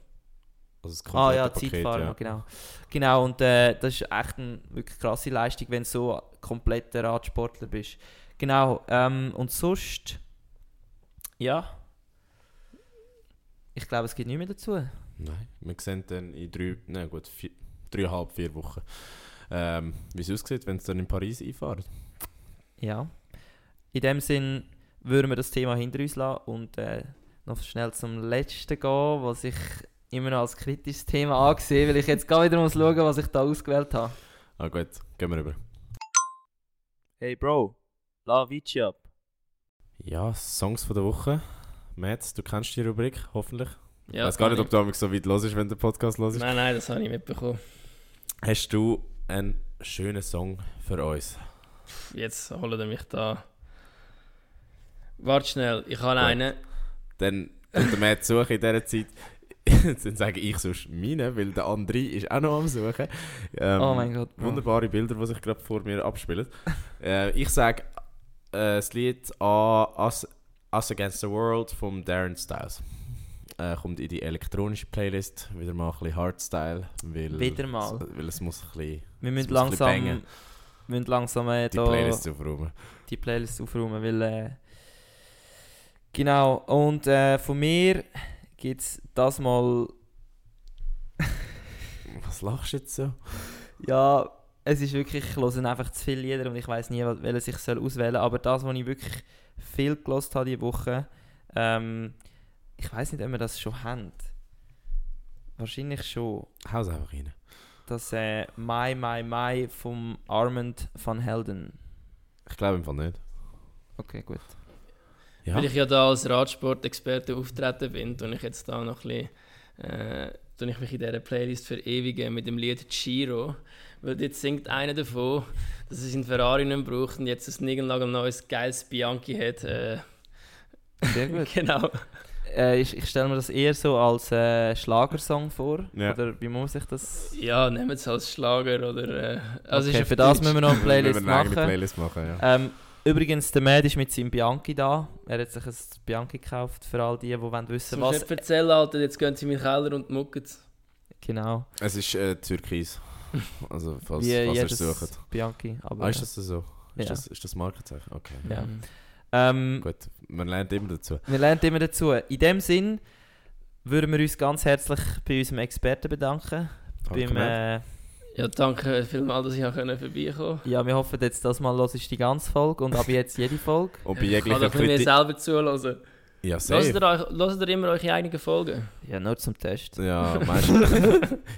B: Also das
A: Ah ja,
B: Paket,
A: Zeitfahren,
B: ja.
A: genau. Genau, und äh, das ist echt eine wirklich krasse Leistung, wenn du so kompletter Radsportler bist. Genau, ähm, und sonst, Ja. Ich glaube, es gibt nichts mehr dazu.
B: Nein, wir sehen dann in drei, nein gut, vier, dreieinhalb, vier Wochen, ähm, wie es aussieht, wenn es dann in Paris einfahren.
A: Ja. In dem Sinn würden wir das Thema hinter uns lassen und äh, noch schnell zum letzten gehen, was ich immer noch als kritisches Thema angesehen, weil ich jetzt gar wieder muss schauen, was ich da ausgewählt habe.
B: Ah gut, gehen wir rüber.
A: Hey Bro, la Vici ab.
B: Ja, Songs von der Woche. Matt, du kennst die Rubrik, hoffentlich. ich
C: Ja,
B: weiß gar
C: kann
B: nicht, ob du amigs so weit los ist, wenn der Podcast los
C: ich.
B: ist.
C: Nein, nein, das habe ich mitbekommen.
B: Hast du einen schönen Song für uns?
C: Jetzt holt er mich da. Warte schnell, ich habe
B: Gut.
C: einen.
B: Dann tut der Matt suchen in dieser Zeit. <laughs> dann sage ich sonst meine, weil der André ist auch noch am Suchen. Ähm,
A: oh mein Gott, Bro.
B: Wunderbare Bilder, die sich gerade vor mir abspielen. äh, ich sage äh, das Lied an Us, Us Against the World von Darren Styles. Äh, kommt in die elektronische Playlist. Wieder mal ein bisschen Hardstyle. Weil,
A: Wieder mal.
B: Weil es muss ein bisschen
A: Wir müssen langsam, wir müssen langsam äh,
B: die Playlist aufräumen.
A: die Playlist aufräumen, weil äh, genau, und äh, von mir gibt es das mal, <laughs>
B: Was lachst du jetzt so?
A: ja, es ist wirklich, ich höre einfach zu viele Lieder und ich weiß nie, wel- welches ich soll auswählen soll, aber das, was ich wirklich viel gelost habe diese Woche, ähm, ich weiß nicht, ob wir das schon haben. Wahrscheinlich schon.
B: Haus einfach rein.
A: Das äh, My My My vom Armand van Helden.
B: Ich glaube Fall nicht.
A: Okay, gut.
B: Ja,
C: Weil ich ja da als Radsportexperte auftreten bin, und ich jetzt da noch ein bisschen, äh, ich mich in dieser Playlist verewigen mit dem Lied Giro. Weil jetzt singt einer davon, dass er seinen Ferrari nicht braucht und jetzt ein neues geiles Bianchi hat. Äh,
A: Sehr gut. <laughs>
C: genau.
A: Äh, ich ich stelle mir das eher so als äh, Schlagersong vor.
B: Ja.
A: Oder wie muss ich das?
C: Ja, nehmen es als Schlager oder. Äh, also
A: okay,
C: ist
A: für das müssen wir noch eine
B: wir
A: Playlist machen.
B: Playlist machen, ja.
A: Ähm, übrigens, der Mad ist mit seinem Bianchi da. Er hat sich ein Bianchi gekauft für all die, die wollen wissen
C: was?
A: was.
C: nicht erzählen, Alter, jetzt gehen sie in meinen Keller und mucken es.
A: Genau.
B: Es ist äh, Türkis. <laughs> Also, falls,
A: Wie
B: falls ihr
A: jedes
B: sucht.
A: Bianchi. Aber,
B: Ah, ist das so? Ist,
A: Ja.
B: das, ist das Markenzeichen? Okay.
A: Ja.
C: Mhm.
A: ähm,
B: Gut, man lernt immer dazu.
A: wir lernen immer dazu. In dem Sinn würden wir uns ganz herzlich bei unserem Experten bedanken.
B: Danke,
A: beim,
B: Matt.
A: äh,
C: Ja, danke vielmals, dass ich auch vorbeikommen konnte.
A: ja, wir hoffen jetzt, dass mal los ist die ganze Folge und ab jetzt jede Folge.
B: Und bei
C: Ich kann
B: jeglicher
C: doch nicht mehr
B: Kritik...
C: selber zuhören.
B: Ja, safe.
C: euch- hört ihr immer eure eigenen Folgen?
A: Ja, nur zum Test.
B: Ja, meistens. <laughs> ja,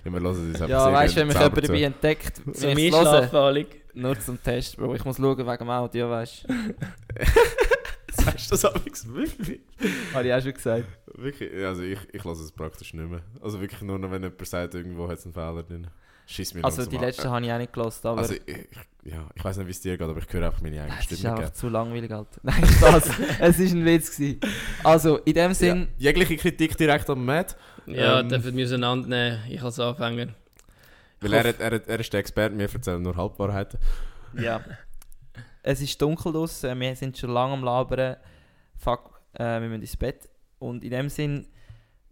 B: wir hören uns einfach
A: Ja,
B: sehr
A: weißt du, wenn mich jemand dabei entdeckt,
C: Zum
A: es
C: Einschlafen,
A: nur zum Test, Bro. Ich muss schauen wegen dem Audio, weißt du. <laughs>
B: Sagst du das amigs wirklich?
A: Habe ich auch schon gesagt.
B: Wirklich? Also ich, ich lasse es praktisch nicht mehr. Also wirklich nur noch, wenn jemand sagt, irgendwo hat es einen Fehler drin. Schiss mir
A: Also die
B: an.
A: letzte habe ich auch nicht gelost, aber
B: Also ich, ja, ich weiß nicht, wie es dir geht, aber ich höre einfach meine eigene
A: das ist
B: Stimme.
A: einfach zu langweilig, Alter. <laughs> Nein, Spaß. es war ein Witz. Gewesen. Also, in dem
B: Ja,
A: Sinn,
B: jegliche Kritik direkt an Matt,
C: Ja,
B: Ähm.
C: dürfen wir auseinandernehmen. Ich als Anfänger.
B: weil er, er, er ist der Experte, wir erzählen nur Halbwahrheiten.
A: ja. es ist dunkel draussen, wir sind schon lange am Labern. Fuck, äh, wir müssen ins Bett. Und in dem Sinn,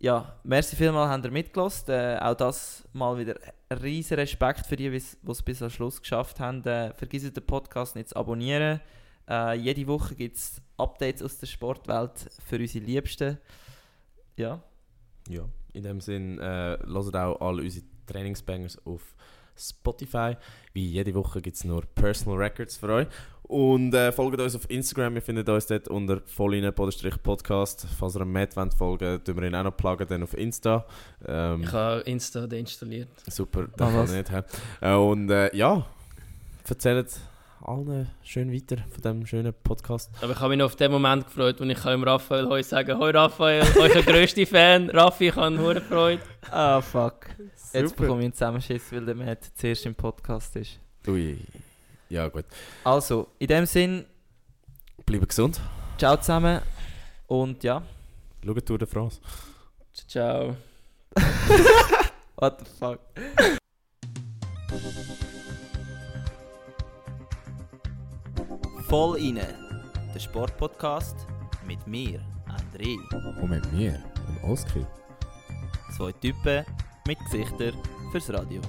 A: ja, merci vielmals, habt ihr mitgelost. Äh, auch das mal wieder riesen Respekt für die, die es bis zum Schluss geschafft haben. Äh, vergisst den Podcast nicht zu abonnieren. Äh, jede Woche gibt es Updates aus der Sportwelt für unsere Liebsten. Ja.
B: Ja. In dem Sinn, äh, hört auch alle unsere Trainingsbangers auf Spotify. Wie jede Woche gibt es nur Personal Records für euch. Und äh, folgt uns auf Instagram, ihr findet uns dort unter volline-podcast. Falls ihr einem Matt wollt folgen tun wir ihn auch noch pluggen, dann auf Insta. Ähm,
C: Ich habe Insta deinstalliert.
B: super,
A: Ah,
B: das kann
A: was?
B: ich nicht. Äh, und äh, ja, erzählt allen schön weiter von diesem schönen Podcast.
C: Aber ich habe mich noch auf den Moment gefreut, wo ich dem Raphael heute sagen Hoi Raphael, euer grösster Fan. Raffi, ich habe hure Freude.
A: Ah, fuck. Jetzt
B: Super.
A: bekomme ich einen Zusammenschiss, weil der Matt zuerst im Podcast ist.
B: Ui. Ja gut.
A: Also, in dem Sinn,
B: Bleibt gesund.
A: ciao zusammen und ja.
B: Schaut Tour de France.
C: Ciao. <laughs>
A: What the fuck? Voll inne, der Sportpodcast mit mir, André.
B: Und mit mir, dem Oskar.
A: Zwei Typen mit Gesichtern fürs Radio.